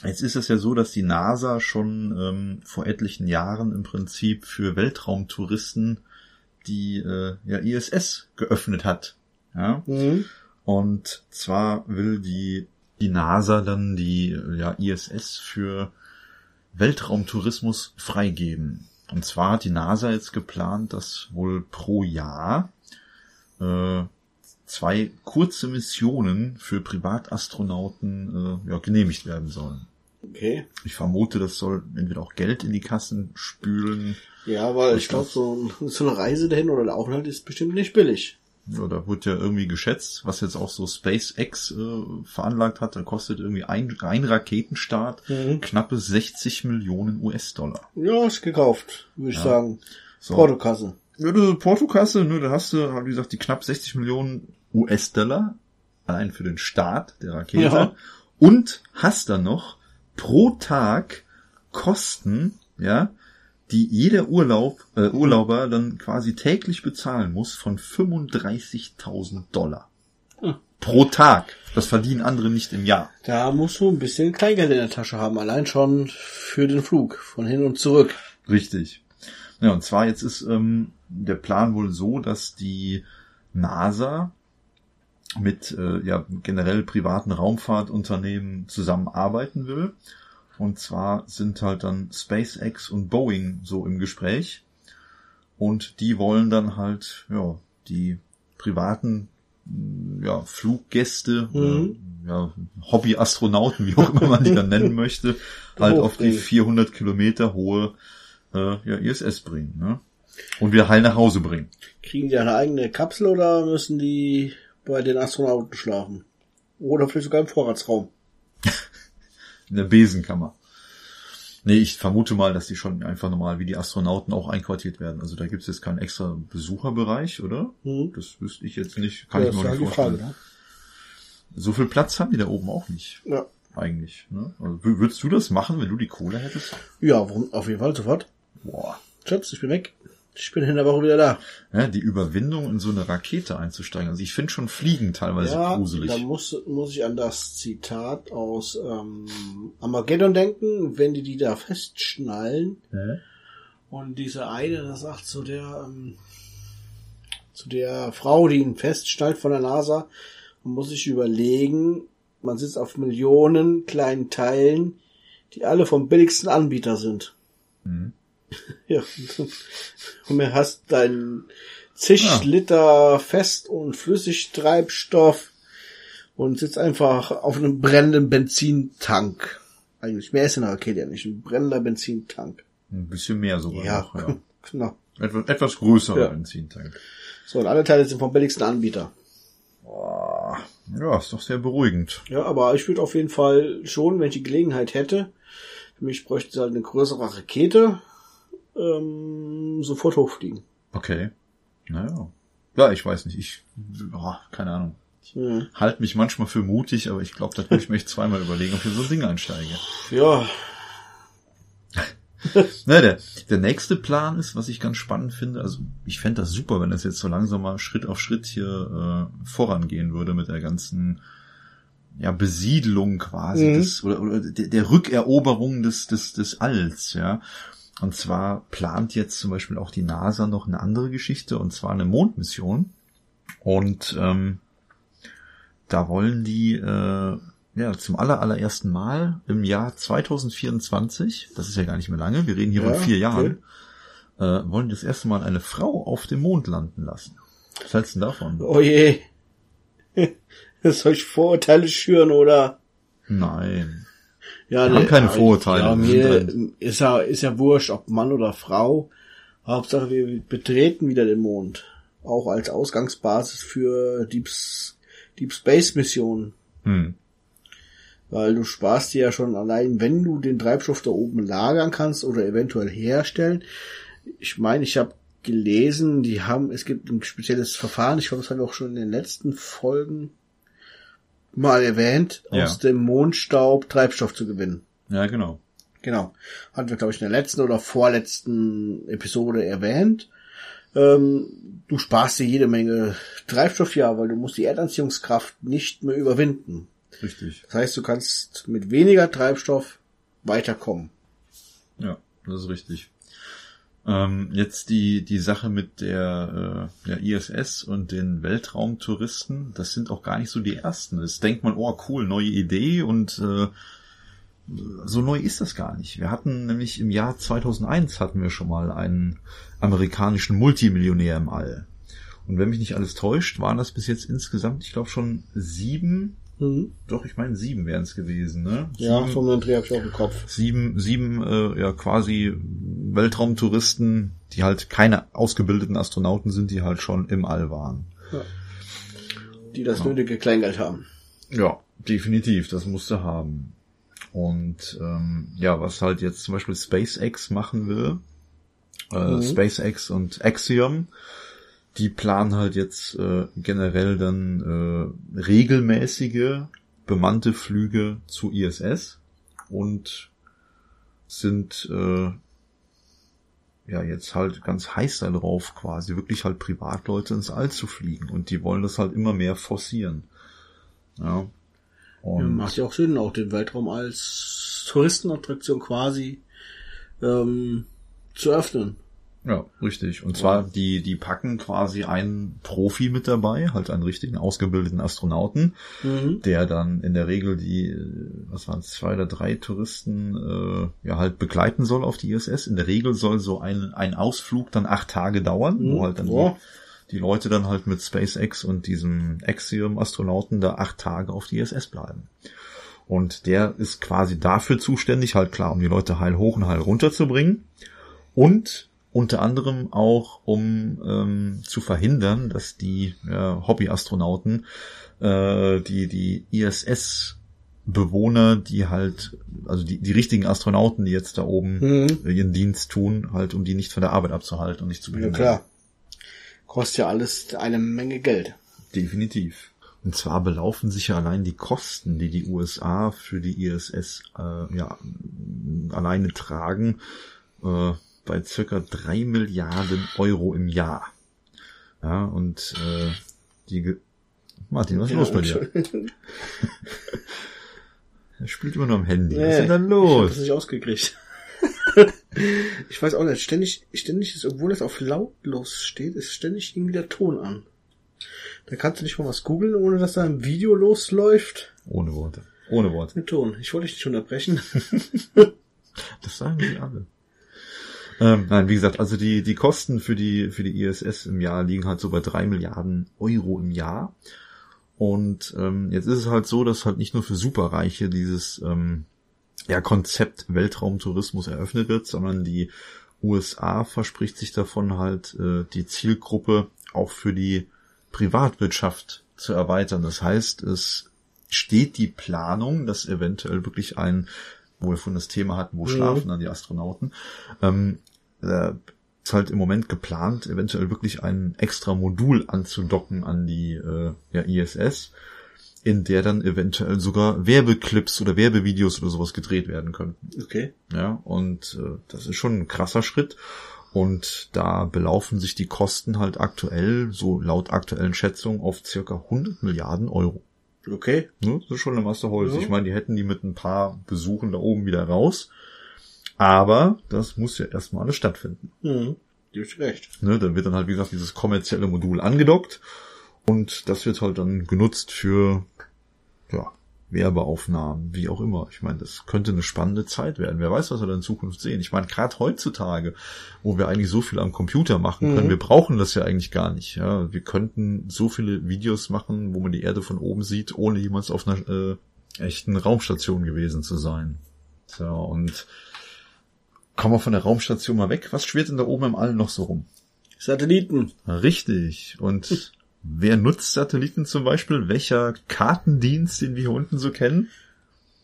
jetzt ist es ja so, dass die NASA schon ähm, vor etlichen Jahren im Prinzip für Weltraumtouristen die äh, ja, ISS geöffnet hat. Ja? Mhm. Und zwar will die, die NASA dann die ja, ISS für Weltraumtourismus freigeben. Und zwar hat die NASA jetzt geplant, dass wohl pro Jahr äh, zwei kurze Missionen für Privatastronauten äh, ja, genehmigt werden sollen. Okay. Ich vermute, das soll entweder auch Geld in die Kassen spülen. Ja, weil Ich glaube, so, so eine Reise dahin oder der Aufenthalt ist bestimmt nicht billig. Ja, da wird ja irgendwie geschätzt, was jetzt auch so SpaceX äh, veranlagt hat. Da kostet irgendwie ein, ein Raketenstart Mhm. knappe 60 Millionen US-Dollar. Ja, ist gekauft, würde ich Ja. sagen. So. Portokasse. Ja, du Portokasse, ne, da hast du, wie gesagt, die knapp 60 Millionen US-Dollar allein für den Start der Rakete Ja. und hast dann noch pro Tag Kosten, ja, die jeder Urlaub, äh, Urlauber dann quasi täglich bezahlen muss von 35.000 Dollar. Hm. Pro Tag. Das verdienen andere nicht im Jahr. Da musst du ein bisschen Kleingeld in der Tasche haben, allein schon für den Flug von hin und zurück. Richtig. Ja, und zwar jetzt ist ähm, der Plan wohl so, dass die NASA mit äh, ja, generell privaten Raumfahrtunternehmen zusammenarbeiten will. Und zwar sind halt dann SpaceX und Boeing so im Gespräch. Und die wollen dann halt, ja, die privaten mh, ja, Fluggäste, Mhm. ja, Hobbyastronauten, wie auch immer man die dann nennen möchte, halt auf die Hochbringen. 400 Kilometer hohe äh, ja, ISS bringen. Ne? Und wieder heil nach Hause bringen. Kriegen die eine eigene Kapsel oder müssen die bei den Astronauten schlafen? Oder vielleicht sogar im Vorratsraum. In der Besenkammer. Nee, ich vermute mal, dass die schon einfach normal wie die Astronauten auch einquartiert werden. Also da gibt es jetzt keinen extra Besucherbereich, oder? Mhm. Das wüsste ich jetzt nicht. Kann Ja, ich mir nicht die Frage, vorstellen. So viel Platz haben die da oben auch nicht, ne? eigentlich. Ne? Also, wür- würdest du das machen, wenn du die Kohle hättest? Ja. Ja, auf jeden Fall sofort. Boah. Schatz, ich bin weg. Ich bin in der Woche wieder da. Ja, die Überwindung, in so eine Rakete einzusteigen. Also ich finde schon Fliegen teilweise ja, gruselig. da muss, muss ich an das Zitat aus ähm, Armageddon denken, wenn die die da festschnallen Hä? und dieser eine, das sagt zu der ähm, zu der Frau, die ihn festschnallt von der NASA, man muss sich überlegen, man sitzt auf Millionen kleinen Teilen, die alle vom billigsten Anbieter sind. Mhm. Ja. Und mir hast dein zig Ah. Liter Fest- und Flüssigtreibstoff und sitzt einfach auf einem brennenden Benzintank. Eigentlich mehr ist in der Rakete ja nicht. Ein brennender Benzintank. Ein bisschen mehr sogar Ja, noch, ja. genau. Etwas, etwas größerer Ja. Benzintank. So, und alle Teile sind vom billigsten Anbieter. Ja, ist doch sehr beruhigend. Ja, aber ich würde auf jeden Fall schon, wenn ich die Gelegenheit hätte, für mich bräuchte es halt eine größere Rakete, ähm, sofort hochfliegen. Okay. Naja. Ja, ich weiß nicht. Ich, oh, keine Ahnung. Hm. Halt mich manchmal für mutig, aber ich glaube, da würde ich mir echt zweimal überlegen, ob ich so ein Ding einsteige. Ja, Na, der, der nächste Plan ist, was ich ganz spannend finde, also ich fände das super, wenn das jetzt so langsam mal Schritt auf Schritt hier äh, vorangehen würde mit der ganzen ja, Besiedlung quasi Mhm. des, oder, oder der, der Rückeroberung des, des, des Alls, ja. Und zwar plant jetzt zum Beispiel auch die NASA noch eine andere Geschichte, und zwar eine Mondmission. Und ähm, da wollen die äh, ja zum aller, allerersten Mal im Jahr 2024, das ist ja gar nicht mehr lange, wir reden hier Ja, von vier okay. Jahren, äh, wollen das erste Mal eine Frau auf dem Mond landen lassen. Was hältst du denn davon? oh je. Soll ich Vorurteile schüren oder? Nein. Ja, Wir haben keine Vorurteile, Ja, mir ist ja, ist ja wurscht, ob Mann oder Frau. Hauptsache, wir betreten wieder den Mond. Auch als Ausgangsbasis für Deep, Deep Space Missionen. Hm. Weil du sparst dir ja schon allein, wenn du den Treibstoff da oben lagern kannst oder eventuell herstellen. Ich meine, ich habe gelesen, die haben, es gibt ein spezielles Verfahren, ich glaube, das haben wir auch schon in den letzten Folgen mal erwähnt, Ja. aus dem Mondstaub Treibstoff zu gewinnen. Ja, genau. Genau. Hatten wir, glaube ich, in der letzten oder vorletzten Episode erwähnt. Ähm, du sparst dir jede Menge Treibstoff ja, weil du musst die Erdanziehungskraft nicht mehr überwinden. Richtig. Das heißt, du kannst mit weniger Treibstoff weiterkommen. Ja, das ist richtig. Ähm, jetzt die, die Sache mit der, äh, der ISS und den Weltraumtouristen, das sind auch gar nicht so die ersten. Es denkt man, oh cool, neue Idee und äh, so neu ist das gar nicht. Wir hatten nämlich im Jahr 2001 hatten wir schon mal einen amerikanischen Multimillionär im All. Und wenn mich nicht alles täuscht, waren das bis jetzt insgesamt, ich glaube schon sieben, Mhm. doch ich meine sieben wären es gewesen, ne? Ja, sieben, vom Dreh hab ich auch im Kopf. sieben, sieben äh, ja quasi Weltraumtouristen, die halt keine ausgebildeten Astronauten sind, die halt schon im All waren. Die das nötige Kleingeld haben. Ja, definitiv, das musste haben. Und ähm, ja, was halt jetzt zum Beispiel SpaceX machen will, äh, SpaceX und Axiom, die planen halt jetzt äh, generell dann äh, regelmäßige bemannte Flüge zu ISS und sind äh, ja jetzt halt ganz heiß darauf, quasi wirklich halt Privatleute ins All zu fliegen. Und die wollen das halt immer mehr forcieren. Ja. Und Ja, macht ja auch Sinn, auch den Weltraum als Touristenattraktion quasi ähm, zu öffnen. Ja, richtig. Und zwar, die, die packen quasi einen Profi mit dabei, halt einen richtigen ausgebildeten Astronauten, Mhm. der dann in der Regel die, äh, was waren es, zwei oder drei Touristen, äh, ja halt begleiten soll auf die ISS. In der Regel soll so ein, ein Ausflug dann acht Tage dauern, wo halt dann die, die Leute dann halt mit SpaceX und diesem Axiom-Astronauten da acht Tage auf die ISS bleiben. Und der ist quasi dafür zuständig, halt klar, um die Leute heil hoch und heil runter zu bringen. Und unter anderem auch, um ähm, zu verhindern, dass die ja, Hobbyastronauten, äh, die, die ISS-Bewohner, die halt, also die, die richtigen Astronauten, die jetzt da oben Mhm. ihren Dienst tun, halt, um die nicht von der Arbeit abzuhalten und nicht zu Ja behindern. klar. Kostet ja alles eine Menge Geld. Definitiv. Und zwar belaufen sich ja allein die Kosten, die die USA für die ISS äh, ja, alleine tragen, äh, bei circa drei Milliarden Euro im Jahr. Ja, und äh, die Ge Martin, was ist los bei dir? Er spielt immer nur am Handy. was ist denn da Ich hab los? das nicht ausgekriegt. ich weiß auch nicht, ständig, ständig ist, obwohl es auf lautlos steht, ist ständig irgendwie der Ton an. Da kannst du nicht mal was googeln, ohne dass da ein Video losläuft. Ohne Worte. Ohne Worte. Mit Ton. Ich wollte dich nicht unterbrechen. Das sagen die alle. Ähm, nein, wie gesagt, also die, die Kosten für die, für die ISS im Jahr liegen halt so bei drei Milliarden Euro im Jahr. Und ähm, jetzt ist es halt so, dass halt nicht nur für Superreiche dieses ähm, ja, Konzept Weltraumtourismus eröffnet wird, sondern die USA verspricht sich davon halt äh, die Zielgruppe auch für die Privatwirtschaft zu erweitern. Das heißt, es steht die Planung, dass eventuell wirklich ein, wo wir von das Thema hatten, wo schlafen dann die Astronauten, ähm, äh, ist halt im Moment geplant, eventuell wirklich ein extra Modul anzudocken an die äh, ja, ISS, in der dann eventuell sogar Werbeclips oder Werbevideos oder sowas gedreht werden könnten. Okay. Ja, und äh, das ist schon ein krasser Schritt. Und da belaufen sich die Kosten halt aktuell, so laut aktuellen Schätzungen, auf circa 100 Milliarden Euro. Okay. Ne? Das ist schon eine Masse Holz. Ja. Ich meine, die hätten die mit ein paar Besuchen da oben wieder raus. Aber das muss ja erstmal alles stattfinden. Mhm. Du hast recht. Ne? Dann wird dann halt, wie gesagt, dieses kommerzielle Modul angedockt. Und das wird halt dann genutzt für, ja, Werbeaufnahmen, wie auch immer. Ich meine, das könnte eine spannende Zeit werden. Wer weiß, was wir da in Zukunft sehen. Ich meine, gerade heutzutage, wo wir eigentlich so viel am Computer machen können, Mhm. wir brauchen das ja eigentlich gar nicht. Ja, wir könnten so viele Videos machen, wo man die Erde von oben sieht, ohne jemals auf einer äh, echten Raumstation gewesen zu sein. So, und kommen wir von der Raumstation mal weg. Was schwirrt denn da oben im All noch so rum? Satelliten. Richtig. Und wer nutzt Satelliten zum Beispiel? Welcher Kartendienst, den wir hier unten so kennen?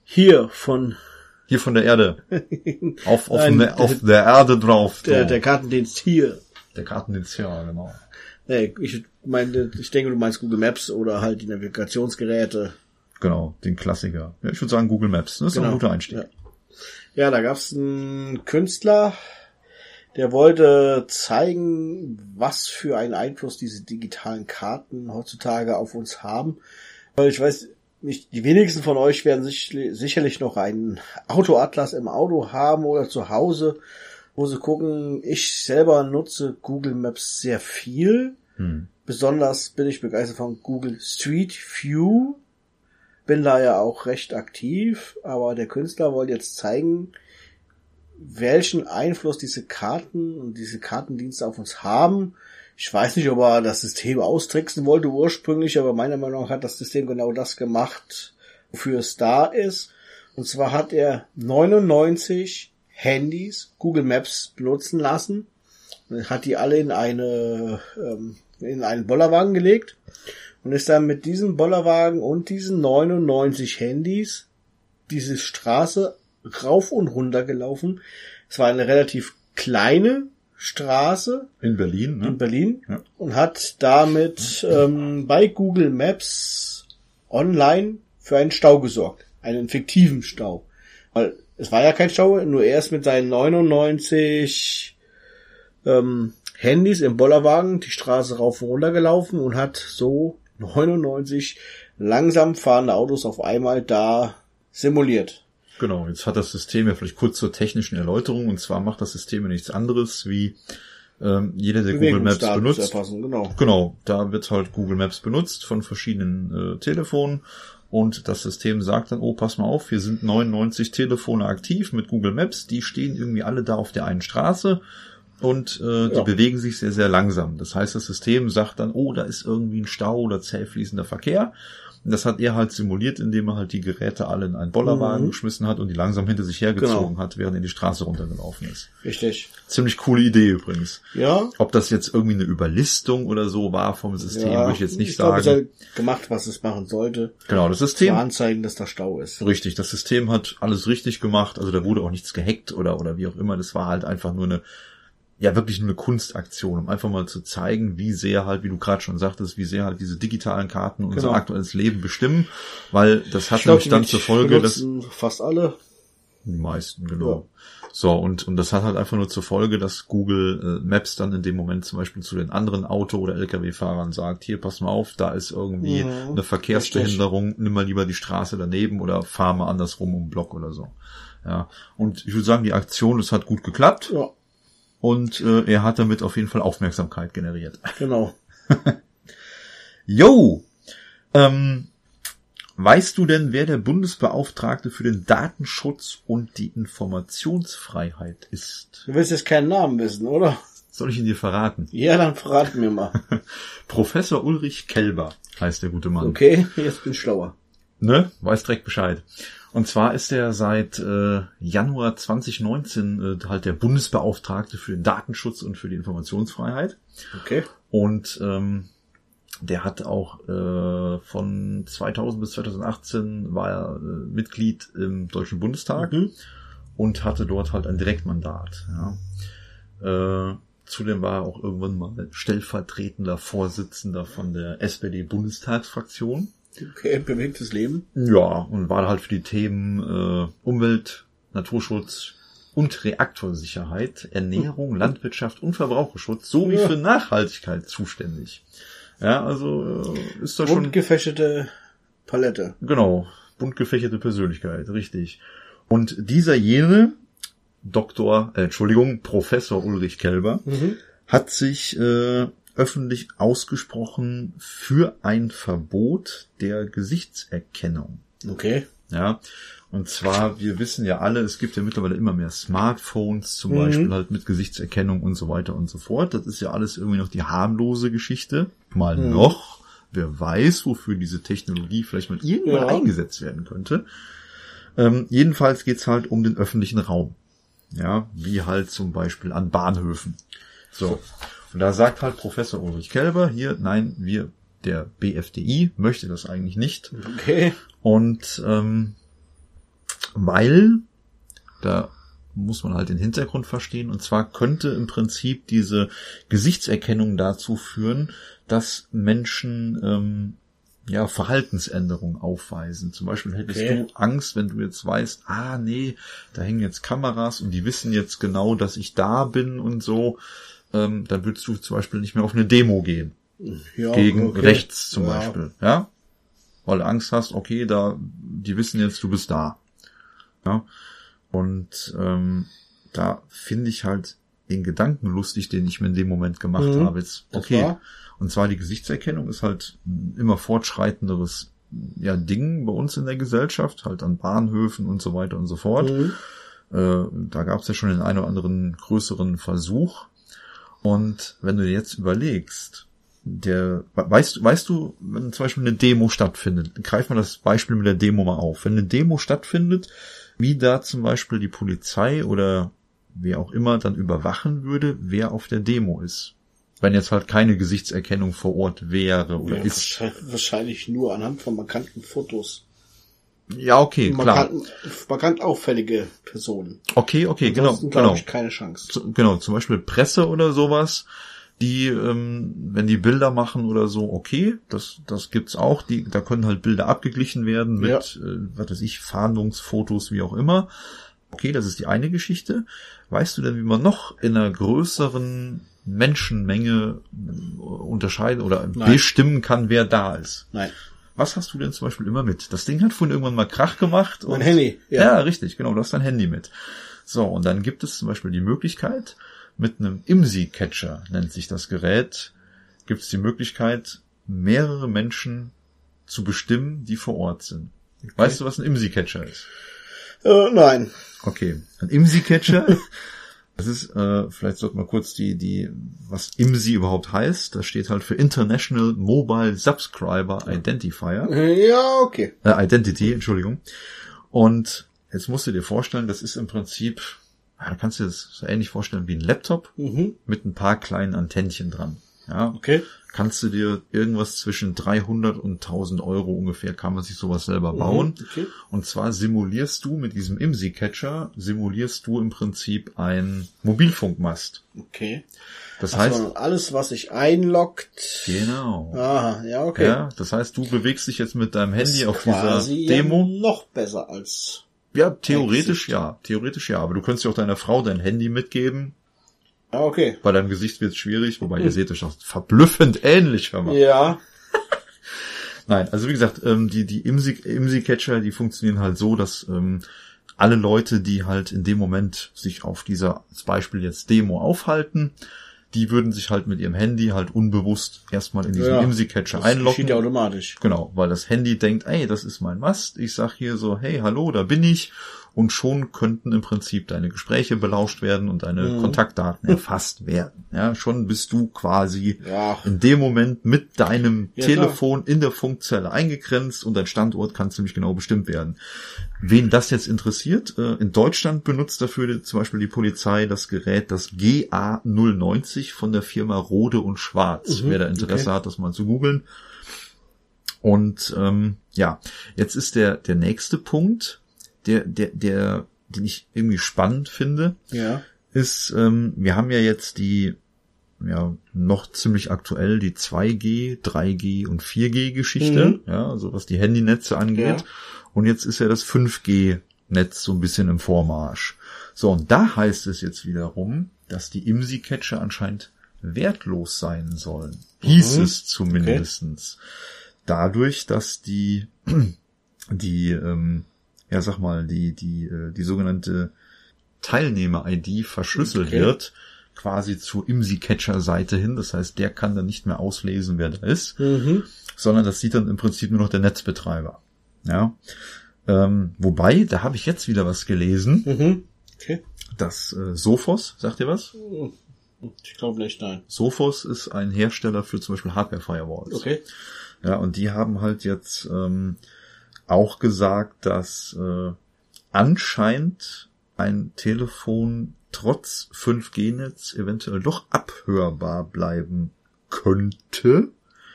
Hier von Hier von der Erde. Auf, auf, Nein, ne, auf der Erde drauf. der, der Kartendienst hier. der Kartendienst, ja, genau. Nee, ich meine, ich denke, du meinst Google Maps oder halt die Navigationsgeräte. Genau, den Klassiker. Ja, ich würde sagen Google Maps. Das ist ein guter Einstieg. Ja. Ja, da gab's einen Künstler, der wollte zeigen, was für einen Einfluss diese digitalen Karten heutzutage auf uns haben. Weil ich weiß nicht, die wenigsten von euch werden sich, sicherlich noch einen Autoatlas im Auto haben oder zu Hause, wo sie gucken. Ich selber nutze Google Maps sehr viel. Hm. Besonders bin ich begeistert von Google Street View. Bin da ja auch recht aktiv, aber der Künstler wollte jetzt zeigen, welchen Einfluss diese Karten und diese Kartendienste auf uns haben. Ich weiß nicht, ob er das System austricksen wollte ursprünglich, aber meiner Meinung nach hat das System genau das gemacht, wofür es da ist. Und zwar hat er 99 Handys Google Maps benutzen lassen, hat die alle in eine ähm, in einen Bollerwagen gelegt und ist dann mit diesem Bollerwagen und diesen 99 Handys diese Straße rauf und runter gelaufen. Es war eine relativ kleine Straße. In Berlin, ne? In Berlin. Ja. Und hat damit ähm, bei Google Maps online für einen Stau gesorgt. Einen fiktiven Stau. Weil es war ja kein Stau, nur erst mit seinen 99 ähm, Handys im Bollerwagen die Straße rauf und runter gelaufen und hat so 99 langsam fahrende Autos auf einmal da simuliert. Genau, jetzt hat das System ja vielleicht kurz zur technischen Erläuterung und zwar macht das System ja nichts anderes wie ähm, jeder, der Google Maps benutzt. Genau. genau, da wird halt Google Maps benutzt von verschiedenen äh, Telefonen und das System sagt dann, oh, pass mal auf, hier sind 99 Telefone aktiv mit Google Maps, die stehen irgendwie alle da auf der einen Straße und äh, die ja. bewegen sich sehr, sehr langsam. Das heißt, das System sagt dann, oh, da ist irgendwie ein Stau oder zäh fließender Verkehr und das hat er halt simuliert, indem er halt die Geräte alle in einen Bollerwagen mhm. geschmissen hat und die langsam hinter sich hergezogen genau. hat, während er die Straße runtergelaufen ist. Richtig. Ziemlich coole Idee übrigens. Ja. Ob das jetzt irgendwie eine Überlistung oder so war vom System, ja, würde ich jetzt nicht ich sagen. Glaub, es hat gemacht, was es machen sollte. Genau, das System. Anzeigen, dass da Stau ist. Richtig, das System hat alles richtig gemacht. Also da wurde auch nichts gehackt oder, oder wie auch immer. Das war halt einfach nur eine ja wirklich nur eine Kunstaktion, um einfach mal zu zeigen, wie sehr halt, wie du gerade schon sagtest, wie sehr halt diese digitalen Karten unser genau. aktuelles Leben bestimmen, weil das hat nämlich dann zur Folge, dass fast alle die meisten genau. Ja. So und und das hat halt einfach nur zur Folge, dass Google äh, Maps dann in dem Moment zum Beispiel zu den anderen Auto- oder LKW-Fahrern sagt: Hier, pass mal auf, da ist irgendwie mhm. eine Verkehrsbehinderung, Richtig. nimm mal lieber die Straße daneben oder fahr mal andersrum um Block oder so. Ja und ich würde sagen, die Aktion, das hat gut geklappt. Ja und äh, er hat damit auf jeden Fall Aufmerksamkeit generiert. Genau. Yo! Ähm, weißt du denn, wer der Bundesbeauftragte für den Datenschutz und die Informationsfreiheit ist? Du willst jetzt keinen Namen wissen, oder? Soll ich ihn dir verraten? Ja, dann verrat mir mal. Professor Ulrich Kelber heißt der gute Mann. Okay, jetzt bin ich schlauer. Ne? Weiß direkt Bescheid. Und zwar ist er seit äh, Januar 2019 äh, halt der Bundesbeauftragte für den Datenschutz und für die Informationsfreiheit. Okay. Und ähm, der hat auch äh, von 2000 bis 2018 war er äh, Mitglied im Deutschen Bundestag mhm. und hatte dort halt ein Direktmandat. Ja. Äh, zudem war er auch irgendwann mal stellvertretender Vorsitzender von der SPD-Bundestagsfraktion. Okay, bewegtes Leben. Ja, und war halt für die Themen äh, Umwelt, Naturschutz und Reaktorsicherheit, Ernährung, hm. Landwirtschaft und Verbraucherschutz sowie ja. für Nachhaltigkeit zuständig. Ja, also äh, ist da schon... Bunt gefächerte Palette. Genau, bunt gefächerte Persönlichkeit, richtig. Und dieser jene, Doktor, äh, Entschuldigung, Professor Ulrich Kelber, mhm. hat sich äh, öffentlich ausgesprochen für ein Verbot der Gesichtserkennung. Okay. Ja. Und zwar, wir wissen ja alle, es gibt ja mittlerweile immer mehr Smartphones, zum mhm. Beispiel halt mit Gesichtserkennung und so weiter und so fort. Das ist ja alles irgendwie noch die harmlose Geschichte. Mal mhm. noch. Wer weiß, wofür diese Technologie vielleicht mal irgendwann ja. eingesetzt werden könnte. Ähm, jedenfalls geht's halt um den öffentlichen Raum. Ja, wie halt zum Beispiel an Bahnhöfen. So. Und da sagt halt Professor Ulrich Kelber hier, nein, wir, der BFDI möchte das eigentlich nicht. Okay. Und ähm, weil, da muss man halt den Hintergrund verstehen, und zwar könnte im Prinzip diese Gesichtserkennung dazu führen, dass Menschen ähm, ja, Verhaltensänderungen aufweisen. Zum Beispiel hättest Okay. du Angst, wenn du jetzt weißt, ah nee, da hängen jetzt Kameras und die wissen jetzt genau, dass ich da bin und so, ähm, dann würdest du zum Beispiel nicht mehr auf eine Demo gehen. Ja, Gegen okay. rechts zum Ja. Beispiel. Ja? Weil du Angst hast, okay, da, die wissen jetzt, du bist da. Ja. Und ähm, da finde ich halt den Gedanken lustig, den ich mir in dem Moment gemacht Mhm. habe. Jetzt, okay. Und zwar die Gesichtserkennung ist halt ein immer fortschreitenderes ja, Ding bei uns in der Gesellschaft, halt an Bahnhöfen und so weiter und so fort. Mhm. Äh, da gab es ja schon den einen oder anderen größeren Versuch. Und wenn du dir jetzt überlegst, der, weißt, weißt du, wenn zum Beispiel eine Demo stattfindet, greif mal das Beispiel mit der Demo mal auf. Wenn eine Demo stattfindet, wie da zum Beispiel die Polizei oder wer auch immer dann überwachen würde, wer auf der Demo ist. Wenn jetzt halt keine Gesichtserkennung vor Ort wäre oder Ja, ist. wahrscheinlich, wahrscheinlich nur anhand von markanten Fotos. Ja, okay, klar. Markant, markant auffällige Personen. Okay, okay, genau, Ansonsten glaube genau. ich keine Chance. zu- genau, zum Beispiel Presse oder sowas, die, ähm, wenn die Bilder machen oder so, okay, das, das gibt's auch, die, da können halt Bilder abgeglichen werden mit, Ja. äh, was weiß ich, Fahndungsfotos, wie auch immer. Okay, das ist die eine Geschichte. Weißt du denn, wie man noch in einer größeren Menschenmenge äh, unterscheiden oder Nein. bestimmen kann, wer da ist? Nein. Was hast du denn zum Beispiel immer mit? Das Ding hat vorhin irgendwann mal Krach gemacht. Mein und- Handy, Ja. ja. richtig, genau. Du hast dein Handy mit. So, und dann gibt es zum Beispiel die Möglichkeit, mit einem IMSI-Catcher, nennt sich das Gerät, gibt es die Möglichkeit, mehrere Menschen zu bestimmen, die vor Ort sind. Weißt du, was ein IMSI-Catcher ist? Äh, nein. Okay, ein IMSI-Catcher. Das ist, äh, vielleicht sollten wir kurz die, die, was IMSI überhaupt heißt. Das steht halt für International Mobile Subscriber Identifier. Ja, okay. Äh, Identity, Entschuldigung. Und jetzt musst du dir vorstellen, das ist im Prinzip, ja, du kannst dir das so ähnlich vorstellen wie ein Laptop Mhm. mit ein paar kleinen Antennchen dran. Ja, Okay. Kannst du dir irgendwas zwischen 300 und 1000 Euro ungefähr, kann man sich sowas selber bauen. Mhm, okay. Und zwar simulierst du mit diesem IMSI-Catcher, simulierst du im Prinzip ein Mobilfunkmast. Okay. Das heißt, Also alles, was sich einloggt. genau. Aha, ja, okay. Ja, das heißt, du bewegst dich jetzt mit deinem Handy auf dieser Demo. Noch besser als. Ja, theoretisch ja. Theoretisch ja. Aber du könntest ja auch deiner Frau dein Handy mitgeben. Ja, okay. Bei deinem Gesicht wird es schwierig, wobei ihr seht euch doch verblüffend ähnlich, hör mal. Ja. Nein, also wie gesagt, ähm, die, die IMSI- IMSI-Catcher, die funktionieren halt so, dass ähm, alle Leute, die halt in dem Moment sich auf dieser, als Beispiel jetzt Demo aufhalten, die würden sich halt mit ihrem Handy halt unbewusst erstmal in diesen Ja. IMSI-Catcher Das einloggen. geschieht ja automatisch. Genau, weil das Handy denkt, ey, das ist mein Mast. Ich sag hier so, hey, hallo, da bin ich. Und schon könnten im Prinzip deine Gespräche belauscht werden und deine Mhm. Kontaktdaten erfasst werden. Ja, schon bist du quasi Ja. in dem Moment mit deinem Ja, Telefon in der Funkzelle eingegrenzt und dein Standort kann ziemlich genau bestimmt werden. Wen das jetzt interessiert, äh, in Deutschland benutzt dafür zum Beispiel die Polizei das Gerät, das GA090 von der Firma Rode und Schwarz. Mhm, Wer da Interesse okay. hat, das mal zu googeln. Und ähm, ja, jetzt ist der der nächste Punkt, der der der den ich irgendwie spannend finde, Ja. ist, ähm, wir haben ja jetzt die ja noch ziemlich aktuell die 2G, 3G und 4G Geschichte, Mhm. ja, also was die Handynetze angeht. Ja. Und jetzt ist ja das 5G Netz so ein bisschen im Vormarsch. So, und da heißt es jetzt wiederum, dass die IMSI-Catcher anscheinend wertlos sein sollen. Hieß Mhm. es zumindestens. Dadurch, dass die, die, ähm, ja sag mal, die, die, äh, die sogenannte Teilnehmer-ID verschlüsselt Okay. wird, quasi zur IMSI-Catcher-Seite hin. Das heißt, der kann dann nicht mehr auslesen, wer da ist Mhm. sondern das sieht dann im Prinzip nur noch der Netzbetreiber. Ja. Ähm, wobei, da habe ich jetzt wieder was gelesen, Mhm. Okay. dass äh, Sophos, sagt ihr was? Ich glaube nicht, nein. Sophos ist ein Hersteller für zum Beispiel Hardware-Firewalls. Okay. Ja, und die haben halt jetzt ähm, auch gesagt, dass äh, anscheinend ein Telefon trotz 5G-Netz eventuell doch abhörbar bleiben könnte.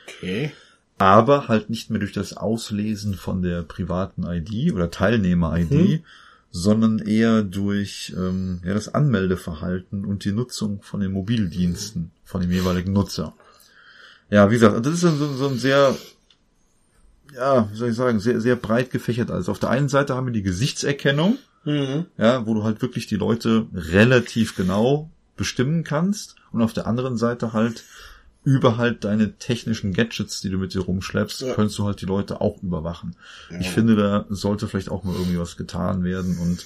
Okay. aber halt nicht mehr durch das Auslesen von der privaten ID oder Teilnehmer-ID, Mhm. sondern eher durch ähm, ja, das Anmeldeverhalten und die Nutzung von den Mobildiensten von dem jeweiligen Nutzer. Ja, wie gesagt, das ist so, so ein sehr ja, wie soll ich sagen, sehr, sehr breit gefächert. Also auf der einen Seite haben wir die Gesichtserkennung, Mhm. ja, wo du halt wirklich die Leute relativ genau bestimmen kannst und auf der anderen Seite halt über halt deine technischen Gadgets, die du mit dir rumschleppst, Ja. könntest du halt die Leute auch überwachen. Ich finde, da sollte vielleicht auch mal irgendwie was getan werden und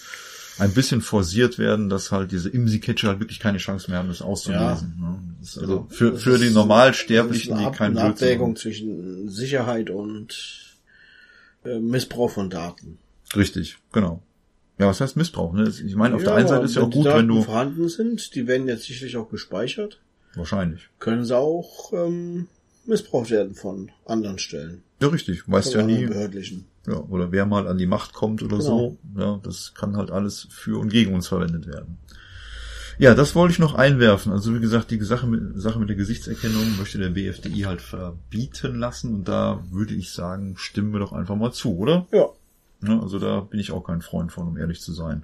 ein bisschen forciert werden, dass halt diese IMSI-Catcher halt wirklich keine Chance mehr haben, das auszulesen. ne? Das also für, Das für ist- die Normalsterblichen, die keinen eine Abwägung zwischen Sicherheit und äh, Missbrauch von Daten. Richtig, genau. Ja, was heißt Missbrauch? Ne? Ich meine, auf der Ja, einen Seite ist ja auch gut, wenn Daten du... vorhanden sind, die werden jetzt sicherlich auch gespeichert, Wahrscheinlich. können sie auch ähm, missbraucht werden von anderen Stellen. Ja, richtig. Weißt Von ja nie, Behördlichen. Ja, oder wer mal an die Macht kommt oder Genau. so. Ja, das kann halt alles für und gegen uns verwendet werden. Ja, das wollte ich noch einwerfen. Also wie gesagt, die Sache mit, Sache mit der Gesichtserkennung möchte der BFDI halt verbieten lassen und da würde ich sagen, stimmen wir doch einfach mal zu, oder? Ja. Ne, also da bin ich auch kein Freund von, um ehrlich zu sein.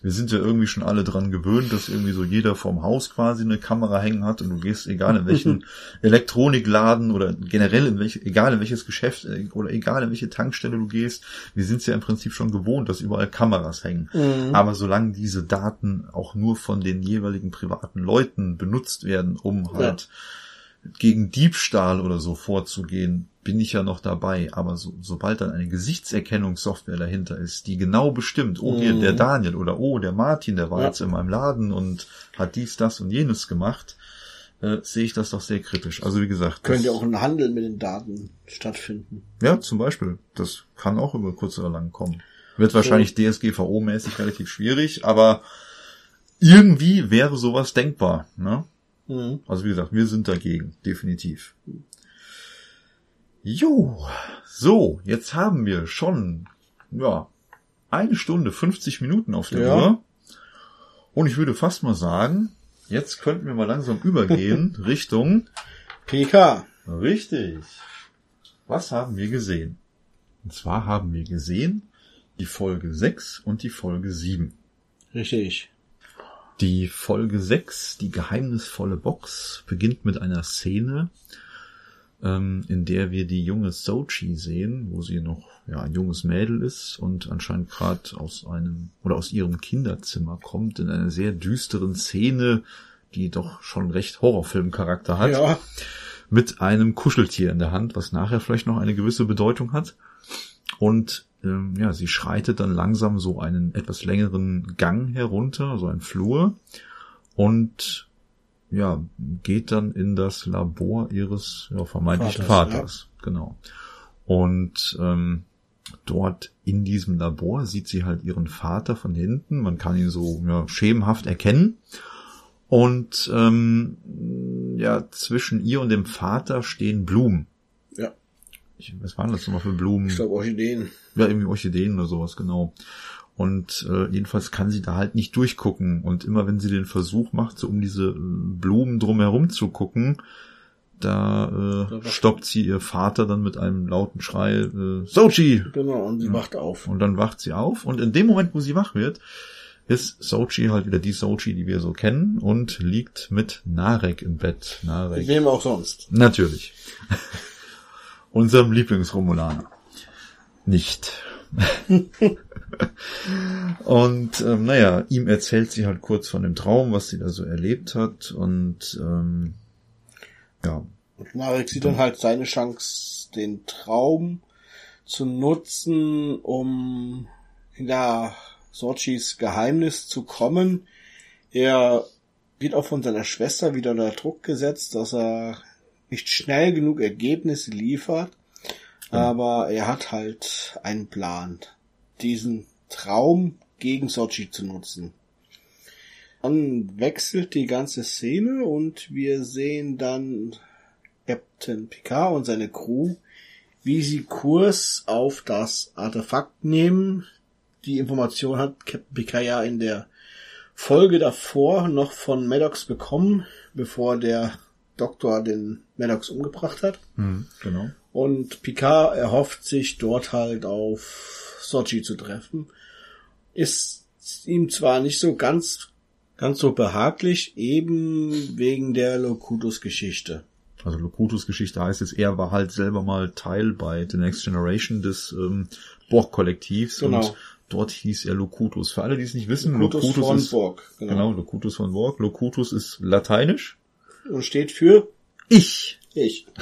Wir sind ja irgendwie schon alle dran gewöhnt, dass irgendwie so jeder vorm Haus quasi eine Kamera hängen hat und du gehst, egal in welchen Elektronikladen oder generell in welche, egal in welches Geschäft äh, oder egal in welche Tankstelle du gehst, wir sind ja im Prinzip schon gewohnt, dass überall Kameras hängen. Mhm. Aber solange diese Daten auch nur von den jeweiligen privaten Leuten benutzt werden, um halt gegen Diebstahl oder so vorzugehen, bin ich ja noch dabei. Aber so, sobald dann eine Gesichtserkennungssoftware dahinter ist, die genau bestimmt, oh hier Mhm. der Daniel oder oh der Martin, der war Ja. jetzt in meinem Laden und hat dies, das und jenes gemacht, äh, sehe ich das doch sehr kritisch. Also wie gesagt, Könnte das- auch ein Handel mit den Daten stattfinden. ja, zum Beispiel. Das kann auch über kurz oder lang kommen. Wird wahrscheinlich DSGVO-mäßig relativ schwierig, aber irgendwie wäre sowas denkbar. Ne? Mhm. Also wie gesagt, wir sind dagegen, definitiv. Jo, so, jetzt haben wir schon, ja, eine Stunde 50 Minuten auf der Ja. Uhr. Und ich würde fast mal sagen, jetzt könnten wir mal langsam übergehen Richtung PK. Richtig. Was haben wir gesehen? Und zwar haben wir gesehen die Folge 6 und die Folge 7. Richtig. Die Folge 6, die geheimnisvolle Box, beginnt mit einer Szene, ähm, in der wir die junge Sochi sehen, wo sie noch ja, ein junges Mädel ist und anscheinend gerade aus einem oder aus ihrem Kinderzimmer kommt, in einer sehr düsteren Szene, die doch schon recht Horrorfilmcharakter hat Ja. mit einem Kuscheltier in der Hand, was nachher vielleicht noch eine gewisse Bedeutung hat. Und ähm, ja, sie schreitet dann langsam so einen etwas längeren Gang herunter, so ein Flur, und ja, geht dann in das Labor ihres ja, vermeintlichen Vaters, Vaters. Genau. Und ähm, dort in diesem Labor sieht sie halt ihren Vater von hinten. Man kann ihn so ja, schemenhaft erkennen. Und ähm, ja, zwischen ihr und dem Vater stehen Blumen. Ja. Ich, was waren das nochmal für Blumen? Ich glaube Orchideen. Ja, irgendwie Orchideen oder sowas, genau. Und äh, jedenfalls kann sie da halt nicht durchgucken. Und immer wenn sie den Versuch macht, so um diese äh, Blumen drumherum zu gucken, da äh, stoppt sie ihr Vater dann mit einem lauten Schrei, äh, Sochi! Genau, und sie wacht auf. Und dann wacht sie auf. Und in dem Moment, wo sie wach wird, ist Sochi halt wieder die Sochi, die wir so kennen, und liegt mit Narek im Bett. Narek. Wem auch sonst. Natürlich. Unserem Lieblingsromulaner. Nicht. und ähm, naja, ihm erzählt sie halt kurz von dem Traum, was sie da so erlebt hat. Und ähm, ja, Und Marek sieht dann halt seine Chance, den Traum zu nutzen, um hinter Sochis Geheimnis zu kommen. Er wird auch von seiner Schwester wieder unter Druck gesetzt, dass er nicht schnell genug Ergebnisse liefert. Aber er hat halt einen Plan, diesen Traum gegen Sochi zu nutzen. Dann wechselt die ganze Szene und wir sehen dann Captain Picard und seine Crew, wie sie Kurs auf das Artefakt nehmen. Die Information hat Captain Picard ja in der Folge davor noch von Maddox bekommen, bevor der Doktor den Maddox umgebracht hat. hm, genau. Und Picard erhofft sich dort halt auf Sochi zu treffen. Ist ihm zwar nicht so ganz, ganz so behaglich, eben wegen der Locutus-Geschichte. Also Locutus Geschichte heißt jetzt, er war halt selber mal Teil bei The Next Generation des ähm, Borg-Kollektivs Genau. und dort hieß er Locutus. Für alle, die es nicht wissen, Locutus Locutus, von ist Borg, genau. genau. Locutus von Borg. Locutus ist lateinisch. Und steht für Ich. ich.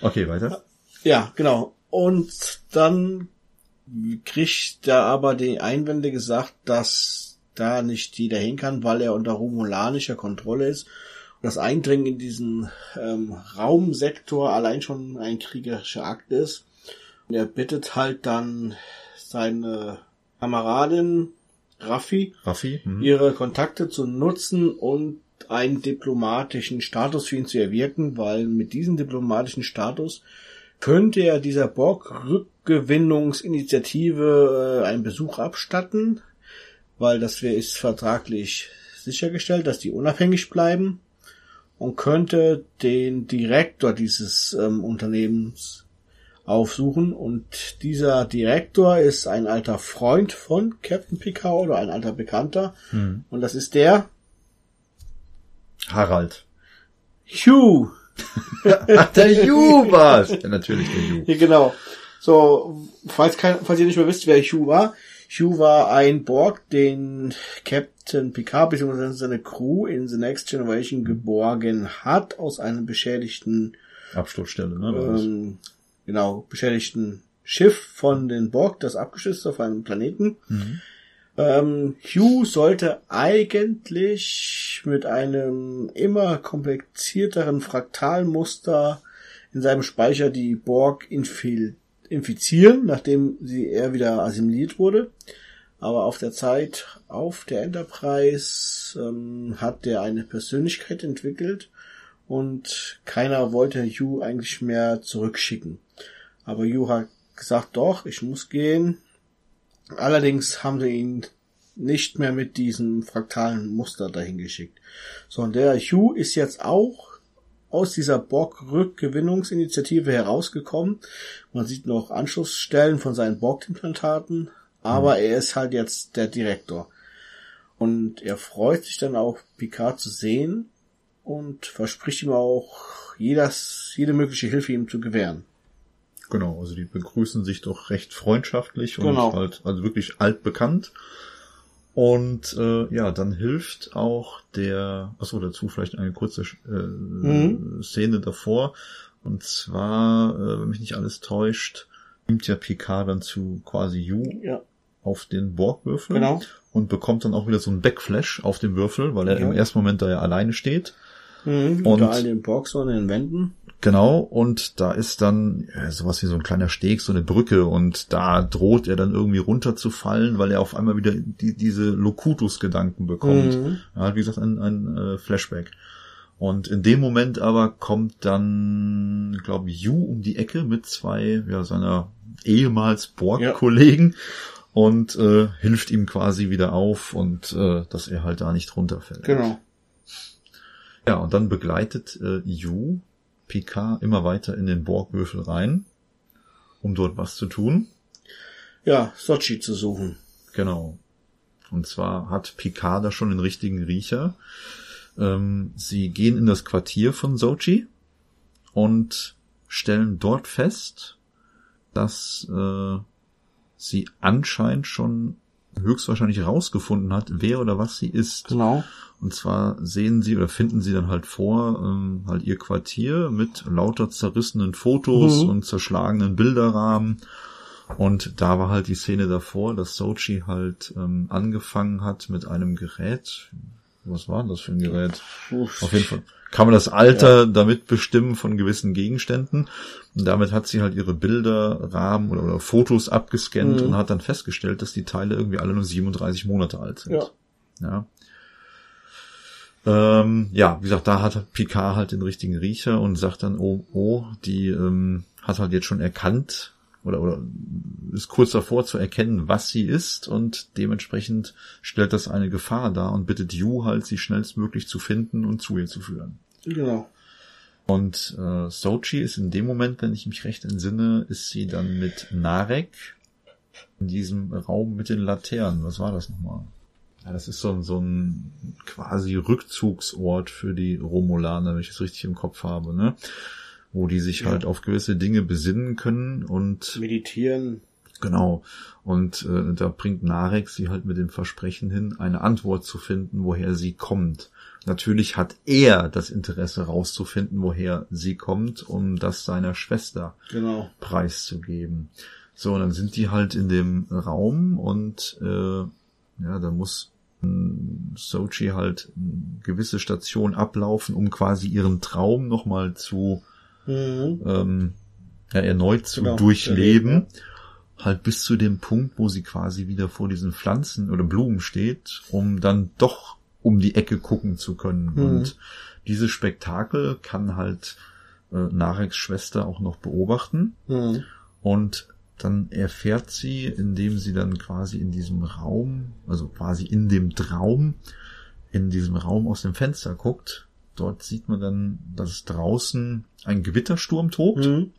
Okay, weiter. Ja, genau. Und dann kriegt er aber die Einwände gesagt, dass da nicht jeder hin kann, weil er unter romulanischer Kontrolle ist. Und das Eindringen in diesen ähm, Raumsektor allein schon ein kriegerischer Akt ist. Und er bittet halt dann seine Kameradin Raffi, Raffi. Mhm. ihre Kontakte zu nutzen und einen diplomatischen Status für ihn zu erwirken, weil mit diesem diplomatischen Status könnte er dieser Borg-Rückgewinnungsinitiative äh, einen Besuch abstatten, weil das ist vertraglich sichergestellt, dass die unabhängig bleiben und könnte den Direktor dieses ähm, Unternehmens aufsuchen und dieser Direktor ist ein alter Freund von Captain Picard oder ein alter Bekannter Mhm. und das ist der Harald. Hugh. Ach, der Ju war's. Ja, natürlich der Ju. Ja, genau. So, falls, kein, falls ihr nicht mehr wisst, wer Hugh war. Hugh war ein Borg, den Captain Picard bzw. seine Crew in The Next Generation geborgen hat aus einem beschädigten, Absturzstelle, ne? ähm, genau, beschädigten Schiff von den Borg, das abgestürzt ist auf einem Planeten. Mhm. Ähm, Hugh sollte eigentlich mit einem immer komplizierteren Fraktalmuster in seinem Speicher die Borg infil infizieren, nachdem sie er wieder assimiliert wurde. Aber auf der Zeit auf der Enterprise ähm, hat der eine Persönlichkeit entwickelt und keiner wollte Hugh eigentlich mehr zurückschicken. Aber Hugh hat gesagt, doch, ich muss gehen. Allerdings haben sie ihn nicht mehr mit diesem fraktalen Muster dahin geschickt. So, und der Hugh ist jetzt auch aus dieser Borg-Rückgewinnungsinitiative herausgekommen. Man sieht noch Anschlussstellen von seinen Borg-Implantaten, aber er ist halt jetzt der Direktor. Und er freut sich dann auch, Picard zu sehen und verspricht ihm auch, jedes, jede mögliche Hilfe ihm zu gewähren. Genau, also die begrüßen sich doch recht freundschaftlich und Genau. halt, also wirklich altbekannt. Und äh, ja, dann hilft auch der, achso, dazu vielleicht eine kurze äh, Mhm. Szene davor. Und zwar, äh, wenn mich nicht alles täuscht, nimmt ja Picard dann zu quasi Yu Ja, auf den Borgwürfel genau. und bekommt dann auch wieder so einen Backflash auf den Würfel, weil er Ja. im ersten Moment da ja alleine steht. Mhm, Und- unter all den Borgs und den Wänden. Genau, und da ist dann ja, sowas wie so ein kleiner Steg, so eine Brücke, und da droht er dann irgendwie runterzufallen, weil er auf einmal wieder die, diese Locutus-Gedanken bekommt. Mhm. Hat, wie gesagt, ein, ein äh, Flashback. Und in dem Moment aber kommt dann, glaube ich, Yu um die Ecke mit zwei ja, seiner ehemals Borg-Kollegen und äh, hilft ihm quasi wieder auf und äh, dass er halt da nicht runterfällt. Genau. Ja, und dann begleitet äh, Yu Picard immer weiter in den Borgwürfel rein, um dort was zu tun. Ja, Sochi zu suchen. Genau. Und zwar hat Picard da schon den richtigen Riecher. Ähm, sie gehen in das Quartier von Sochi und stellen dort fest, dass äh, sie anscheinend schon höchstwahrscheinlich herausgefunden hat, wer oder was sie ist. Genau. Und zwar sehen sie oder finden sie dann halt vor, ähm, halt ihr Quartier mit lauter zerrissenen Fotos Mhm. und zerschlagenen Bilderrahmen. Und da war halt die Szene davor, dass Sochi halt ähm, angefangen hat mit einem Gerät. Was war denn das für ein Gerät? Auf jeden Fall kann man das Alter damit bestimmen von gewissen Gegenständen. Und damit hat sie halt ihre Bilder, Rahmen oder, oder Fotos abgescannt Mhm. und hat dann festgestellt, dass die Teile irgendwie alle nur 37 Monate alt sind. Ja. Ja. Ähm, ja, wie gesagt, da hat Picard halt den richtigen Riecher und sagt dann, oh, oh, die ähm, hat halt jetzt schon erkannt oder, oder ist kurz davor zu erkennen, was sie ist und dementsprechend stellt das eine Gefahr dar und bittet Yu halt, sie schnellstmöglich zu finden und zu ihr zu führen. Genau. Und äh, Sochi ist in dem Moment, wenn ich mich recht entsinne, ist sie dann mit Narek in diesem Raum mit den Laternen. Was war das nochmal? ja, das ist so ein, so ein quasi Rückzugsort für die Romulaner, wenn ich es richtig im Kopf habe, ne? Wo die sich Ja. halt auf gewisse Dinge besinnen können und Meditieren. Genau. Und äh, da bringt Narek sie halt mit dem Versprechen hin, eine Antwort zu finden, woher sie kommt. Natürlich hat er das Interesse rauszufinden, woher sie kommt, um das seiner Schwester Genau. preiszugeben. So, und dann sind die halt in dem Raum und äh, ja, da muss mh, Sochi halt eine gewisse Station ablaufen, um quasi ihren Traum nochmal zu Mhm. ähm, ja, erneut zu Genau, durchleben. erleben, Halt bis zu dem Punkt, wo sie quasi wieder vor diesen Pflanzen oder Blumen steht, um dann doch um die Ecke gucken zu können. Mhm. Und dieses Spektakel kann halt äh, Nareks Schwester auch noch beobachten. Mhm. Und dann erfährt sie, indem sie dann quasi in diesem Raum, also quasi in dem Traum, in diesem Raum aus dem Fenster guckt. Dort sieht man dann, dass draußen ein Gewittersturm tobt. Mhm.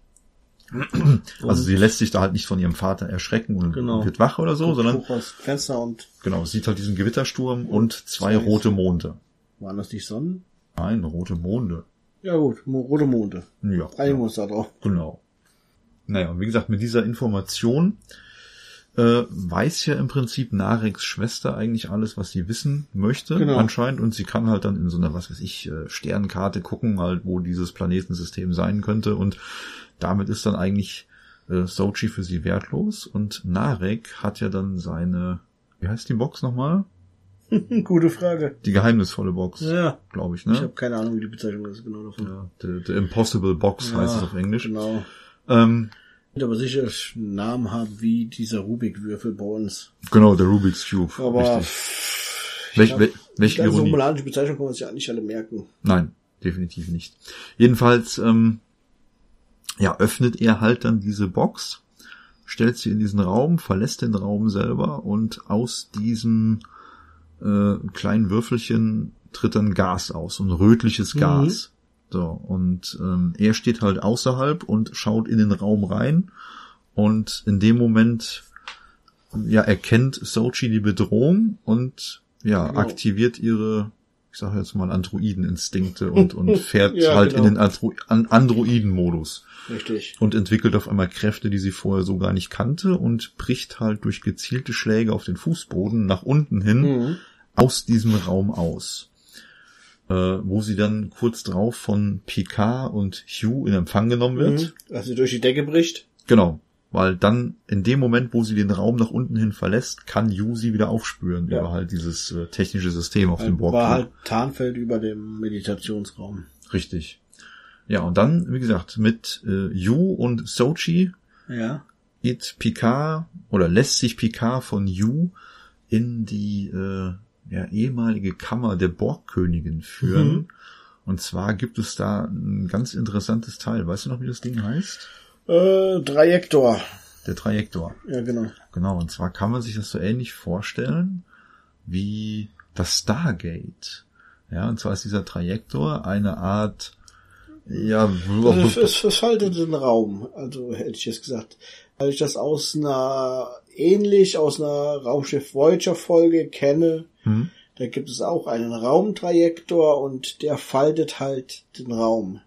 Also sie lässt sich da halt nicht von ihrem Vater erschrecken und Genau. wird wach oder so, Guckt sondern Fenster und genau, sieht halt diesen Gewittersturm und zwei Zwei- rote Monde. waren das nicht Sonnen? Nein, rote Monde. Ja gut, rote Monde. Ja. Einigen wir uns da drauf. Genau. Naja, und wie gesagt, mit dieser Information äh, weiß ja im Prinzip Nareks Schwester eigentlich alles, was sie wissen möchte, Genau. anscheinend. Und sie kann halt dann in so einer, was weiß ich, äh, Sternkarte gucken, halt, wo dieses Planetensystem sein könnte. Und damit ist dann eigentlich äh, Sochi für sie wertlos. Und Narek hat ja dann seine, wie heißt die Box nochmal? Gute Frage. Die geheimnisvolle Box, Ja. glaube ich, Ich ne? habe keine Ahnung, wie die Bezeichnung ist genau davon. Ja, the, the Impossible Box heißt es auf Englisch. Genau. Ähm, Wird aber sicher einen Namen haben wie dieser Rubik-Würfel bei uns. genau, der Rubik's Cube. Aber richtig. pff, Welch, glaub, wel, welche die ganze romulanische Bezeichnung kann man sich ja nicht alle merken. Nein, definitiv nicht. Jedenfalls, ähm, ja, öffnet er halt dann diese Box, stellt sie in diesen Raum, verlässt den Raum selber und aus diesem äh, kleinen Würfelchen tritt dann Gas aus, ein rötliches Mhm. So, und ähm, er steht halt außerhalb und schaut in den Raum rein und in dem Moment ja erkennt Sochi die Bedrohung und ja, Genau. aktiviert ihre, ich sage jetzt mal Androiden-Instinkte und, und fährt Ja, halt genau. in den Andro An Androiden-Modus Richtig. und entwickelt auf einmal Kräfte, die sie vorher so gar nicht kannte und bricht halt durch gezielte Schläge auf den Fußboden nach unten hin Mhm. aus diesem Raum aus. Äh, wo sie dann kurz drauf von Picard und Hugh in Empfang genommen wird. Mhm. Als sie durch die Decke bricht. Genau. Weil dann in dem Moment, wo sie den Raum nach unten hin verlässt, kann Hugh sie wieder aufspüren Ja. über halt dieses äh, technische System auf dem Borg. War halt Tarnfeld über dem Meditationsraum. Richtig. Ja, und dann, wie gesagt, mit äh, Yu und Sochi Ja. geht Picard oder lässt sich Picard von Yu in die äh, ja, ehemalige Kammer der Borgkönigin führen. Mhm. Und zwar gibt es da ein ganz interessantes Teil. Weißt du noch, wie das Ding heißt? Äh, Trajektor. Der Trajektor. Ja, genau. Genau, und zwar kann man sich das so ähnlich vorstellen wie das Stargate. Ja, und zwar ist dieser Trajektor eine Art, ja, Also es, es faltet den Raum, also hätte ich jetzt gesagt. Weil ich das aus einer, ähnlich aus einer Raumschiff Voyager Folge kenne, hm? da gibt es auch einen Raumtrajektor und der faltet halt den Raum.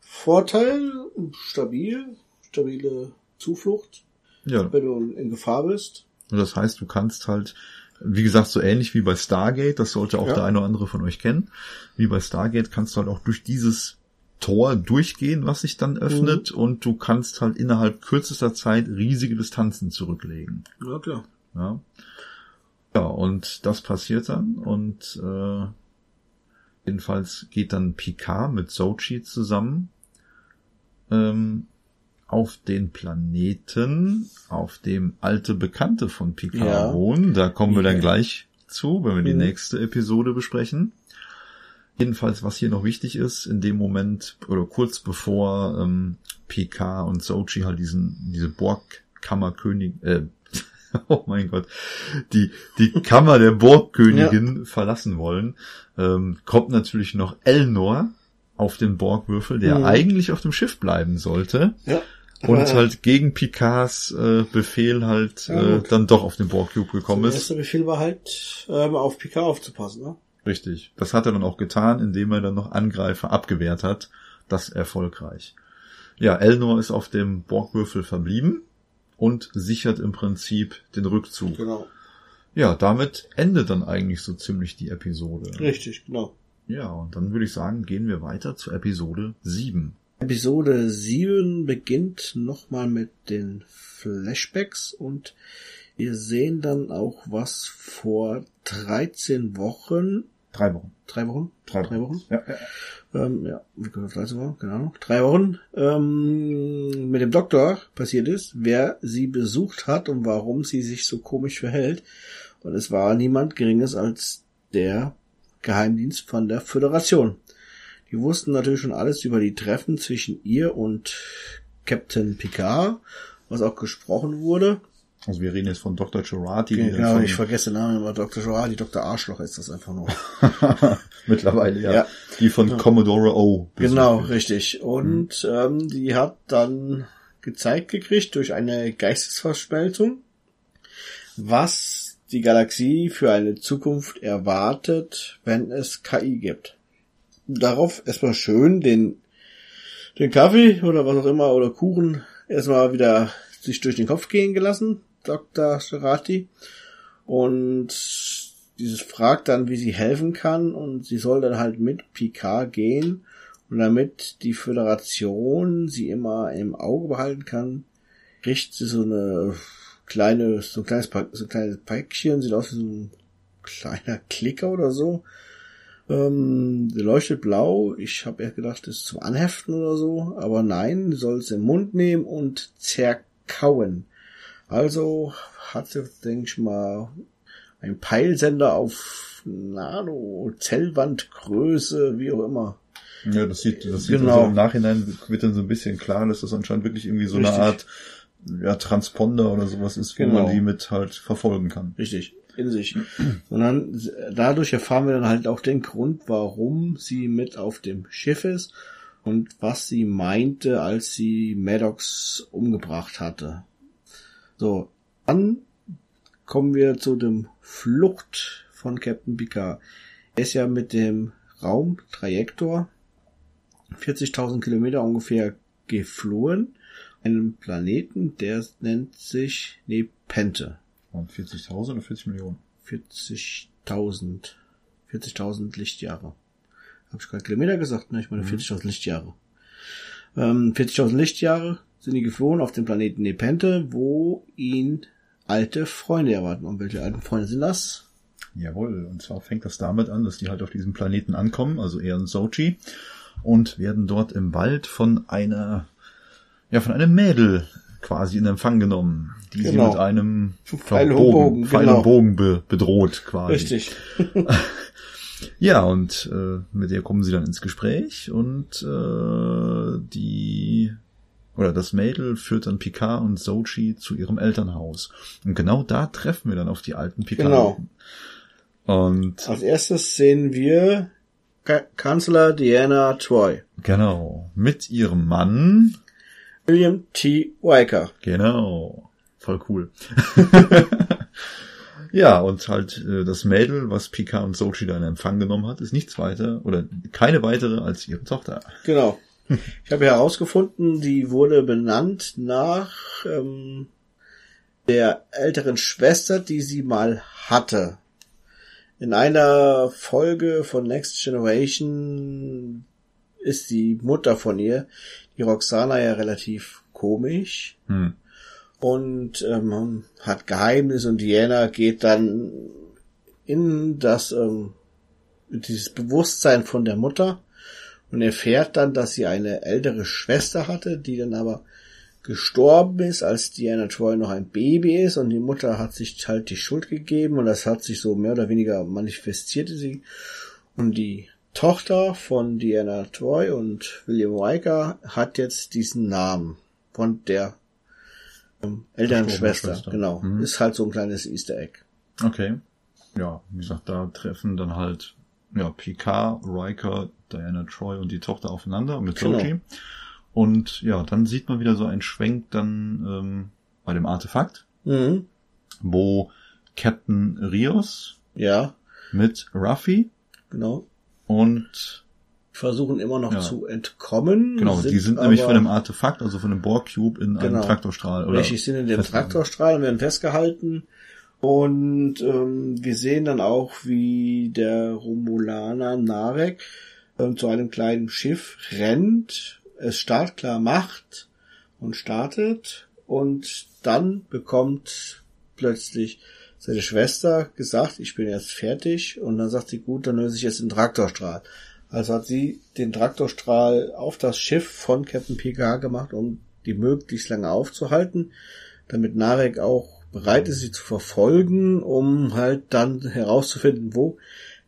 Vorteil, stabil, stabile Zuflucht, ja, wenn du in Gefahr bist. und das heißt, du kannst halt, wie gesagt, so ähnlich wie bei Stargate, das sollte auch Ja. der eine oder andere von euch kennen, wie bei Stargate kannst du halt auch durch dieses Tor durchgehen, was sich dann öffnet, und du kannst halt innerhalb kürzester Zeit riesige Distanzen zurücklegen. Ja, klar. Ja. Ja, und das passiert dann und äh, jedenfalls geht dann Picard mit Sochi zusammen ähm, auf den Planeten, auf dem alte Bekannte von Picard Ja. wohnen. Da kommen wir dann gleich zu, wenn wir die Mhm. nächste Episode besprechen. Jedenfalls, was hier noch wichtig ist, in dem Moment oder kurz bevor ähm, Picard und Sochi halt diesen diese Borg-Kammerkönig, äh, oh mein Gott, die die Kammer der Borgkönigin verlassen wollen, ähm, kommt natürlich noch Elnor auf den Borgwürfel, der Mhm. eigentlich auf dem Schiff bleiben sollte. Ja. und halt gegen Picards äh, Befehl halt Ja, äh, dann doch auf den Borg Cube gekommen Der ist. erste Befehl war halt, ähm, auf Picard aufzupassen, ne? Richtig. Das hat er dann auch getan, indem er dann noch Angreifer abgewehrt hat. Das erfolgreich. Ja, Elnor ist auf dem Borgwürfel verblieben und sichert im Prinzip den Rückzug. Genau. Ja, damit endet dann eigentlich so ziemlich die Episode. Richtig, genau. Ja, und dann würde ich sagen, gehen wir weiter zu Episode 7. Episode 7 beginnt nochmal mit den Flashbacks und wir sehen dann auch was vor 13 Wochen, Drei Wochen. drei Wochen, Drei, Drei Wochen? Ja, ja. ähm, ja, wie gesagt, 13 Wochen, genau, drei Wochen, ähm, mit dem Doktor passiert ist, wer sie besucht hat und warum sie sich so komisch verhält. Und es war niemand Geringes als der Geheimdienst von der Föderation. Die wussten natürlich schon alles über die Treffen zwischen ihr und Captain Picard, was auch gesprochen wurde. Also wir reden jetzt von Dr. Gerati. die Genau, von- ich vergesse den Namen immer, Dr. Gerard, die Dr. Arschloch ist das einfach nur. Mittlerweile, ja. Ja. Die von Commodore O. Genau, richtig. Und ähm, die hat dann gezeigt gekriegt durch eine Geistesverschmelzung, was die Galaxie für eine Zukunft erwartet, wenn es KI gibt. Darauf erstmal schön den, den Kaffee oder was auch immer oder Kuchen erstmal wieder sich durch den Kopf gehen gelassen, Dr. Serati. Und dieses fragt dann, wie sie helfen kann und sie soll dann halt mit Picard gehen und damit die Föderation sie immer im Auge behalten kann, kriegt sie so eine kleine, so ein kleines, Pa- so ein kleines Päckchen, sieht aus wie so ein kleiner Klicker oder so. Ähm, der leuchtet blau. Ich habe eher gedacht, das ist zum Anheften oder so, aber nein, soll es im Mund nehmen und zerkauen. Also hat sie, denke ich mal, ein Peilsender auf Nano, Zellwandgröße, wie auch immer. Ja, das sieht, das sieht Genau. also im Nachhinein wird dann so ein bisschen klar, dass das anscheinend wirklich irgendwie so Richtig. eine Art ja, Transponder oder sowas ist, wo Genau. man die mit halt verfolgen kann. Richtig, in sich. Und dann, dadurch erfahren wir dann halt auch den Grund, warum sie mit auf dem Schiff ist und was sie meinte, als sie Maddox umgebracht hatte. So, dann kommen wir zu dem Flucht von Captain Picard. Er ist ja mit dem Raumtrajektor 40.000 Kilometer ungefähr geflohen, einem Planeten, der nennt sich Nepente. Und 40.000 oder 40 Millionen? 40.000. 40.000 Lichtjahre. Habe ich gerade Kilometer gesagt? Ne, ich meine 40.000 Lichtjahre. Ähm, 40.000 Lichtjahre sind die geflohen auf dem Planeten Nepente, wo ihn alte Freunde erwarten. Und welche alten Freunde sind das? Jawohl, und zwar fängt das damit an, dass die halt auf diesem Planeten ankommen, also er und Sochi, und werden dort im Wald von einer, ja, von einem Mädel quasi in Empfang genommen, die sie Genau. mit einem Pfeil und Bogen, Bogen, Pfeil genau. und Bogen be, bedroht quasi. Richtig. Ja, und äh, mit der kommen sie dann ins Gespräch und äh, die oder das Mädel führt dann Picard und Sochi zu ihrem Elternhaus. Und genau da treffen wir dann auf die alten Picard. Genau. Und Als erstes sehen wir Ka Kanzler Diana Troy. genau, mit ihrem Mann, William T. Riker. genau, voll cool. ja, und halt äh, das Mädel, was Picard und Sochi da in Empfang genommen hat, ist nichts weiter oder keine weitere als ihre Tochter. Genau. Ich habe herausgefunden, die wurde benannt nach ähm, der älteren Schwester, die sie mal hatte. In einer Folge von Next Generation ist die Mutter von ihr, die Roxana, ja relativ komisch Hm. und ähm, hat Geheimnis und Diana geht dann in das ähm, dieses Bewusstsein von der Mutter und erfährt dann, dass sie eine ältere Schwester hatte, die dann aber gestorben ist, als Diana Troy noch ein Baby ist und die Mutter hat sich halt die Schuld gegeben und das hat sich so mehr oder weniger manifestierte sie und die Tochter von Diana Troy und William Riker hat jetzt diesen Namen von der ähm, älteren Verstorbene Schwester. Schwester. Genau. Mhm. Ist halt so ein kleines Easter Egg. Okay. Ja, wie gesagt, da treffen dann halt ja, Picard, Riker, Diana Troy und die Tochter aufeinander mit Genau. Sochi. Und ja, dann sieht man wieder so einen Schwenk dann ähm, bei dem Artefakt, Mhm. wo Captain Rios Ja, mit Ruffy genau. und Versuchen immer noch Ja. zu entkommen. genau, die sind nämlich von dem Artefakt, also von dem Borg Cube in einem Genau. Traktorstrahl oder Richtig, sind in dem. Traktorstrahl und werden festgehalten. Und ähm, wir sehen dann auch, wie der Romulaner Narek ähm, zu einem kleinen Schiff rennt, es startklar macht und startet. Und dann bekommt plötzlich seine Schwester gesagt, ich bin jetzt fertig. Und dann sagt sie, gut, dann löse ich jetzt den Traktorstrahl. Also hat sie den Traktorstrahl auf das Schiff von Captain Picard gemacht, um die möglichst lange aufzuhalten, damit Narek auch bereit ist, sie zu verfolgen, um halt dann herauszufinden, wo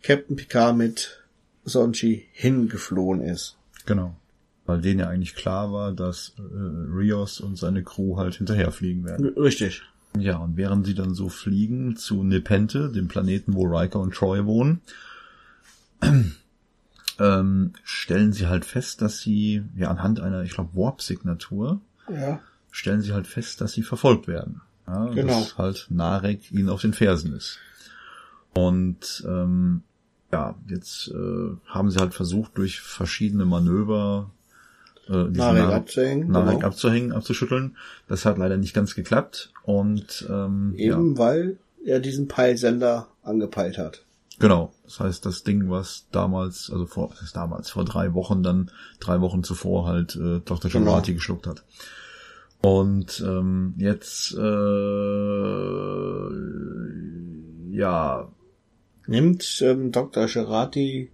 Captain Picard mit Sonchi hingeflohen ist. Genau. Weil denen ja eigentlich klar war, dass äh, Rios und seine Crew halt hinterherfliegen werden. Richtig. Ja, und während sie dann so fliegen zu Nepente, dem Planeten, wo Riker und Troy wohnen, ähm, stellen sie halt fest, dass sie, ja, anhand einer, ich glaube, Warp-Signatur, Ja. stellen sie halt fest, dass sie verfolgt werden. Ja, Genau. Dass halt Narek ihnen auf den Fersen ist. Und ähm, ja, jetzt äh, haben sie halt versucht, durch verschiedene Manöver äh, Narek abzuhängen, Narek genau. abzuhängen, abzuschütteln. Das hat leider nicht ganz geklappt. Und ähm, ja, Eben weil er diesen Peilsender angepeilt hat. genau. Das heißt, das Ding, was damals, also vor, was ist damals, vor drei Wochen dann, drei Wochen zuvor halt äh, Dr. Genau. Giamatti geschluckt hat. Und ähm, jetzt äh, ja, Nimmt ähm, Dr. Gerati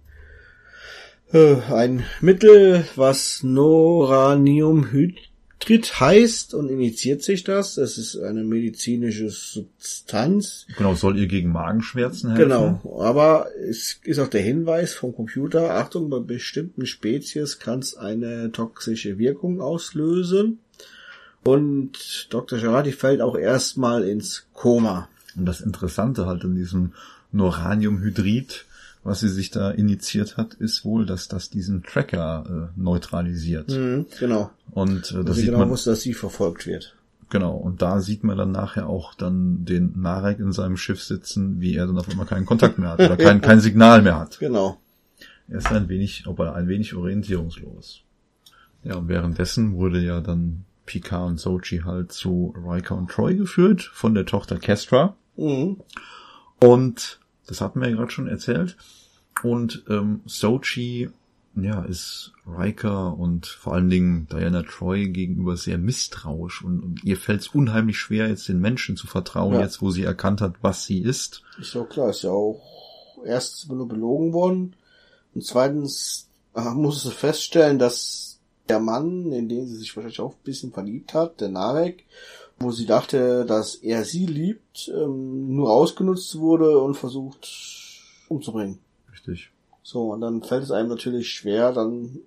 äh, ein Mittel, was Noraniumhydrid heißt und initiiert sich das. Es ist eine medizinische Substanz, genau, soll ihr gegen Magenschmerzen helfen. Genau, aber es ist auch der Hinweis vom Computer, Achtung, bei bestimmten Spezies kann es eine toxische Wirkung auslösen. Und Dr. Gerati fällt auch erstmal ins Koma. Und das Interessante halt in diesem Noraniumhydrid, was sie sich da initiiert hat, ist wohl, dass das diesen Tracker äh, neutralisiert. Mhm, genau. Und äh, Dass das sie sieht genau man wusste, dass sie verfolgt wird. genau. Und da sieht man dann nachher auch dann den Narek in seinem Schiff sitzen, wie er dann auf einmal keinen Kontakt mehr hat oder kein, kein Signal mehr hat. Genau. Er ist ein wenig, aber ein wenig orientierungslos. Ja, und währenddessen wurde ja dann Picard und Sochi halt zu Riker und Troy geführt von der Tochter Kestra. Mhm. Und das hatten wir ja gerade schon erzählt. Und ähm, Sochi, ja, ist Riker und vor allen Dingen Diana Troy gegenüber sehr misstrauisch und, und ihr fällt es unheimlich schwer, jetzt den Menschen zu vertrauen, Ja. jetzt wo sie erkannt hat, was sie ist. Ist ja auch klar, ist ja auch erstens nur belogen worden und zweitens äh, muss sie feststellen, dass der Mann, in den sie sich wahrscheinlich auch ein bisschen verliebt hat, der Narek, wo sie dachte, dass er sie liebt, ähm, nur ausgenutzt wurde und versucht umzubringen. Richtig. So, und dann fällt es einem natürlich schwer, dann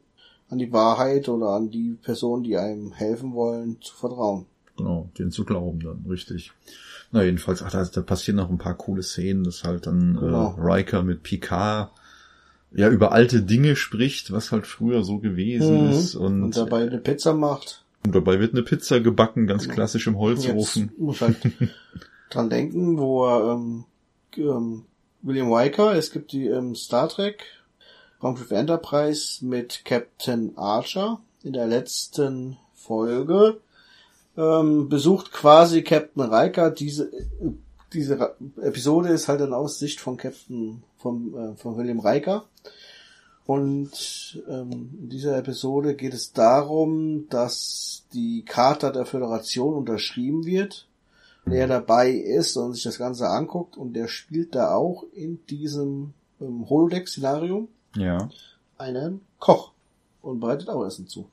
an die Wahrheit oder an die Personen, die einem helfen wollen, zu vertrauen. Genau, den zu glauben dann, richtig. Na, jedenfalls, ach, da, da passieren noch ein paar coole Szenen, dass halt dann Genau. äh, Riker mit Picard ja über alte Dinge spricht, was halt früher so gewesen ist. Und, Mhm. und dabei eine Pizza macht. und dabei wird eine Pizza gebacken, ganz klassisch im Holzofen. Jetzt muss halt dran denken, wo er, ähm, ähm, William Riker, es gibt die ähm, Star Trek Raumschiff Enterprise mit Captain Archer in der letzten Folge ähm, besucht quasi Captain Riker diese äh, diese Episode ist halt dann aus Sicht von Captain von, äh, von William Riker und ähm, in dieser Episode geht es darum, dass die Charta der Föderation unterschrieben wird. Und er dabei ist und sich das Ganze anguckt und der spielt da auch in diesem ähm, Holodeck-Szenario Ja, einen Koch und bereitet auch Essen zu.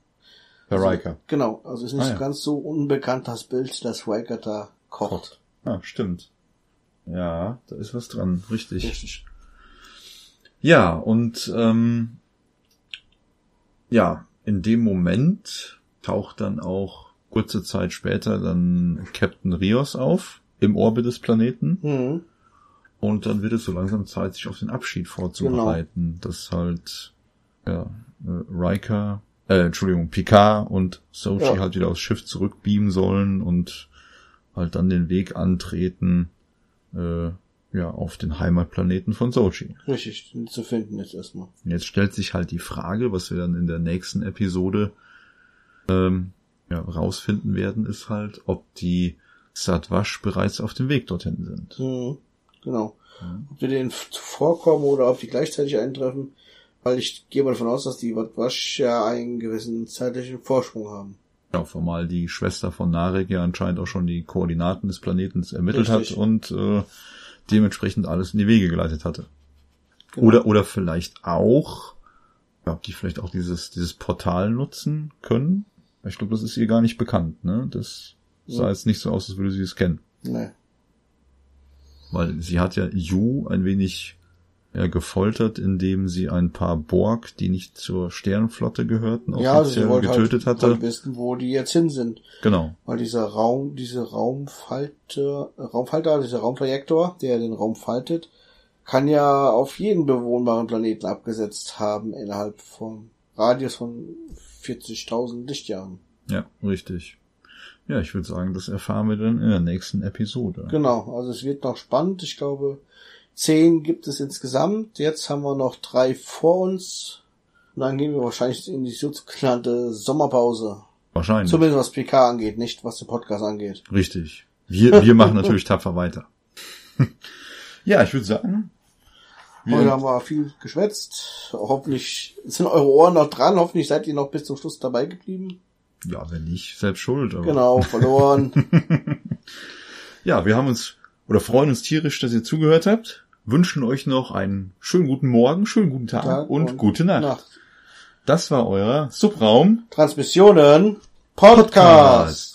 der Riker. Genau, also ist nicht Ah, ja. ganz so unbekannt das Bild, dass Riker da kocht. Ah, stimmt. Ja, da ist was dran, richtig. Richtig. Ja, und ähm, ja, in dem Moment taucht dann auch kurze Zeit später dann Captain Rios auf im Orbit des Planeten Mhm. und dann wird es so langsam Zeit, sich auf den Abschied vorzubereiten, dass halt ja, äh, Riker äh, Entschuldigung, Picard und Sochi Ja. halt wieder aufs Schiff zurückbeamen sollen und halt dann den Weg antreten, äh, ja, auf den Heimatplaneten von Sochi. Richtig, zu finden jetzt erstmal. Jetzt stellt sich halt die Frage, was wir dann in der nächsten Episode ähm, ja, rausfinden werden, ist halt, ob die Satwasch bereits auf dem Weg dorthin sind. Mhm. Genau. Ob wir denen zuvorkommen oder ob die gleichzeitig eintreffen, weil ich gehe mal davon aus, dass die Watwasch ja einen gewissen zeitlichen Vorsprung haben. Ja, formal die Schwester von Narek ja anscheinend auch schon die Koordinaten des Planetens ermittelt Richtig. hat und äh, dementsprechend alles in die Wege geleitet hatte. Genau. Oder oder vielleicht auch, ja, ob die vielleicht auch dieses dieses Portal nutzen können. Ich glaube, das ist ihr gar nicht bekannt. Ne, das sah Ja. jetzt nicht so aus, als würde sie es kennen. Nee. Weil sie hat ja Yu ein wenig gefoltert, indem sie ein paar Borg, die nicht zur Sternenflotte gehörten, Ja, also offiziell wollte getötet halt, hatte. halt wissen, wo die jetzt hin sind. Genau. Weil dieser Raum, diese Raumfalter, Raumfalter, dieser Raumprojektor, der den Raum faltet, kann ja auf jeden bewohnbaren Planeten abgesetzt haben innerhalb vom Radius von 40.000 Lichtjahren. Ja, richtig. Ja, ich würde sagen, das erfahren wir dann in der nächsten Episode. Genau, also es wird noch spannend. Ich glaube, zehn gibt es insgesamt. Jetzt haben wir noch drei vor uns. Und dann gehen wir wahrscheinlich in die sogenannte Sommerpause. Wahrscheinlich. Zumindest was PK angeht, nicht was den Podcast angeht. Richtig. Wir, wir machen natürlich tapfer weiter. ja, ich würde sagen, Heute wir, haben wir viel geschwätzt. Hoffentlich sind eure Ohren noch dran. Hoffentlich seid ihr noch bis zum Schluss dabei geblieben. ja, wenn nicht, selbst schuld. Aber Genau, verloren. Ja, wir haben uns oder freuen uns tierisch, dass ihr zugehört habt. Wünschen euch noch einen schönen guten Morgen, schönen guten Tag, Tag und, und gute Nacht. Nacht. Das war euer Subraum Transmissionen. Podcast. Podcast.